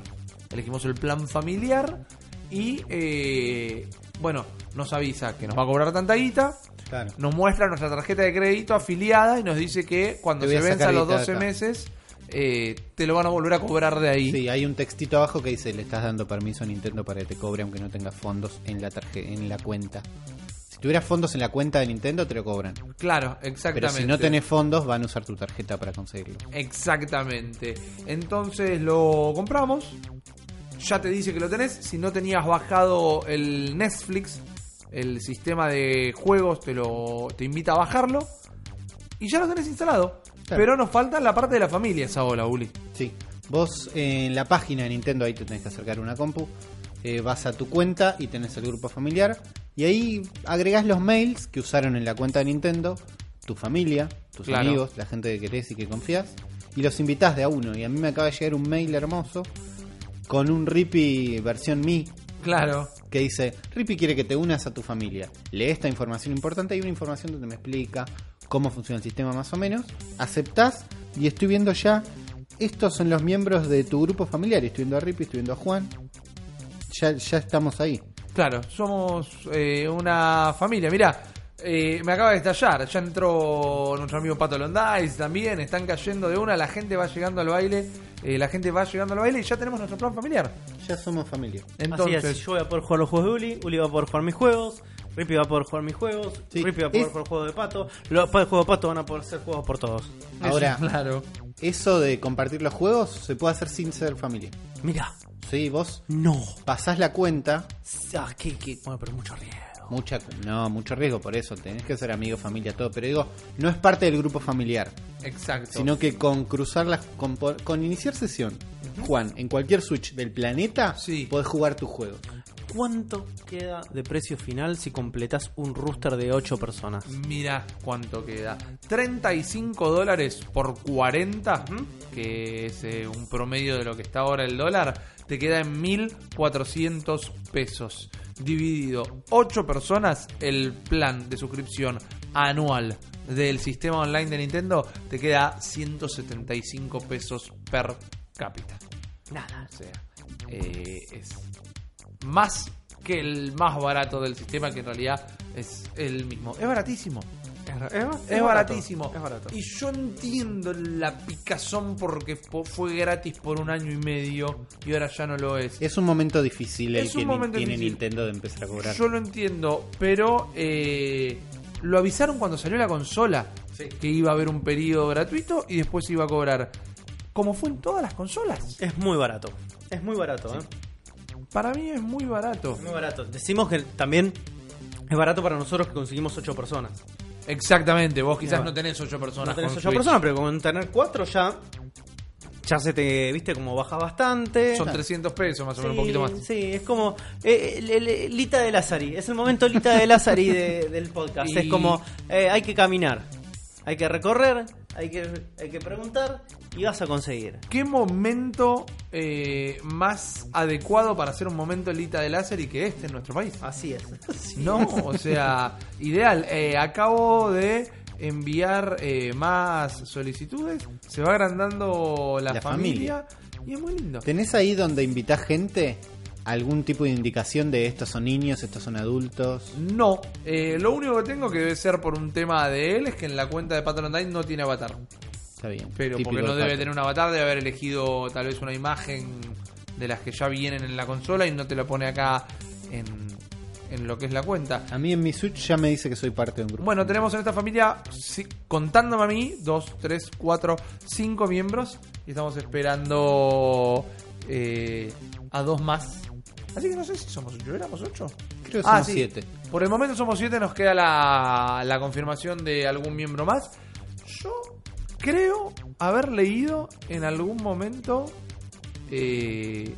Elegimos el plan familiar y eh, bueno, nos avisa que nos va a cobrar tanta guita, Claro. nos muestra nuestra tarjeta de crédito afiliada y nos dice que cuando se a sacar venzan los guita de 12 acá. meses, eh, te lo van a volver a cobrar de ahí. Sí, hay un textito abajo que dice, le estás dando permiso a Nintendo para que te cobre aunque no tengas fondos en la en la cuenta. Si tuvieras fondos en la cuenta de Nintendo te lo cobran. Claro, Pero exactamente. si no tenés fondos van a usar tu tarjeta para conseguirlo. Exactamente. Entonces lo compramos. Ya te dice que lo tenés. Si no tenías bajado el Netflix, el sistema de juegos te lo te invita a bajarlo. Y ya lo tenés instalado. Claro. Pero nos falta la parte de la familia esa ola, Uli. Sí. Vos en la página de Nintendo ahí te tenés que acercar una compu. eh, vas a tu cuenta y tenés el grupo familiar. Y ahí agregás los mails que usaron en la cuenta de Nintendo, tu familia, tus Claro. amigos, la gente que querés y que confías. Y los invitás de a uno. Y a mí me acaba de llegar un mail hermoso con un Rippy versión Mi Claro. que dice, Rippy quiere que te unas a tu familia. Lee esta información importante y una información donde me explica cómo funciona el sistema más o menos. Aceptás y estoy viendo ya, estos son los miembros de tu grupo familiar. Estoy viendo a Rippy, estoy viendo a Juan. Ya, ya estamos ahí. Claro, somos eh, una familia. Mira, me acaba de estallar. Ya entró nuestro amigo Pato Londáis también. Están cayendo de una. La gente va llegando al baile. eh, la gente va llegando al baile y ya tenemos nuestro plan familiar. Ya somos familia. Entonces, Así es, yo voy a poder jugar los juegos de Uli, Uli va a poder jugar mis juegos, Rippy va a poder jugar mis juegos, Sí, Rippy va a poder es- jugar el juego de Pato, los para el juego de Pato van a poder ser juegos por todos. Ahora, claro. eso de compartir los juegos se puede hacer sin ser familia. Mira, Sí, vos no. pasás la cuenta Ah, qué, qué- Bueno, pero mucho riesgo. Mucha, no, mucho riesgo por eso, tenés que ser amigo, familia, todo, pero digo, no es parte del grupo familiar, Exacto. sino que con cruzarlas, con, po- con iniciar sesión, Juan, en cualquier Switch del planeta, Sí. podés jugar tu juego. ¿Cuánto queda de precio final si completas un rooster de 8 personas? Mira cuánto queda. 35 dólares por 40, que es eh, un promedio de lo que está ahora el dólar, te queda en 1400 pesos. Dividido 8 personas, el plan de suscripción anual del sistema online de Nintendo te queda 175 pesos per cápita. Nada. O sea, eh, es más que el más barato del sistema, que en realidad es el mismo. Es baratísimo. Es, baratísimo. Es barato. Y yo entiendo la picazón porque po- fue gratis por un año y medio y ahora ya no lo es. Es un momento difícil el Es que un ni- momento tiene difícil. Nintendo de empezar a cobrar. Yo lo entiendo, pero eh, lo avisaron cuando salió la consola que iba a haber un periodo gratuito y después iba a cobrar. Como fue en todas las consolas. Es muy barato. Es muy barato, ¿eh? Para mí es muy barato. Es muy barato. Decimos que también es barato para nosotros que conseguimos 8 personas. Exactamente, vos quizás no tenés 8 personas. No tenés con 8 Switch. personas, pero con tener 4 ya. Ya se te, viste, como baja bastante. Son 300 pesos, más o menos, un poquito más. Sí, es como eh, el- el- Lita de Lazari. Es el momento Lita de Lazari de- del podcast. Y- Es como eh, hay que caminar, hay que recorrer, hay que, hay que preguntar y vas a conseguir. ¿Qué momento eh, más adecuado para hacer un momento Lita de láser y que este en nuestro país? Así es. No, o sea, ideal. Eh, acabo de enviar eh, más solicitudes, se va agrandando la, La familia, y es muy lindo. ¿Tenés ahí donde invitás gente algún tipo de indicación de estos son niños, estos son adultos? No, eh, lo único que tengo que debe ser por un tema de él es que en la cuenta de Patron Online no tiene avatar. Está bien. Pero porque no de debe tener un avatar, debe haber elegido tal vez una imagen de las que ya vienen en la consola y no te la pone acá en, en lo que es la cuenta. A mí en mi Switch ya me dice que soy parte de un grupo. Bueno, tenemos en esta familia, sí, contándome a mí, dos, tres, cuatro, cinco miembros y estamos esperando eh, a dos más. Así que no sé si somos ocho, ¿éramos ocho? Creo que Ah, somos sí. siete. Por el momento somos siete, nos queda la, la confirmación de algún miembro más. Yo creo haber leído en algún momento eh,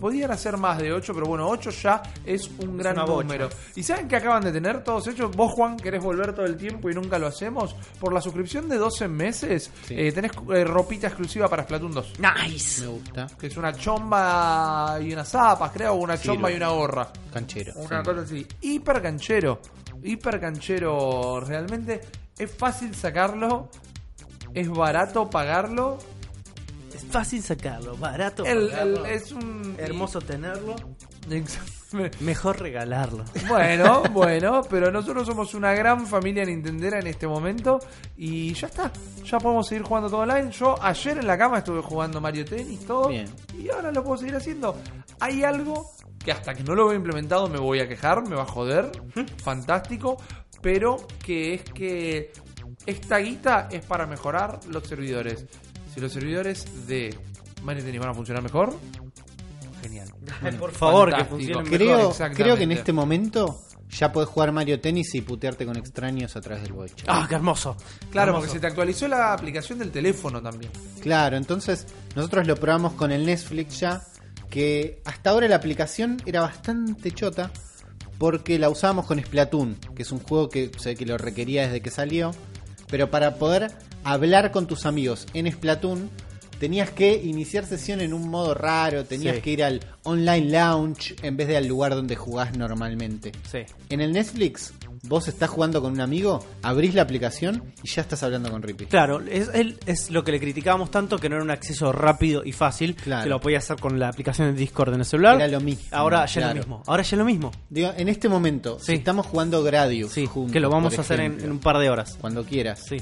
podían hacer más de ocho, pero bueno, ocho ya es un gran bocha. número. ¿Y saben que acaban de tener todos hechos? Vos, Juan, querés volver todo el tiempo y nunca lo hacemos. Por la suscripción de 12 meses, Sí. eh, tenés eh, ropita exclusiva para Splatoon 2. Nice. Me gusta. Que es una chomba y unas zapas, creo, o una Sí, chomba y una gorra. Canchero. Una sí. cosa así. Hiper canchero. Hiper canchero. Realmente es fácil sacarlo. Es barato pagarlo. Es fácil sacarlo, barato. El- pagarlo, el- es un. hermoso tenerlo. Mejor regalarlo. Bueno, bueno, pero nosotros somos una gran familia nintendera en este momento y ya está. Ya podemos seguir jugando todo online. Yo ayer en la cama estuve jugando Mario Tennis, todo. Bien. Y ahora lo puedo seguir haciendo. Hay algo que hasta que no lo vea implementado me voy a quejar, me va a joder. Fantástico. Pero que es que esta guita es para mejorar los servidores. Si los servidores de Mario Tennis van a funcionar mejor, genial. Por favor, que Fantástico. funcione Mejor, Creo, creo que en este momento ya podés jugar Mario Tennis y putearte con extraños a través del voice chat. Ah, qué hermoso. Claro, Hermoso. porque se te actualizó la aplicación del teléfono también. Claro, entonces nosotros lo probamos con el Netflix ya, que hasta ahora la aplicación era bastante chota porque la usábamos con Splatoon, que es un juego que sé que lo requería desde que salió, pero para poder hablar con tus amigos en Splatoon tenías que iniciar sesión en un modo raro, tenías Sí. que ir al online lounge en vez de al lugar donde jugás normalmente. Sí. En el Netflix, vos estás jugando con un amigo, abrís la aplicación y ya estás hablando con Rippy. Claro, es, lo que le criticábamos tanto, que no era un acceso rápido y fácil, Claro. que lo podía hacer con la aplicación de Discord en el celular. Era lo mismo, Ahora ya claro. lo mismo. Ahora ya es lo mismo. Digo, en este momento, Sí. si estamos jugando Gradius Sí, juntos, que lo vamos a hacer en, en un par de horas. cuando quieras, Sí,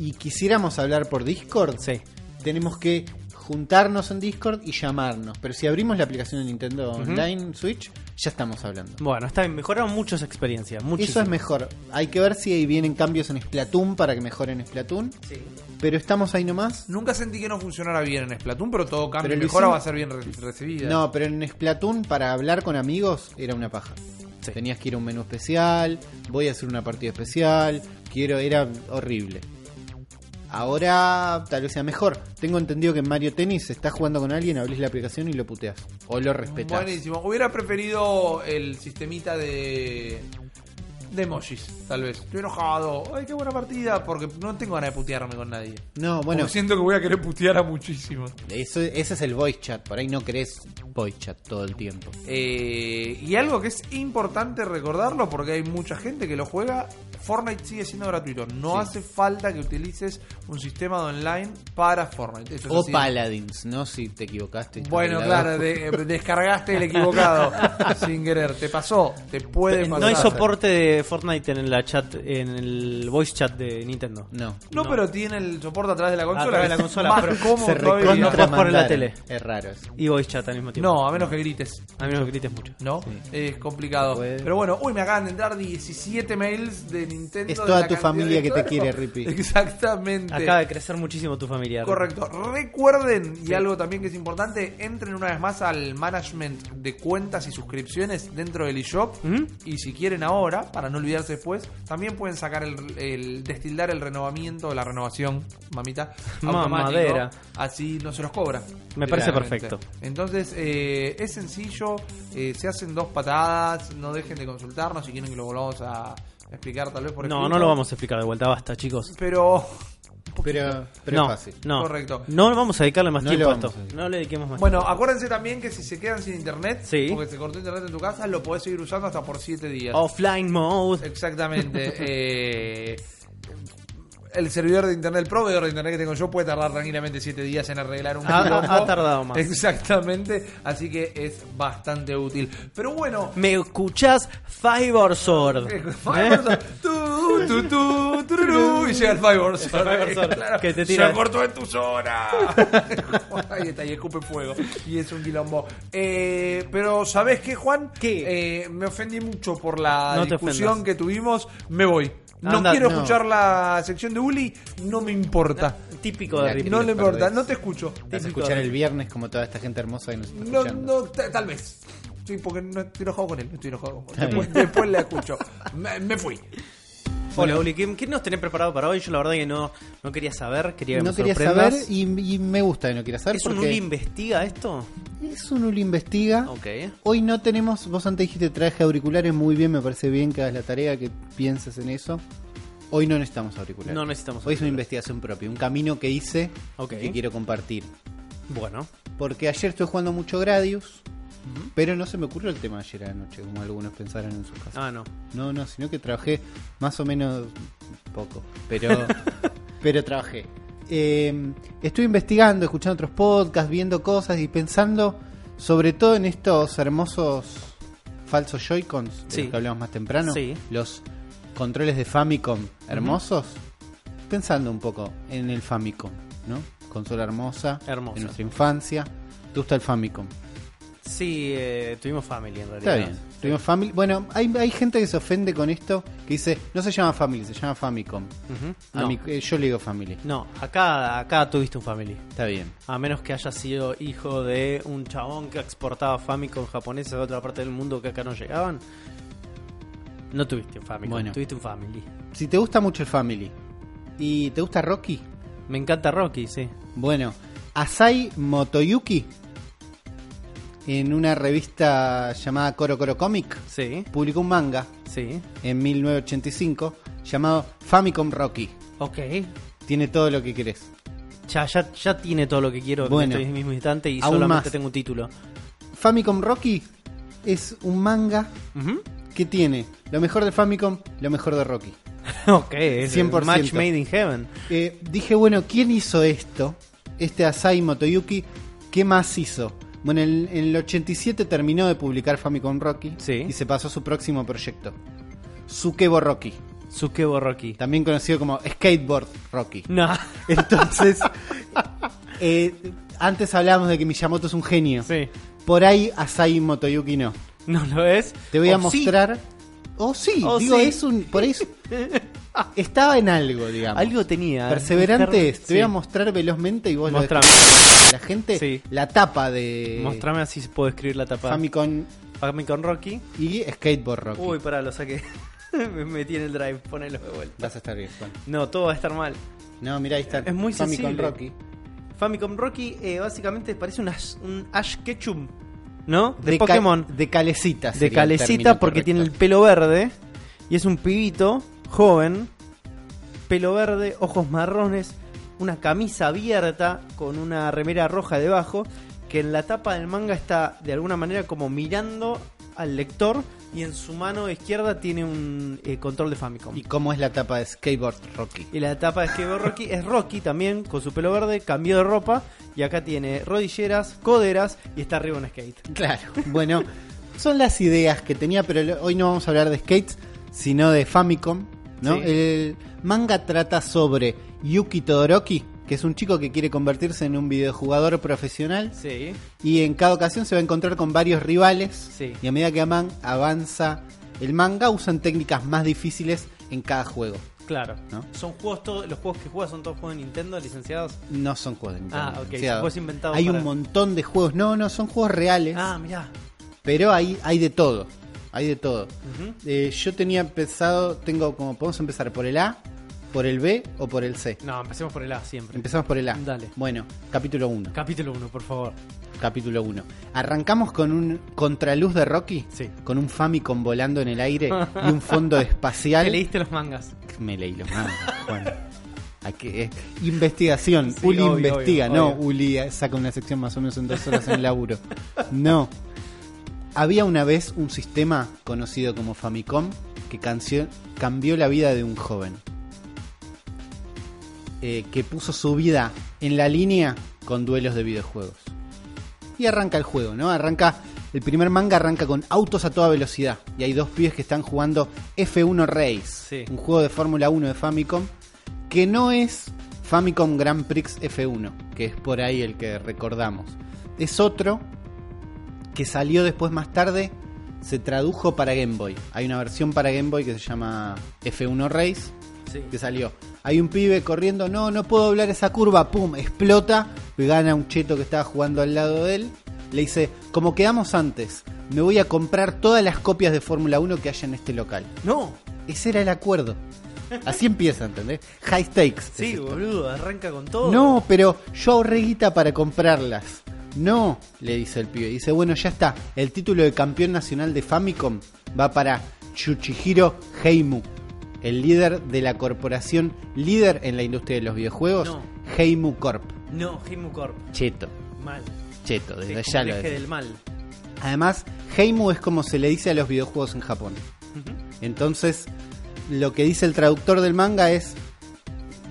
y quisiéramos hablar por Discord, sí. tenemos que juntarnos en Discord y llamarnos. Pero si abrimos la aplicación de Nintendo. Online Switch, ya estamos hablando. Bueno, está bien, mejoraron mucho esa experiencia. Muchísimo. Eso es mejor. Hay que ver si ahí vienen cambios en Splatoon para que mejoren Splatoon. Pero estamos ahí nomás. Nunca sentí que no funcionara bien en Splatoon, pero todo cambio Pero mejora hicimos- va a ser bien re- recibida. No, pero en Splatoon para hablar con amigos era una paja. Sí. Tenías que ir a un menú especial, voy a hacer una partida especial, quiero, era horrible. Ahora tal vez sea mejor. Tengo entendido que en Mario Tennis estás jugando con alguien, abrís la aplicación y lo puteas. O lo respetas. Buenísimo. Hubiera preferido el sistemita de. de emojis, tal vez. Estoy enojado. Ay, qué buena partida. Porque no tengo ganas de putearme con nadie. No, bueno, Porque siento que voy a querer putear a muchísimos. eso, ese es el voice chat. Por ahí no querés voice chat todo el tiempo. Eh, y algo que es importante recordarlo porque hay mucha gente que lo juega. Fortnite sigue siendo gratuito. No Sí. hace falta que utilices un sistema de online para Fortnite. Eso O. Paladins, ¿no? Si te equivocaste. Bueno, claro, de- eh, descargaste el equivocado sin querer. Te pasó, te puede pasar. No hay soporte de Fortnite en la chat, en el voice chat de Nintendo. No. No, No. pero tiene el soporte a través de la consola. A través de la consola, más pero cómodo Se no recontra puedes la tele. Es raro eso. Y voice chat al mismo tiempo. No, a menos que grites. A menos que grites mucho. ¿No? Sí. Es complicado. Pero bueno, uy, me acaban de entrar 17 mails de Nintendo. Es de toda la tu familia que te quiere, Rippy. Exactamente. Acaba de crecer muchísimo tu familia. Correcto. Recuerden, y algo también que es importante, entren una vez más al management de cuentas y suscripciones dentro del eShop. ¿Mm? Y si quieren ahora, para no olvidarse después, también pueden sacar el, el destildar el renovamiento, la renovación, mamita. Mamadera. Así no se los cobra. Me parece perfecto. Entonces, eh, es sencillo, eh, se hacen dos patadas, no dejen de consultarnos si quieren que lo volvamos a explicar tal vez por No, escrito. no lo vamos a explicar de vuelta, basta, chicos. Pero Pero, pero no, es fácil. no. Correcto. No vamos a dedicarle más No tiempo le a vamos esto. a. No le dediquemos más Bueno, acuérdense también que si se quedan sin internet, Sí. porque se cortó internet en tu casa, lo podés seguir usando hasta por 7 días. Offline mode. Exactamente. eh, el servidor de internet, el proveedor de internet que tengo yo puede tardar tranquilamente 7 días en arreglar un Ha- quilombo. ha- tardado más. Exactamente, así que es bastante útil. Pero bueno, ¿Me escuchás? Fiber Sword. Tu, tu, tu, tururú, y llega el Fiverr Sword, Fiverr Sword, claro, que te tira- Se cortó en tu zona. Ahí está, y escupe fuego. Y es un quilombo. Eh, pero, ¿sabes qué, Juan? ¿Qué? Eh, me ofendí mucho por la No discusión que tuvimos. Me voy. No Anda, quiero no. escuchar la sección de Uli, no me importa. Típico de Ripley. No le importa, no te escucho. Vas a escuchar el viernes como toda esta gente hermosa que nos está No, escuchando. no, ta- tal vez. Sí, porque no estoy enojado con él, no estoy enojado con él. Después, después le escucho. Me, me fui. Hola, Uli, ¿qué, qué nos tenés preparado para hoy? Yo la verdad que no, no quería saber, quería que No me quería saber y, y me gusta que no quieras saber ¿Es un porque Uli investiga esto? es un Uli investiga. Ok. Hoy no tenemos, vos antes dijiste traje auriculares, muy bien, me parece bien que hagas la tarea, que pienses en eso. Hoy no necesitamos auriculares. No necesitamos Hoy es una auriculares. investigación propia, un camino que hice que quiero compartir. Bueno. Porque ayer estuve jugando mucho Gradius, pero no se me ocurrió el tema ayer anoche, como algunos pensaron en sus casas. Ah, no. No, no, sino que trabajé más o menos poco, pero, pero trabajé. Eh, estuve investigando, escuchando otros podcasts, viendo cosas y pensando sobre todo en estos hermosos falsos Joy-Cons, de Sí. los que hablamos más temprano, Sí. los controles de Famicom hermosos, pensando un poco en el Famicom, ¿no? Consola hermosa, Hermosa. en nuestra infancia. ¿Te gusta el Famicom? Sí, eh, tuvimos Family en realidad. Está bien. Tuvimos Family. Bueno, hay, hay gente que se ofende con esto, que dice, no se llama Family, se llama Famicom. No. eh, yo le digo Family. No, acá, acá tuviste un Family. Está bien. A menos que haya sido hijo de un chabón que exportaba Famicom japoneses a otra parte del mundo que acá no llegaban. No tuviste un Bueno. tuviste un Family. Si te gusta mucho el Family y te gusta Rocky, Me encanta Rocky, sí. Bueno, Asai Motoyuki, en una revista llamada Coro Coro Comic, Sí, publicó un manga sí. en 1985 llamado Famicom Rocky. Ok. Tiene todo lo que querés. Ya, ya, ya tiene todo lo que quiero Bueno. en este mismo instante y Aún solamente más. tengo un título. Famicom Rocky es un manga Ujú. que tiene lo mejor de Famicom, lo mejor de Rocky. ok, es 100%. Match Made in Heaven. Eh, dije, bueno, ¿quién hizo esto? Este Asai Motoyuki, ¿qué más hizo? Bueno, en, en el 87 terminó de publicar Famicom Rocky Sí. y se pasó a su próximo proyecto, Sukebo Rocky, Sukebo Rocky. también conocido como Skateboard Rocky. No. Entonces, eh, antes hablábamos de que Miyamoto es un genio. Sí. Por ahí Asai Motoyuki no. ¿No lo es? Te voy a O sí. mostrar. Oh, sí, Oh, digo, sí. es un. Por eso. Estaba en algo, digamos. Algo tenía. Perseverante es. Te Sí. voy a mostrar velozmente y vos Mostrame. lo la gente Sí. la tapa de Mostrame así puedo escribir la tapa. Famicom Famicom Rocky. y Skateboard Rocky. Uy, pará, lo saqué. Me metí en el drive, ponelo de vuelta. Vas a estar bien, Juan. No, todo va a estar mal. No, mira, ahí está. Es muy Famicom sensible. Rocky. Famicom Rocky eh, básicamente parece un Ash, un Ash Ketchum, ¿no? De, Pokémon. de calecita. de calecita porque correcto. tiene el pelo verde y es un pibito joven, pelo verde, ojos marrones, una camisa abierta con una remera roja debajo, que en la tapa del manga está de alguna manera como mirando al lector y en su mano izquierda tiene un eh, control de Famicom. ¿Y cómo es la tapa de Skateboard Rocky? Y la tapa de Skateboard Rocky es Rocky también, con su pelo verde, cambió de ropa. Y acá tiene rodilleras, coderas y está arriba un skate. Claro. Bueno, son las ideas que tenía, pero hoy no vamos a hablar de skates, sino de Famicom, ¿no? Sí. El manga trata sobre Yuki Todoroki, que es un chico que quiere convertirse en un videojugador profesional Sí, y en cada ocasión se va a encontrar con varios rivales Sí. y a medida que aman- avanza el manga usan técnicas más difíciles en cada juego. claro. ¿No? Son juegos todos, los juegos que juegas son todos juegos de Nintendo licenciados. No son juegos de Nintendo. Ah, ok, son juegos inventados Hay para- un montón de juegos. No, no, son juegos reales. Ah, mirá. Pero hay, hay de todo. Hay de todo. Eh, yo tenía empezado, tengo como, podemos empezar por el A, por el B o por el C. No, empecemos por el A siempre. Empezamos por el A. Dale. Bueno, capítulo 1. Capítulo 1, por favor. Capítulo 1. Arrancamos con un contraluz de Rocky. Sí. Con un Famicom volando en el aire y un fondo espacial. ¿Te leíste los mangas? Me leí los mangas, Juan. Hay que- eh, investigación. Sí, Uli obvio, investiga. obvio, no, obvio. Uli eh, saca una sección más o menos en dos horas en el laburo. No. Había una vez un sistema conocido como Famicom que cambió la vida de un joven. Eh, que puso su vida en la línea con duelos de videojuegos. Y arranca el juego, ¿no? Arranca. El primer manga arranca con autos a toda velocidad. Y hay dos pibes que están jugando F1 Race. Sí. Un juego de Fórmula 1 de Famicom. Que no es Famicom Grand Prix F1. Que es por ahí el que recordamos. Es otro que salió después más tarde. Se tradujo para Game Boy. Hay una versión para Game Boy que se llama F1 Race Sí. que salió. Hay un pibe corriendo, no, no puedo doblar esa curva, pum, explota, gana un cheto que estaba jugando al lado de él. Le dice, como quedamos antes, me voy a comprar todas las copias de Fórmula 1 que haya en este local. No, Ese era el acuerdo. Así empieza, ¿entendés? High stakes. es sí, boludo, arranca con todo. No, pero yo ahorré guita para comprarlas. No, le dice el pibe. Dice, bueno, ya está. El título de campeón nacional de Famicom va para Chuchihiro Heimu, el líder de la corporación líder en la industria de los videojuegos, No. Heimu Corp. No, Heimu Corp. Cheto, Mal. cheto, desde ya el lo del mal. Además, Heimu es como se le dice a los videojuegos en Japón. Entonces, lo que dice el traductor del manga es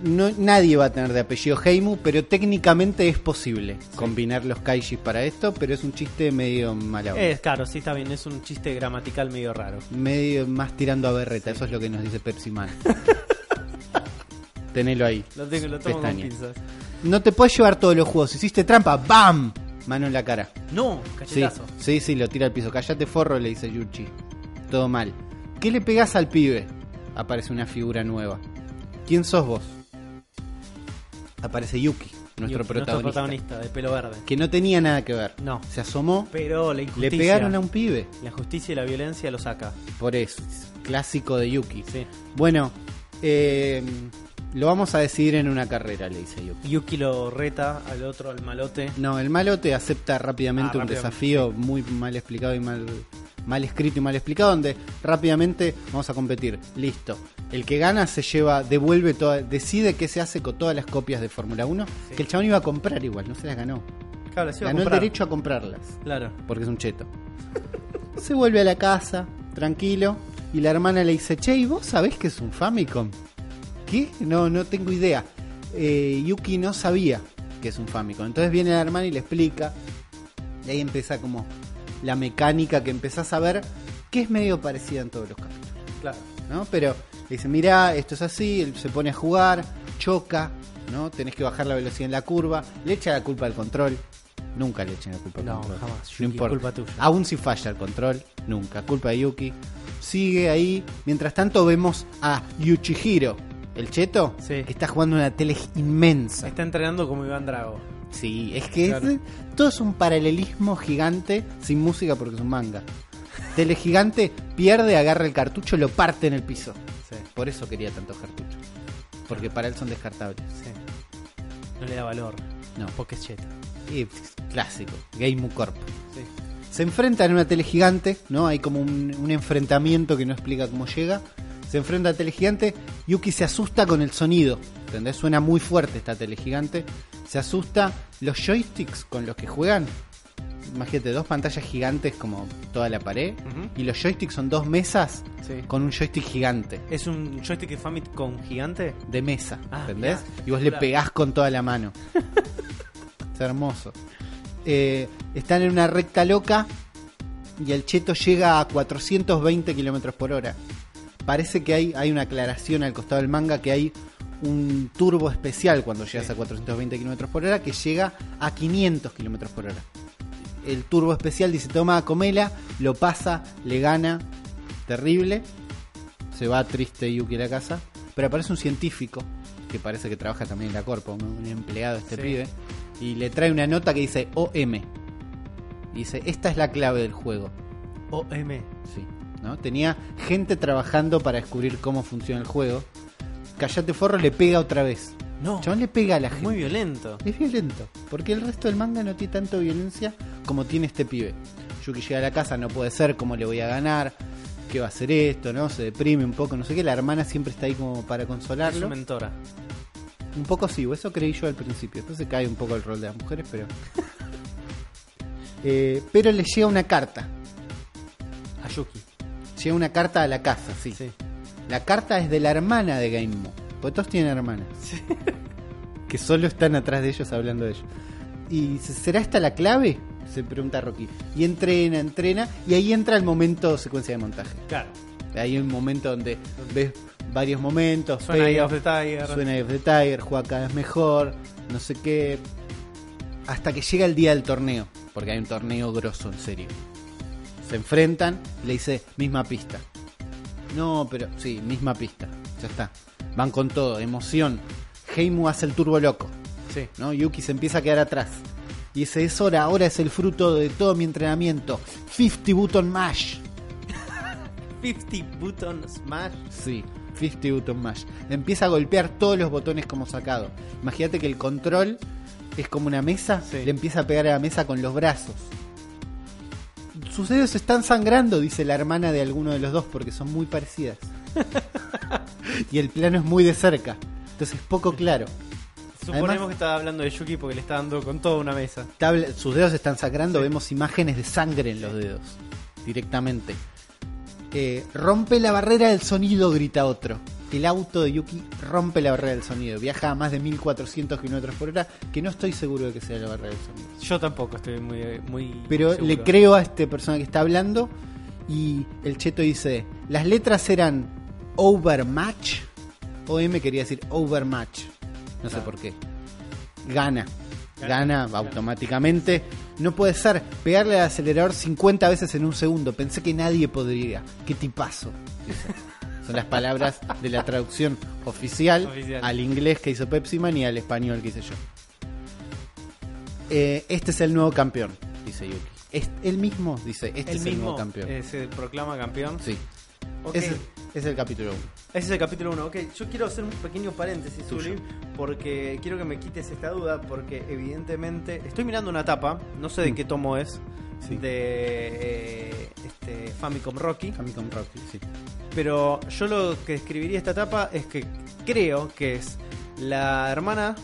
no, nadie va a tener de apellido Heimu, pero técnicamente es posible combinar los kaijis para esto, pero es un chiste medio malo. Es claro, sí está bien, es un chiste gramatical medio raro. Medio más tirando a berreta, eso es lo que nos dice Pepsi Man. Tenelo ahí. Lo tengo, lo tomo con pinzas. No te puedes llevar todos los juegos. Hiciste trampa, ¡bam! Mano en la cara. No, Sí, cachetazo. sí, sí, lo tira al piso. Callate forro, le dice Yuchi. Todo mal. ¿Qué le pegás al pibe? Aparece una figura nueva. ¿Quién sos vos? Aparece Yuki, nuestro Yuki, protagonista. protagonista, de pelo verde. Que no tenía nada que ver. No. Se asomó, Pero la le injusticia. pegaron a un pibe. La justicia y la violencia lo saca. Por eso, clásico de Yuki. Sí. Bueno, eh, lo vamos a decidir en una carrera, le dice Yuki. Yuki lo reta al otro, al malote. No, el malo te acepta rápidamente Ah, un rápidamente, desafío muy mal explicado y mal, mal escrito y mal explicado, donde rápidamente vamos a competir. Listo. El que gana se lleva, devuelve toda, decide qué se hace con todas las copias de Fórmula 1, Sí. que el chabón iba a comprar igual, no se las ganó. Claro, se iba a Ganó el comprar. derecho a comprarlas, Claro. porque es un cheto. se vuelve a la casa, tranquilo, y la hermana le dice, che, ¿y vos sabés que es un Famicom? ¿Qué? No, no tengo idea. Eh, Yuki no sabía que es un Famicom. Entonces viene la hermana y le explica. Y ahí empieza como la mecánica que empezás a ver que es medio parecida en todos los capítulos. Claro. ¿no? Pero le dice, mira, esto es así, él se pone a jugar, choca, ¿no? Tenés que bajar la velocidad en la curva, le echa la culpa al control. Nunca le echen la culpa al No, control. jamás. No importa. culpa tuya. Aún si falla el control, nunca. Culpa de Yuki. Sigue ahí. Mientras tanto vemos a Yuchihiro, el cheto, Sí. está jugando una tele inmensa. Está entrenando como Iván Drago. Sí, es que es- todo es un paralelismo gigante sin música porque es un manga. Tele gigante pierde, agarra el cartucho, lo parte en el piso. Sí. Por eso quería tantos cartuchos. Porque para él son descartables. Sí. No le da valor. No. Porque es cheto. Y, clásico, Game Corp. Sí. Se enfrentan en una tele gigante, ¿no? Hay como un, un enfrentamiento que no explica cómo llega. Se enfrenta a tele gigante. Yuki se asusta con el sonido. ¿Entendés? Suena muy fuerte esta tele gigante. Se asusta. Los joysticks con los que juegan. Imagínate, dos pantallas gigantes como toda la pared. Y los joysticks son dos mesas Sí. con un joystick gigante. ¿Es un joystick de Famicom gigante? De mesa, Ah, ¿entendés? mirá, y vos le pegás con toda la mano. es hermoso. Eh, están en una recta loca y el cheto llega a 420 kilómetros por hora. Parece que hay, hay una aclaración al costado del manga que hay un turbo especial cuando llegas Sí. a 420 kilómetros por hora que llega a 500 kilómetros por hora. El turbo especial dice toma comela, lo pasa, le gana, terrible. Se va triste Yuki a la casa, pero aparece un científico que parece que trabaja también en la corpo, un, empleado este Sí. pibe, y le trae una nota que dice OM. Dice, esta es la clave del juego. OM. Sí, ¿no? Tenía gente trabajando para descubrir cómo funciona el juego. Callate Forro le pega otra vez. No. Chabón le pega a la gente. Muy violento. Es violento, porque el resto del manga no tiene tanto violencia como tiene este pibe. Yuki llega a la casa, no puede ser, ¿cómo le voy a ganar? ¿Qué va a hacer esto? ¿No? Se deprime un poco, no sé qué. La hermana siempre está ahí como para Es su consolarlo. mentora. Un poco sí, eso creí yo al principio. Después se cae un poco el rol de las mujeres, pero. Eh, pero le llega una carta. A Yuki. Llega una carta a la casa, sí. Sí. La carta es de la hermana de Game Mo. Porque todos tienen hermanas. Que solo están atrás de ellos hablando de ellos. ¿Y se- será esta la clave? Se pregunta Rocky. Y entrena, entrena. Y ahí entra el momento secuencia de montaje. Claro. Hay un momento donde ves varios momentos. Suena Eye of the Tiger. Suena Eye of the Tiger, juega cada vez mejor, no sé qué. Hasta que llega el día del torneo, porque hay un torneo grosso, en serio. Se enfrentan, le dice, misma pista. No, pero sí, misma pista, ya está. Van con todo, emoción. Heimu hace el turbo loco, Sí. ¿no? Yuki se empieza a quedar atrás. Y dice, es hora, ahora es el fruto de todo mi entrenamiento. 50 button mash. 50 button smash. Sí, 50 button mash. Empieza a golpear todos los botones como sacado. Imagínate que el control es como una mesa, Sí. le empieza a pegar a la mesa con los brazos. Sus dedos están sangrando, dice la hermana de alguno de los dos, porque son muy parecidas. y el plano es muy de cerca, entonces es poco claro. Suponemos Además- que estaba hablando de Yuki porque le está dando con toda una mesa. Tabla- sus dedos están sangrando, vemos imágenes de sangre en los dedos, directamente. Eh, rompe la barrera del sonido, grita otro. El auto de Yuki rompe la barrera del sonido. Viaja a más de 1400 kilómetros por hora, que no estoy seguro de que sea la barrera del sonido. Yo tampoco estoy muy. muy Pero seguro. le creo a este persona que está hablando y el cheto dice, las letras eran overmatch o M quería decir overmatch. No sé por qué. Gana. Gana automáticamente. No puede ser pegarle al acelerador 50 veces en un segundo. Pensé que nadie podría. Qué tipazo. dice. Son las palabras de la traducción oficial, Oficial. al inglés que hizo Pepsi Man y al español que hice yo. Eh, este es el nuevo campeón, dice Yuki. Es, él mismo dice, este el es el nuevo campeón. eh, se proclama campeón. Sí, Ok. es, es el capítulo 1. Ese es el capítulo 1. Ok, yo quiero hacer un pequeño paréntesis. Zuli, porque quiero que me quites esta duda, porque evidentemente estoy mirando una tapa, no sé de Mm. qué tomo es, Sí. de eh, este, Famicom Rocky, Famicom Rocky, sí. pero yo lo que describiría esta tapa es que creo que es la hermana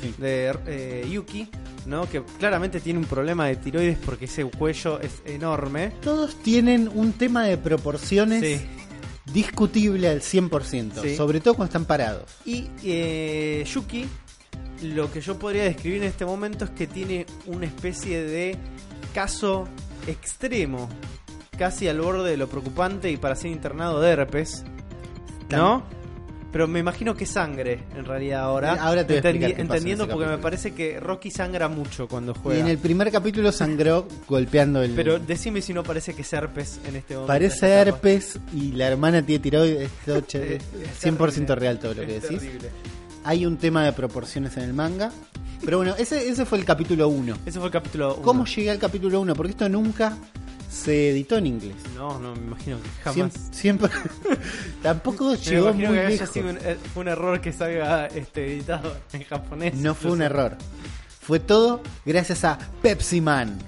Sí. de eh, Yuki, ¿no? Que claramente tiene un problema de tiroides porque ese cuello es enorme. Todos tienen un tema de proporciones Sí. discutible al 100%, Sí. sobre todo cuando están parados. Y eh, Yuki, lo que yo podría describir en este momento es que tiene una especie de caso extremo, casi al borde de lo preocupante y para ser internado de herpes, ¿no? Pero me imagino que sangre en realidad ahora. Ahora te voy a explicar qué pasa en entendiendo ese porque me capítulo. parece que Rocky sangra mucho cuando Y juega. en el primer capítulo sangró golpeando el... Pero decime si no parece que es herpes en este momento. Parece en esta etapa. herpes y la hermana tiene tiroides. es todo che- Eh, es es 100% terrible. real todo lo que Es decís. terrible. Hay un tema de proporciones en el manga. Pero bueno, ese, ese fue el capítulo 1. Ese fue el capítulo uno. ¿Cómo llegué al capítulo 1? Porque esto nunca se editó en inglés. No, no, me imagino que jamás. Siempre, siempre- tampoco Me llegó imagino muy que haya lejos. sido un, eh, fue un error que salga este, editado en japonés. No fue un error. Fue todo gracias a Pepsi Man.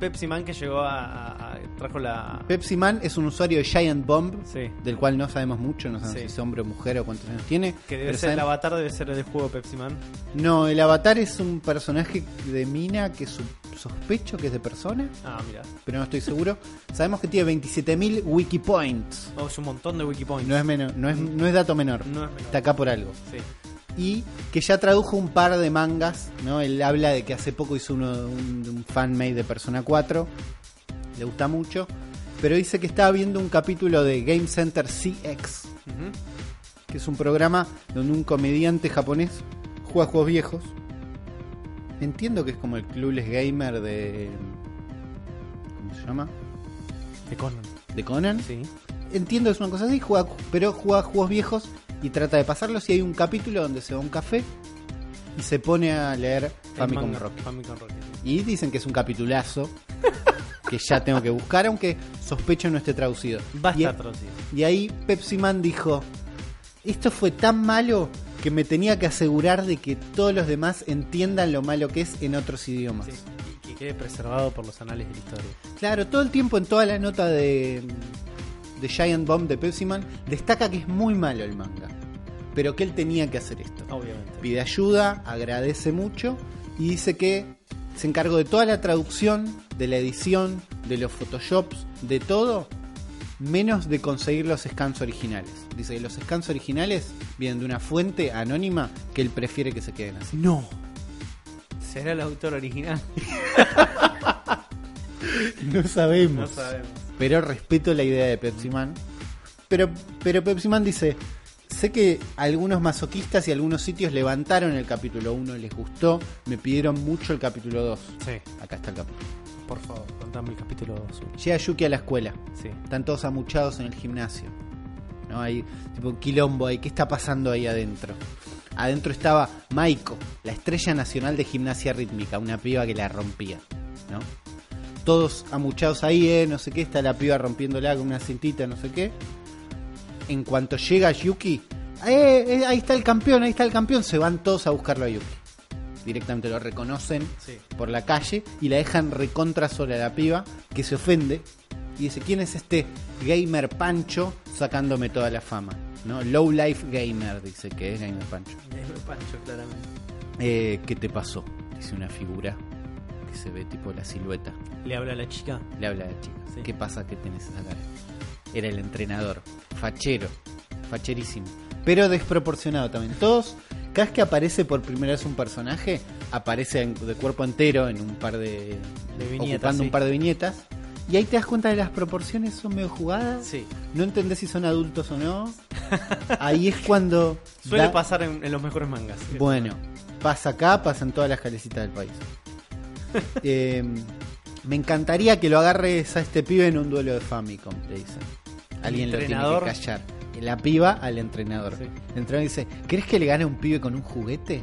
Pepsi Man que llegó a- trajo la. Pepsi Man es un usuario de Giant Bomb, Sí. del cual no sabemos mucho, no sabemos Sí. si es hombre o mujer o cuántos años tiene. Que debe ser el avatar, debe ser el juego Pepsi Man. No, el avatar es un personaje de mina que su- sospecho que es de persona, Ah, mira. pero no estoy seguro. Sabemos que tiene 27.000 wiki points. Oh, es un montón de Wikipoints. No es, menor, no, es, no es dato menor. No es menor. Está acá por algo. Sí. y que ya tradujo un par de mangas, ¿no? Él habla de que hace poco hizo uno, un, un fanmade de Persona 4, le gusta mucho, pero dice que estaba viendo un capítulo de Game Center CX, que es un programa donde un comediante japonés juega juegos viejos. Entiendo que es como el Clueless Gamer de... ¿Cómo se llama? De Conan. De Conan. Sí. Entiendo que es una cosa así, juega, pero juega juegos viejos y trata de pasarlos. Y hay un capítulo donde se va a un café y se pone a leer Famicom. Rock. Famicom. Y dicen que es un capitulazo que ya tengo que buscar, aunque sospecho no esté traducido. Va a y, estar traducido. y ahí Pepsi Man dijo: Esto fue tan malo que me tenía que asegurar de que todos los demás entiendan lo malo que es en otros idiomas. Sí. Y que quede preservado por los anales de la historia. Claro, todo el tiempo en toda la nota de, de Giant Bomb de Pepsi Man destaca que es muy malo el manga, pero que él tenía que hacer esto. Obviamente. Pide ayuda, agradece mucho y dice que se encargó de toda la traducción, de la edición, de los photoshops, de todo, menos de conseguir los scans originales. Dice que los scans originales vienen de una fuente anónima que él prefiere que se queden así. No. ¿Será el autor original? No sabemos. No sabemos. pero respeto la idea de Pepsi Man. Pero, pero Pepsi Man dice, sé que algunos masoquistas y algunos sitios levantaron el capítulo 1, les gustó, me pidieron mucho el capítulo 2. Sí. Acá está el capítulo. Por favor, contame el capítulo 2. Llega Yuki a la escuela, Sí. están todos amuchados en el gimnasio. ¿no? Hay tipo un quilombo ahí, ¿qué está pasando ahí adentro? Adentro estaba Maiko, la estrella nacional de gimnasia rítmica, una piba que la rompía, ¿no? Todos amuchados ahí, eh, no sé qué, está la piba rompiéndola con una cintita, no sé qué. En cuanto llega Yuki, eh, eh, ahí está el campeón, ahí está el campeón, se van todos a buscarlo a Yuki. Directamente lo reconocen Sí. por la calle y la dejan recontra sola a la piba, que se ofende y dice, ¿quién es este gamer Pancho sacándome toda la fama? ¿No? Low Life Gamer, dice que es Gamer Pancho. Gamer Pancho, claramente. Eh, ¿Qué te pasó? Dice una figura que se ve tipo la silueta. Le habla a la chica. Le habla a la chica. Sí. ¿Qué pasa que tenés esa cara? Era el entrenador. Fachero. facherísimo. Pero desproporcionado también. Todos, cada vez que aparece por primera vez un personaje, aparece en- de cuerpo entero en un par de. De viñetas, ocupando sí. un par de viñetas. Y ahí te das cuenta de las proporciones son medio jugadas. Sí. No entendés si son adultos o no. Ahí es cuando. Suele da- pasar en, en los mejores mangas. Bueno, pasa acá, pasa en todas las calecitas del país. Eh, me encantaría que lo agarres a este pibe en un duelo de Famicom, le dicen. Alguien lo tiene que callar. La piba al entrenador. Sí. El entrenador dice, ¿crees que le gane a un pibe con un juguete?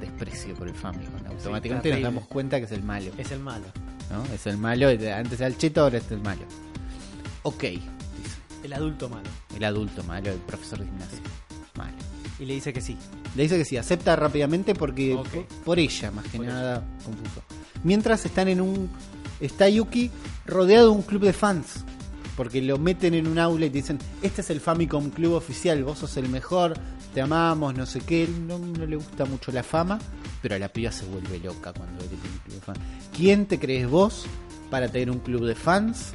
Desprecio por el Famicom. Automáticamente nos damos cuenta que es el malo. Es el malo. ¿no? Es el malo, antes era el cheto, ahora es el malo. Ok, dice. El adulto malo. El adulto malo, el profesor de gimnasia. Malo. Y le dice que sí. Le dice que sí, acepta rápidamente porque por, por ella, más que Por nada, confuso. Mientras están en un. Está Yuki rodeado de un club de fans. Porque lo meten en un aula y te dicen: Este es el Famicom Club oficial, vos sos el mejor, te amamos, no sé qué. No, no le gusta mucho la fama, pero a la piba se vuelve loca cuando ve que tiene un club de fans. ¿Quién te crees vos para tener un club de fans?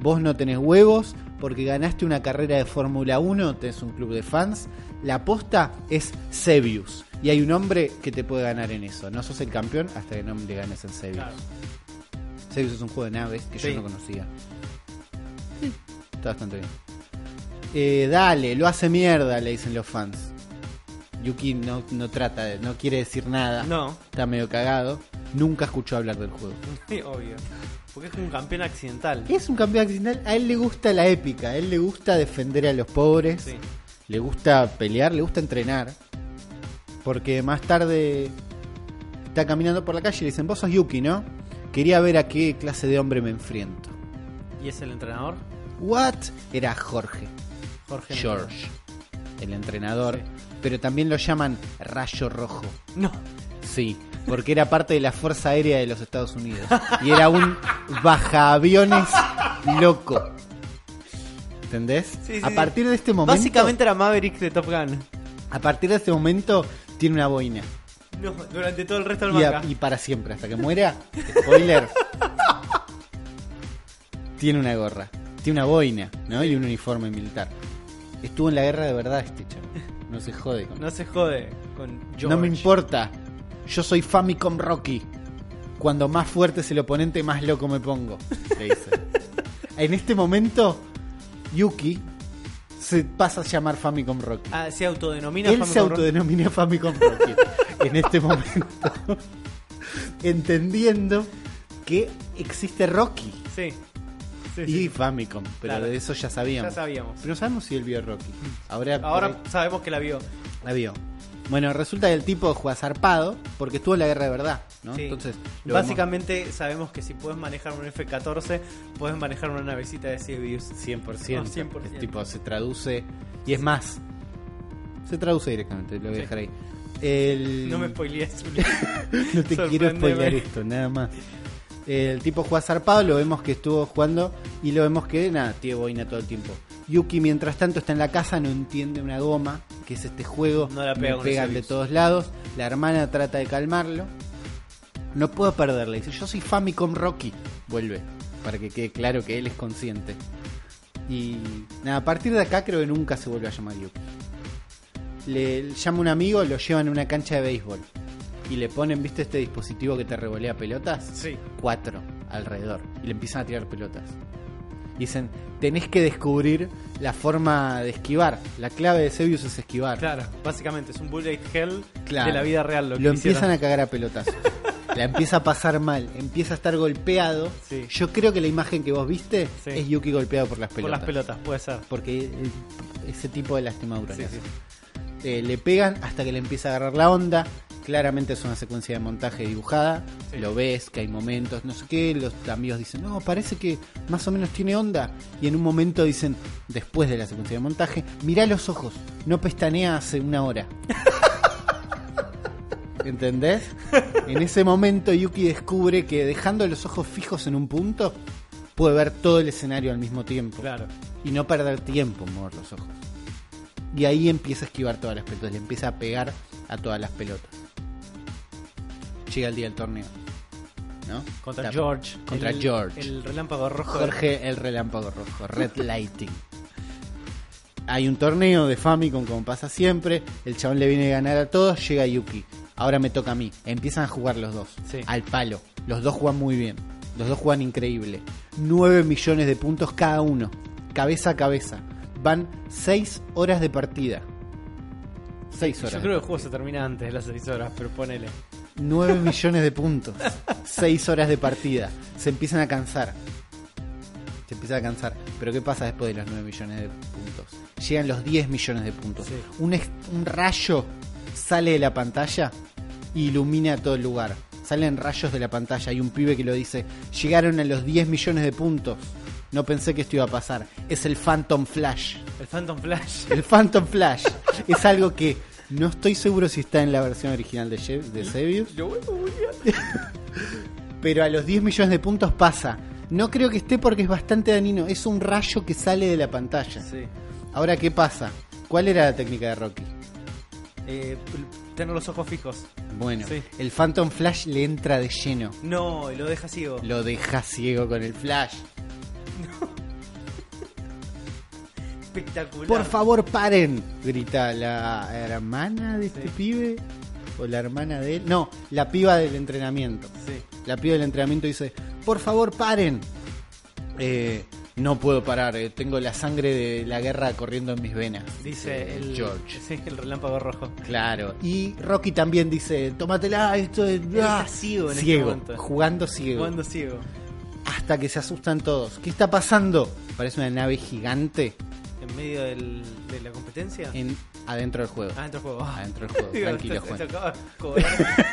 Vos no tenés huevos porque ganaste una carrera de Fórmula 1, tenés un club de fans. La aposta es Sebius. Y hay un hombre que te puede ganar en eso. No sos el campeón hasta que no le ganes en Sebius. Claro. Sebius es un juego de naves que Sí. yo no conocía. Sí, está bastante bien. Eh, dale, lo hace mierda, le dicen los fans. Yuki no, no trata de, no quiere decir nada. No, Está medio cagado. Nunca escuchó hablar del juego. obvio. Porque es un campeón accidental. Es un campeón accidental. A él le gusta la épica. A él le gusta defender a los pobres. Sí. Le gusta pelear, le gusta entrenar. Porque más tarde está caminando por la calle y le dicen, vos sos Yuki, ¿no? Quería ver a qué clase de hombre me enfrento. ¿Y es el entrenador? What? Era Jorge. Jorge. George. El entrenador. Sí. Pero también lo llaman Rayo Rojo. No. Sí, porque era parte de la Fuerza Aérea de los Estados Unidos. Y era un bajaaviones loco. ¿Entendés? Sí, sí, a partir de este momento. Básicamente era Maverick de Top Gun. A partir de este momento tiene una boina. No, durante todo el resto del Y, a- y para siempre, hasta que muera. Spoiler. Tiene una gorra. Tiene una boina, ¿no? Y un uniforme militar. Estuvo en la guerra de verdad este chavo. No se jode con No se jode con George. No me importa. Yo soy Famicom Rocky. Cuando más fuerte es el oponente, más loco me pongo. Le dice. en este momento, Yuki se pasa a llamar Famicom Rocky. Ah, se autodenomina Él Famicom se autodenomina Famicom Rocky. en este momento. entendiendo que existe Rocky Sí. Sí, y. Famicom. Pero Claro. de eso ya Ya sabíamos. sabíamos. Pero no sabemos si él vio Rocky. Ahora, por ahí- Ahora sabemos que la vio. la vio. Bueno, resulta que el tipo juega zarpado porque estuvo en la guerra de verdad, ¿no? Sí. Entonces, lo vemos Básicamente sabemos que si puedes manejar un F-14, puedes manejar una navecita de. 100%. No, 100%. El tipo se traduce y es más. Se traduce directamente, lo voy a Sí. dejar ahí. El- No me spoilees. No te quiero spoilear esto, nada más. El tipo juega zarpado, lo vemos que estuvo jugando y lo vemos que, nada, tiene boina todo el tiempo. Yuki, mientras tanto, está en la casa, no entiende una goma, que es este juego. No la pega pegan de todos lados. La hermana trata de calmarlo. No puedo perderle. Dice, yo soy Famicom Rocky. Vuelve, para que quede claro que él es consciente. Y nada, a partir de acá creo que nunca se vuelve a llamar Yuki. Le llama un amigo, lo llevan a una cancha de béisbol. Y le ponen, ¿viste este dispositivo que te revolea pelotas? Sí. Cuatro alrededor. Y le empiezan a tirar pelotas. Dicen, tenés que descubrir la forma de esquivar. La clave de Sebius es esquivar. Claro, básicamente es un bullet hell Claro. de la vida real. Lo, empiezan a cagar a pelotas. la empieza a pasar mal. Empieza a estar golpeado. Sí. Yo creo que la imagen que vos viste Sí. es Yuki golpeado por las Por pelotas. las pelotas, puede ser. Porque ese tipo de lastimadura. Sí. Eh, le pegan hasta que le empieza a agarrar la onda. Claramente es una secuencia de montaje dibujada. Sí. Lo ves, que hay momentos, no sé qué. Los amigos dicen, no, parece que más o menos tiene onda. Y en un momento dicen, después de la secuencia de montaje, mirá los ojos, no pestanea hace una hora. ¿Entendés? En ese momento Yuki descubre que dejando los ojos fijos en un punto, puede ver todo el escenario al mismo tiempo Claro. y no perder tiempo en mover los ojos. Y ahí empieza a esquivar todas las pelotas, le empieza a pegar a todas las pelotas. Llega el día del torneo. ¿No? Contra George. Contra el, George. El relámpago rojo. Jorge el relámpago rojo, Red Lighting. Hay un torneo de Famicom, como pasa siempre. El chabón le viene a ganar a todos. Llega Yuki. Ahora me toca a mí. Empiezan a jugar los dos. Sí. Al palo. Los dos juegan muy bien. Los dos juegan increíble. 9 millones de puntos cada uno. Cabeza a cabeza. Van 6 horas de partida. 6 horas. Yo creo que el juego se termina antes de las 6 horas, pero ponele. 9 millones de puntos. 6 horas de partida. Se empiezan a cansar. Se empiezan a cansar. Pero ¿qué pasa después de los 9 millones de puntos? Llegan los 10 millones de puntos. Sí. Un, un rayo sale de la pantalla e ilumina todo el lugar. Salen rayos de la pantalla. Hay un pibe que lo dice. Llegaron a los 10 millones de puntos. No pensé que esto iba a pasar. Es el Phantom Flash. El Phantom Flash. El Phantom Flash es algo que no estoy seguro si está en la versión original de, Sebius. Lo vuelvo a. Pero a los 10 millones de puntos pasa. No creo que esté porque es bastante dañino. Es un rayo que sale de la pantalla. Sí. Ahora, ¿qué pasa? ¿Cuál era la técnica de Rocky? Eh, tener los ojos fijos. Bueno, Sí. el Phantom Flash le entra de lleno. No, lo deja ciego. Lo deja ciego con el Flash. Espectacular. Por favor, paren. Grita la hermana de este Sí. pibe. O la hermana de él. No, la piba del entrenamiento. Sí. La piba del entrenamiento dice, por favor paren. Eh, no puedo parar, eh, tengo la sangre de la guerra corriendo en mis venas. Dice el George. Sí, el relámpago rojo. Claro. Y Rocky también dice, tómatela, esto es... está ah". ciego en este Ciego, momento. jugando ciego. Jugando ciego. Hasta que se asustan todos. ¿Qué está pasando? Parece una nave gigante En medio del, de la competencia. en adentro del juego. Ah, dentro del juego. Adentro del juego, tranquilo, Juan. cobrar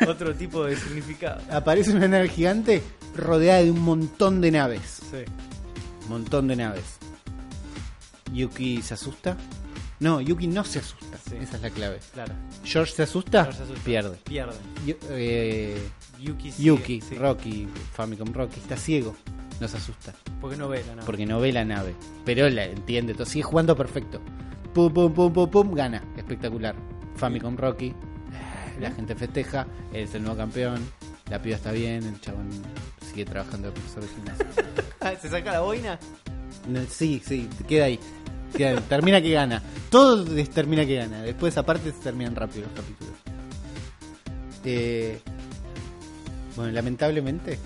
otro tipo de significado. Aparece una nave gigante rodeada de un montón de naves. Sí. montón de naves. Yuki se asusta. No, Yuki no se asusta. Sí. Esa es la clave. Claro. George se asusta, George se asusta. pierde. Pierde. Eh, Yuki. Yuki, sí. Rocky, Famicom Rocky, está ciego. No se asusta. Porque no ve la nave. Porque no ve la nave. Pero la entiende. Todo. Sigue jugando perfecto. Pum, pum, pum, pum, pum. Gana. Espectacular. Famicom Rocky. La gente festeja. Es el nuevo campeón. La piba está bien. El chabón sigue trabajando de profesor de gimnasio. ¿Se saca la boina? No, Sí, sí, queda ahí. Queda ahí. Termina que gana. Todo termina que gana. Después, aparte, se terminan rápido los capítulos. Eh, bueno, lamentablemente,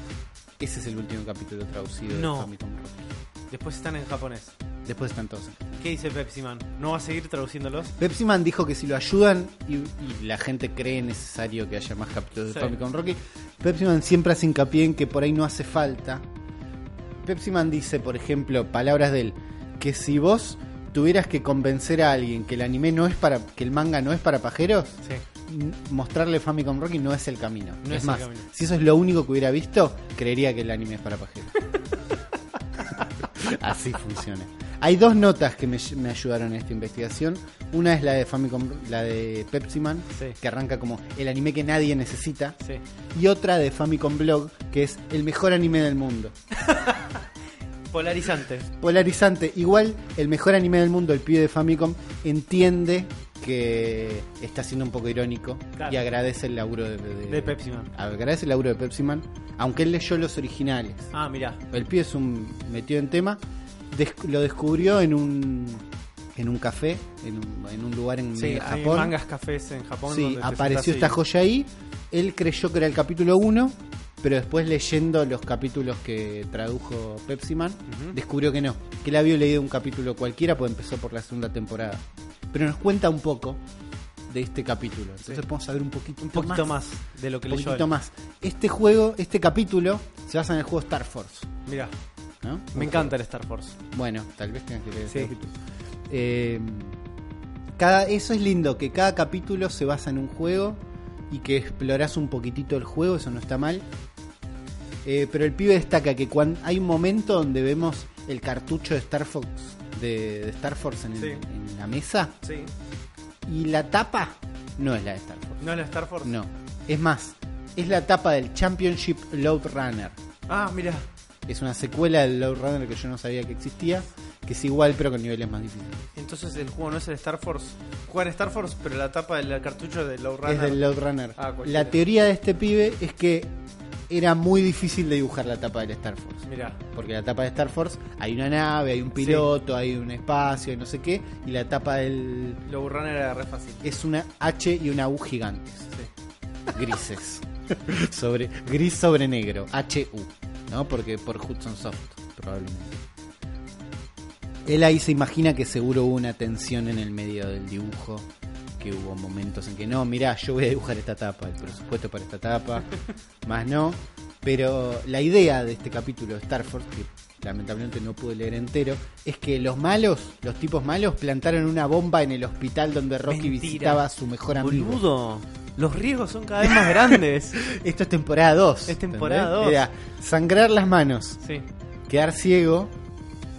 ese es el último capítulo traducido No. de Famicom Rocky. Después están en japonés. Después están todos. ¿Qué dice Pepsi Man? ¿No va a seguir traduciéndolos? Pepsi Man dijo que si lo ayudan y, y la gente cree necesario que haya más capítulos de. Famicom Rocky, Pepsi Man siempre hace hincapié en que por ahí no hace falta. Pepsi Man dice, por ejemplo, palabras de él, que si vos tuvieras que convencer a alguien que el anime no es para, que el manga no es para pajeros, Sí. Mostrarle Famicom Rocky no es el camino. No es más, camino. si eso es lo único que hubiera visto, creería que el anime es para pajeros. Así funciona. Hay dos notas que me, me ayudaron en esta investigación. Una es la de Famicom, la de Pepsi Man, Sí. que arranca como el anime que nadie necesita. Sí. Y otra de Famicom Blog, que es el mejor anime del mundo. Polarizante. Polarizante. Igual, el mejor anime del mundo, el pibe de Famicom, entiende que está siendo un poco irónico Claro. y agradece el laburo de, de- De Pepsi Man. Agradece el laburo de Pepsi Man, aunque él leyó los originales. Ah, mirá. El pibe es un metido en tema. Des- lo descubrió en un en un café, en un, en un lugar en Sí, hay Japón. mangas cafés en Japón. Sí, donde apareció esta joya ahí. Él creyó que era el capítulo 1, pero después leyendo los capítulos que tradujo Pepsi Man, Ujú. descubrió que no, que él había leído un capítulo cualquiera, pues empezó por la segunda temporada. Pero nos cuenta un poco de este capítulo. Entonces Sí. podemos saber un poquito, Un poquito más, de lo que Un leyó poquito él. más. Este juego, este capítulo, se basa en el juego Star Force. Mirá, ¿no? me encanta el Star Force. Bueno, tal vez tengas que leer Sí. Eh, cada, eso es lindo, que cada capítulo se basa en un juego y que explorás un poquitito el juego, eso no está mal. Eh, pero el pibe destaca que cuando hay un momento donde vemos el cartucho de Star Fox de, de Star Force en, el- Sí. en la mesa Sí. y la tapa no es la de Star Force. ¿No es la Star Force? No, es más, es la tapa del Championship Load Runner. Ah, mirá. Es una secuela del Load Runner que yo no sabía que existía, que es igual pero con niveles más difíciles. Entonces el juego no es el Star Force. Juega en Star Force, pero la tapa del cartucho de Low Runner. Es del Load Runner. Ah, la teoría de este pibe es que era muy difícil de dibujar la tapa del Star Force. Mirá. Porque la tapa de Star Force hay una nave, hay un piloto, hay un espacio, y no sé qué. Y la tapa del. Lo burrón era re fácil. es una H y una U gigantes. Sí. Grises. sobre, gris sobre negro. HU. ¿No? Porque por Hudson Soft, probablemente. Él ahí se imagina que seguro hubo una tensión en el medio del dibujo. Que hubo momentos en que no, mirá, yo voy a dibujar esta tapa, el presupuesto para esta tapa, más no. Pero la idea de este capítulo de Star Force, que lamentablemente no pude leer entero, es que los malos, los tipos malos, plantaron una bomba en el hospital donde Rocky Mentira. visitaba a su mejor amigo. Boludo. Los riesgos son cada vez más grandes. Esto es temporada 2. Es temporada dos. Era sangrar las manos, sí. quedar ciego,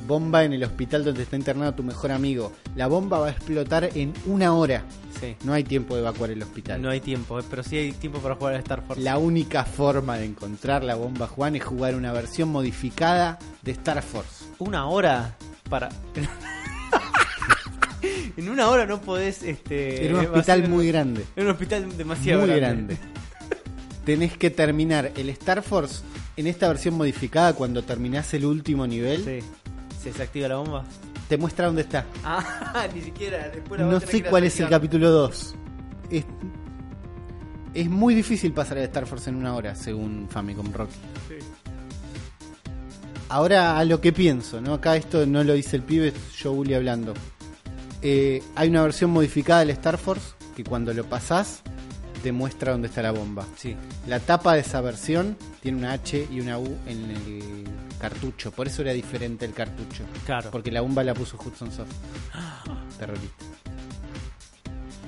bomba en el hospital donde está internado tu mejor amigo. La bomba va a explotar en una hora. Sí. No hay tiempo de evacuar el hospital. No hay tiempo, eh, pero sí hay tiempo para jugar a Star Force. La única forma de encontrar la bomba Juan es jugar una versión modificada de Star Force. Una hora para. en una hora no podés. Este, En un hacer- hospital muy grande. En un hospital demasiado Muy grande. Tenés que terminar el Star Force en esta versión modificada cuando terminás el último nivel. Sí. ¿Se desactiva la bomba? Te muestra dónde está. Ah, ni siquiera. Después la No a sé cuál es el capítulo 2. Es, es muy difícil pasar el Star Force en una hora, según Famicom Rocky. Sí. Ahora a lo que pienso, ¿no? Acá esto no lo dice el pibe, es yo Uli hablando. Eh, hay una versión modificada del Star Force que cuando lo pasás te muestra dónde está la bomba. Sí. La tapa de esa versión tiene una H y una U en el cartucho, por eso era diferente el cartucho. Claro. Porque la bomba la puso Hudson Soft. Terrorista.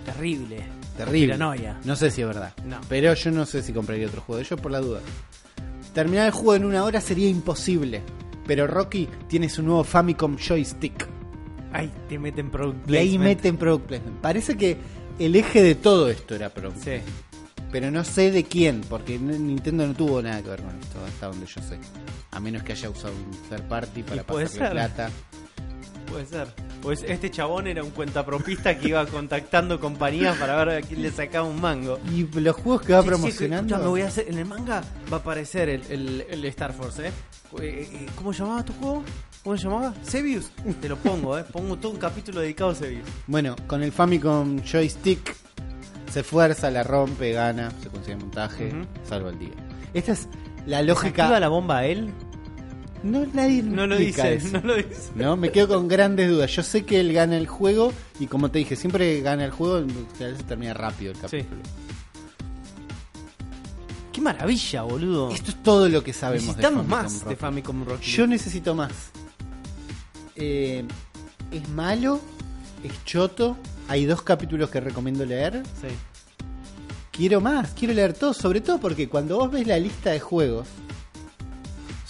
Terrible. Terrible. Paranoia. No sé si es verdad. No. Pero yo no sé si compraría otro juego de ellos por la duda. Terminar el juego en una hora sería imposible. Pero Rocky tiene su nuevo Famicom Joystick. Ahí te meten product Y ahí placement. meten Product Placement. Parece que el eje de todo esto era Product Sí. Pero no sé de quién, porque Nintendo no tuvo nada que ver con esto, hasta donde yo sé. A menos que haya usado un third party para pasarle ser. plata. Puede ser. Pues este chabón era un cuentapropista que iba contactando compañías para ver a quién le sacaba un mango. Y los juegos que va Sí, sí, promocionando. escuchá, me voy a hacer, en el manga va a aparecer el, el- el Star Force, ¿eh? Eh, eh, ¿Cómo llamaba tu juego? ¿Cómo se llamaba? Sebius. Te lo pongo, ¿eh? Pongo todo un capítulo dedicado a Sebius. Bueno, con el Famicom Joystick se fuerza, la rompe, gana, se consigue montaje, Ujú. salva el día. Esta es la ¿Activa lógica. la bomba a él? No, nadie No lo explica dice, eso. no lo dice. No, me quedo con grandes dudas. Yo sé que él gana el juego y como te dije, siempre gana el juego, a veces termina rápido el Sí. capítulo. Qué maravilla, boludo. Esto es todo lo que sabemos Necesitamos Famicom más de Famicom Rocky. Yo necesito más. Eh, es malo, es choto. Hay dos capítulos que recomiendo leer. Sí. Quiero más, quiero leer todo, sobre todo porque cuando vos ves la lista de juegos,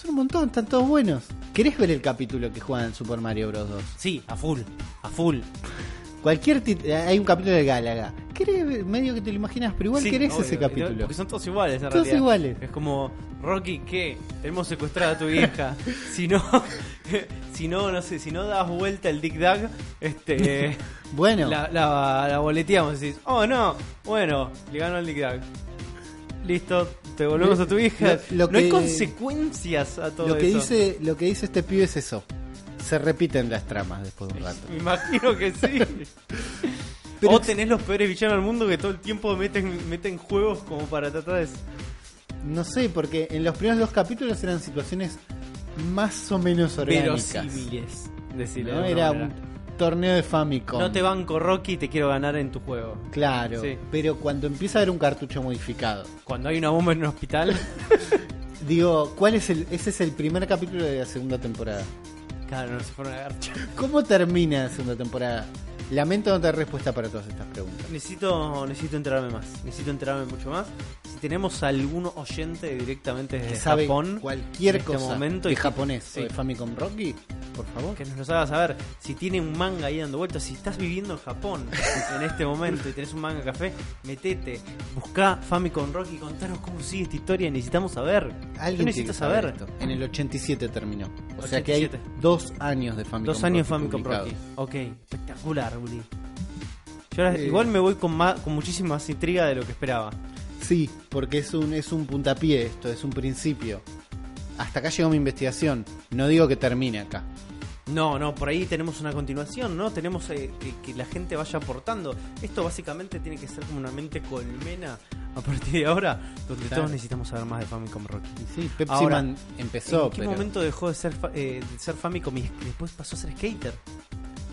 son un montón, están todos buenos. ¿Querés ver el capítulo que juegan en Super Mario Bros. 2? Sí, a full, a full. Cualquier tit- hay un capítulo de Gálaga. ¿Querés medio que te lo imaginas, pero igual Sí, querés obvio, ese capítulo? Porque son todos iguales, en Todos realidad. iguales. Es como, Rocky, ¿qué? Tenemos secuestrada a tu vieja. si no, si no, no sé, si no das vuelta el Dick Dag, este, Bueno, la, la, la boleteamos y decís, oh no, bueno, le ganó el Dick Dag. Listo, te volvemos a tu hija. Lo- lo no hay consecuencias a todo lo que eso. dice lo que dice este pibe es eso. Se repiten las tramas después de un rato. Me imagino que sí. Pero o tenés los peores villanos del mundo que todo el tiempo meten, meten juegos como para tratar de... No sé, porque en los primeros dos capítulos eran situaciones más o menos orgánicas. verosímiles. Decirle ¿no? de alguna Era manera. un torneo de Famicom. No te banco Rocky, te quiero ganar en tu juego. Claro, Sí. pero cuando empieza a haber un cartucho modificado, Cuando hay una bomba en un hospital, digo, ¿cuál es el? Ese es el primer capítulo de la segunda temporada. claro, no se fueron a garcha. ¿Cómo termina la segunda temporada? Lamento no tener respuesta para todas estas preguntas. Necesito, necesito enterarme más. Necesito enterarme mucho más. Si tenemos algún oyente directamente desde sabe Japón, cualquier en este cosa momento de y japonés sí. o de Famicom Rocky, por favor. que nos lo haga saber. Si tiene un manga ahí dando vueltas, si estás viviendo en Japón en este momento y tenés un manga café, metete, buscá Famicom Rocky y contanos cómo sigue esta historia. Necesitamos saber. Alguien que saber. esto. En el 87 terminó. O sea que hay 87. dos años de Famicom Dos años Rocky Famicom. Rocky. Ok, espectacular, Uli. Yo ahora Eh. igual me voy con, más, con muchísima más intriga de lo que esperaba. Sí, porque es un, es un puntapié esto, es un principio. Hasta acá llegó mi investigación. No digo que termine acá. No, no, por ahí tenemos una continuación, ¿no? Tenemos eh, que, que la gente vaya aportando. Esto básicamente tiene que ser como una mente colmena a partir de ahora, donde Claro. todos necesitamos saber más de Famicom Rocky. Y sí, Pepsi Ahora, Man empezó, ¿En qué pero... momento dejó de ser, eh, de ser Famicom y después pasó a ser Skater?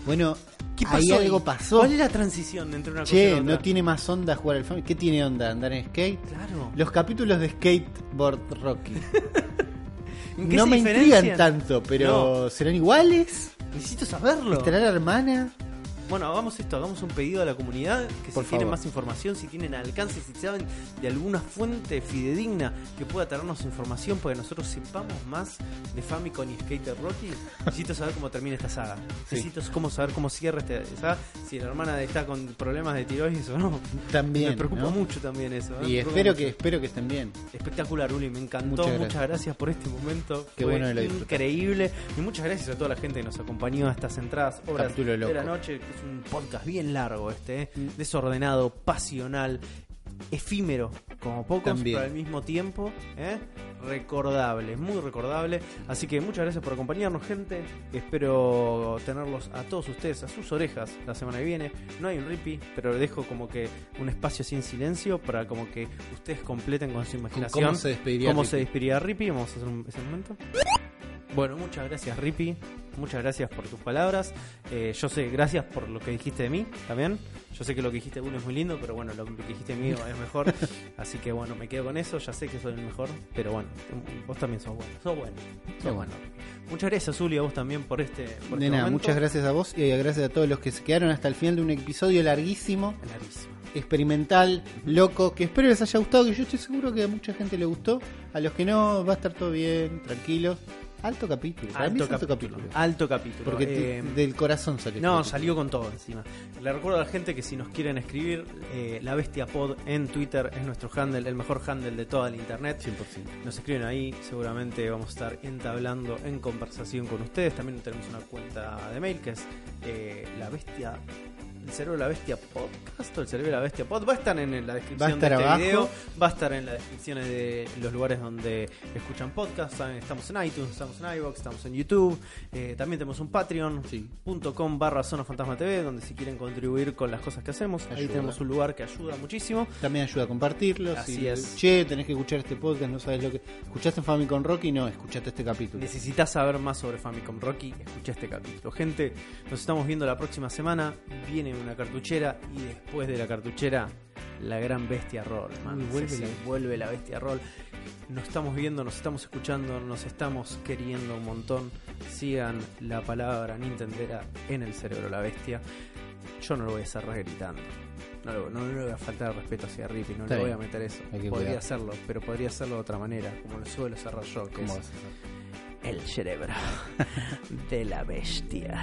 Bueno, ¿Qué ahí pasó algo ahí? pasó. ¿Cuál es la transición entre una cosa y Che, la otra? no tiene más onda jugar al Famicom. ¿Qué tiene onda? ¿Andar en skate? Claro. Los capítulos de Skateboard Rocky. ¿En qué no me diferencian? intrigan tanto, pero ¿serán iguales? Necesito saberlo. ¿Estará la hermana? Bueno, hagamos esto, hagamos un pedido a la comunidad que Por si tienen más información, si tienen alcance, si saben de alguna fuente fidedigna que pueda traernos información para que nosotros sepamos más de Famicom y Skater Rocky. Necesito saber cómo termina esta saga. Sí. Necesito cómo saber cómo cierra esta saga. Si la hermana está con problemas de tiroides o no. También. me preocupa ¿no? mucho también eso. ¿eh? Y espero mucho. que, espero que estén bien. Espectacular, Uli, me encantó. Muchas Muchas gracias. por este momento. Qué Fue bueno que lo disfrutaste. increíble. Y muchas gracias a toda la gente que nos acompañó a estas entradas horas Capítulo de loco. la noche. Es un podcast bien largo este, ¿eh? Mm. desordenado, pasional, efímero, como pocos, También. pero al mismo tiempo ¿eh? recordable, muy recordable. Así que muchas gracias por acompañarnos, gente. Espero tenerlos a todos ustedes a sus orejas la semana que viene. No hay un ripi, pero le dejo como que un espacio sin silencio para como que ustedes completen con su imaginación ¿Cómo se despediría cómo Rippy? se despediría Rippy. Vamos a hacer un, ese momento. Bueno, muchas gracias Rippy. Muchas gracias por tus palabras. Eh, yo sé, gracias por lo que dijiste de mí también. Yo sé que lo que dijiste de uno es muy lindo, pero bueno, lo que dijiste de mí es mejor. Así que bueno, me quedo con eso. Ya sé que soy el mejor, pero bueno, vos también sos bueno. Sos bueno. Sos bueno. Muchas gracias, Uli, a vos también por este, por De este nada, momento. muchas gracias a vos y gracias a todos los que se quedaron hasta el final de un episodio larguísimo, Clarísimo. experimental, loco, que espero les haya gustado, que yo estoy seguro que a mucha gente le gustó. A los que no, va a estar todo bien, tranquilos. Alto capítulo. Alto alto capítulo. capítulo. Alto capítulo. Porque te- Eh, del corazón salió. No, salió con todo encima. Le recuerdo a la gente que si nos quieren escribir, eh, La Bestia Pod en Twitter es nuestro handle, el mejor handle de toda la internet. 100%. Nos escriben ahí, seguramente vamos a estar entablando en conversación con ustedes. También tenemos una cuenta de mail que es eh, La Bestia. El cerebro de la bestia podcast o el cerebro de la bestia pod va a estar en la descripción de este abajo. video, va a estar en las descripciones de los lugares donde escuchan podcast. Estamos en iTunes, estamos en iVoox, estamos en YouTube. Eh, también tenemos un Patreon, Sí. .com barra Zona Fantasma TV, donde si quieren contribuir con las cosas que hacemos, ahí tenemos un lugar que ayuda muchísimo. También ayuda a compartirlo. Así si, es. Che, tenés que escuchar este podcast, no sabes lo que. ¿Escuchaste Famicom Rocky? No, escuchaste este capítulo. Necesitas saber más sobre Famicom Rocky, escucha este capítulo. Gente, nos estamos viendo la próxima semana. Viene una cartuchera y después de la cartuchera, la gran bestia roll. man. Uy, vuelve Sí, la bestia. vuelve la bestia roll. Nos estamos viendo, nos estamos escuchando, nos estamos queriendo un montón. Sigan la palabra Nintendera en el cerebro la bestia. Yo no lo voy a cerrar gritando. No, lo- no, le voy a faltar el respeto hacia Rippy, no Está le voy bien. a meter eso. Podría cuidar. hacerlo, pero podría hacerlo de otra manera, como lo suelo cerrar yo. que ¿Cómo es el cerebro de la bestia.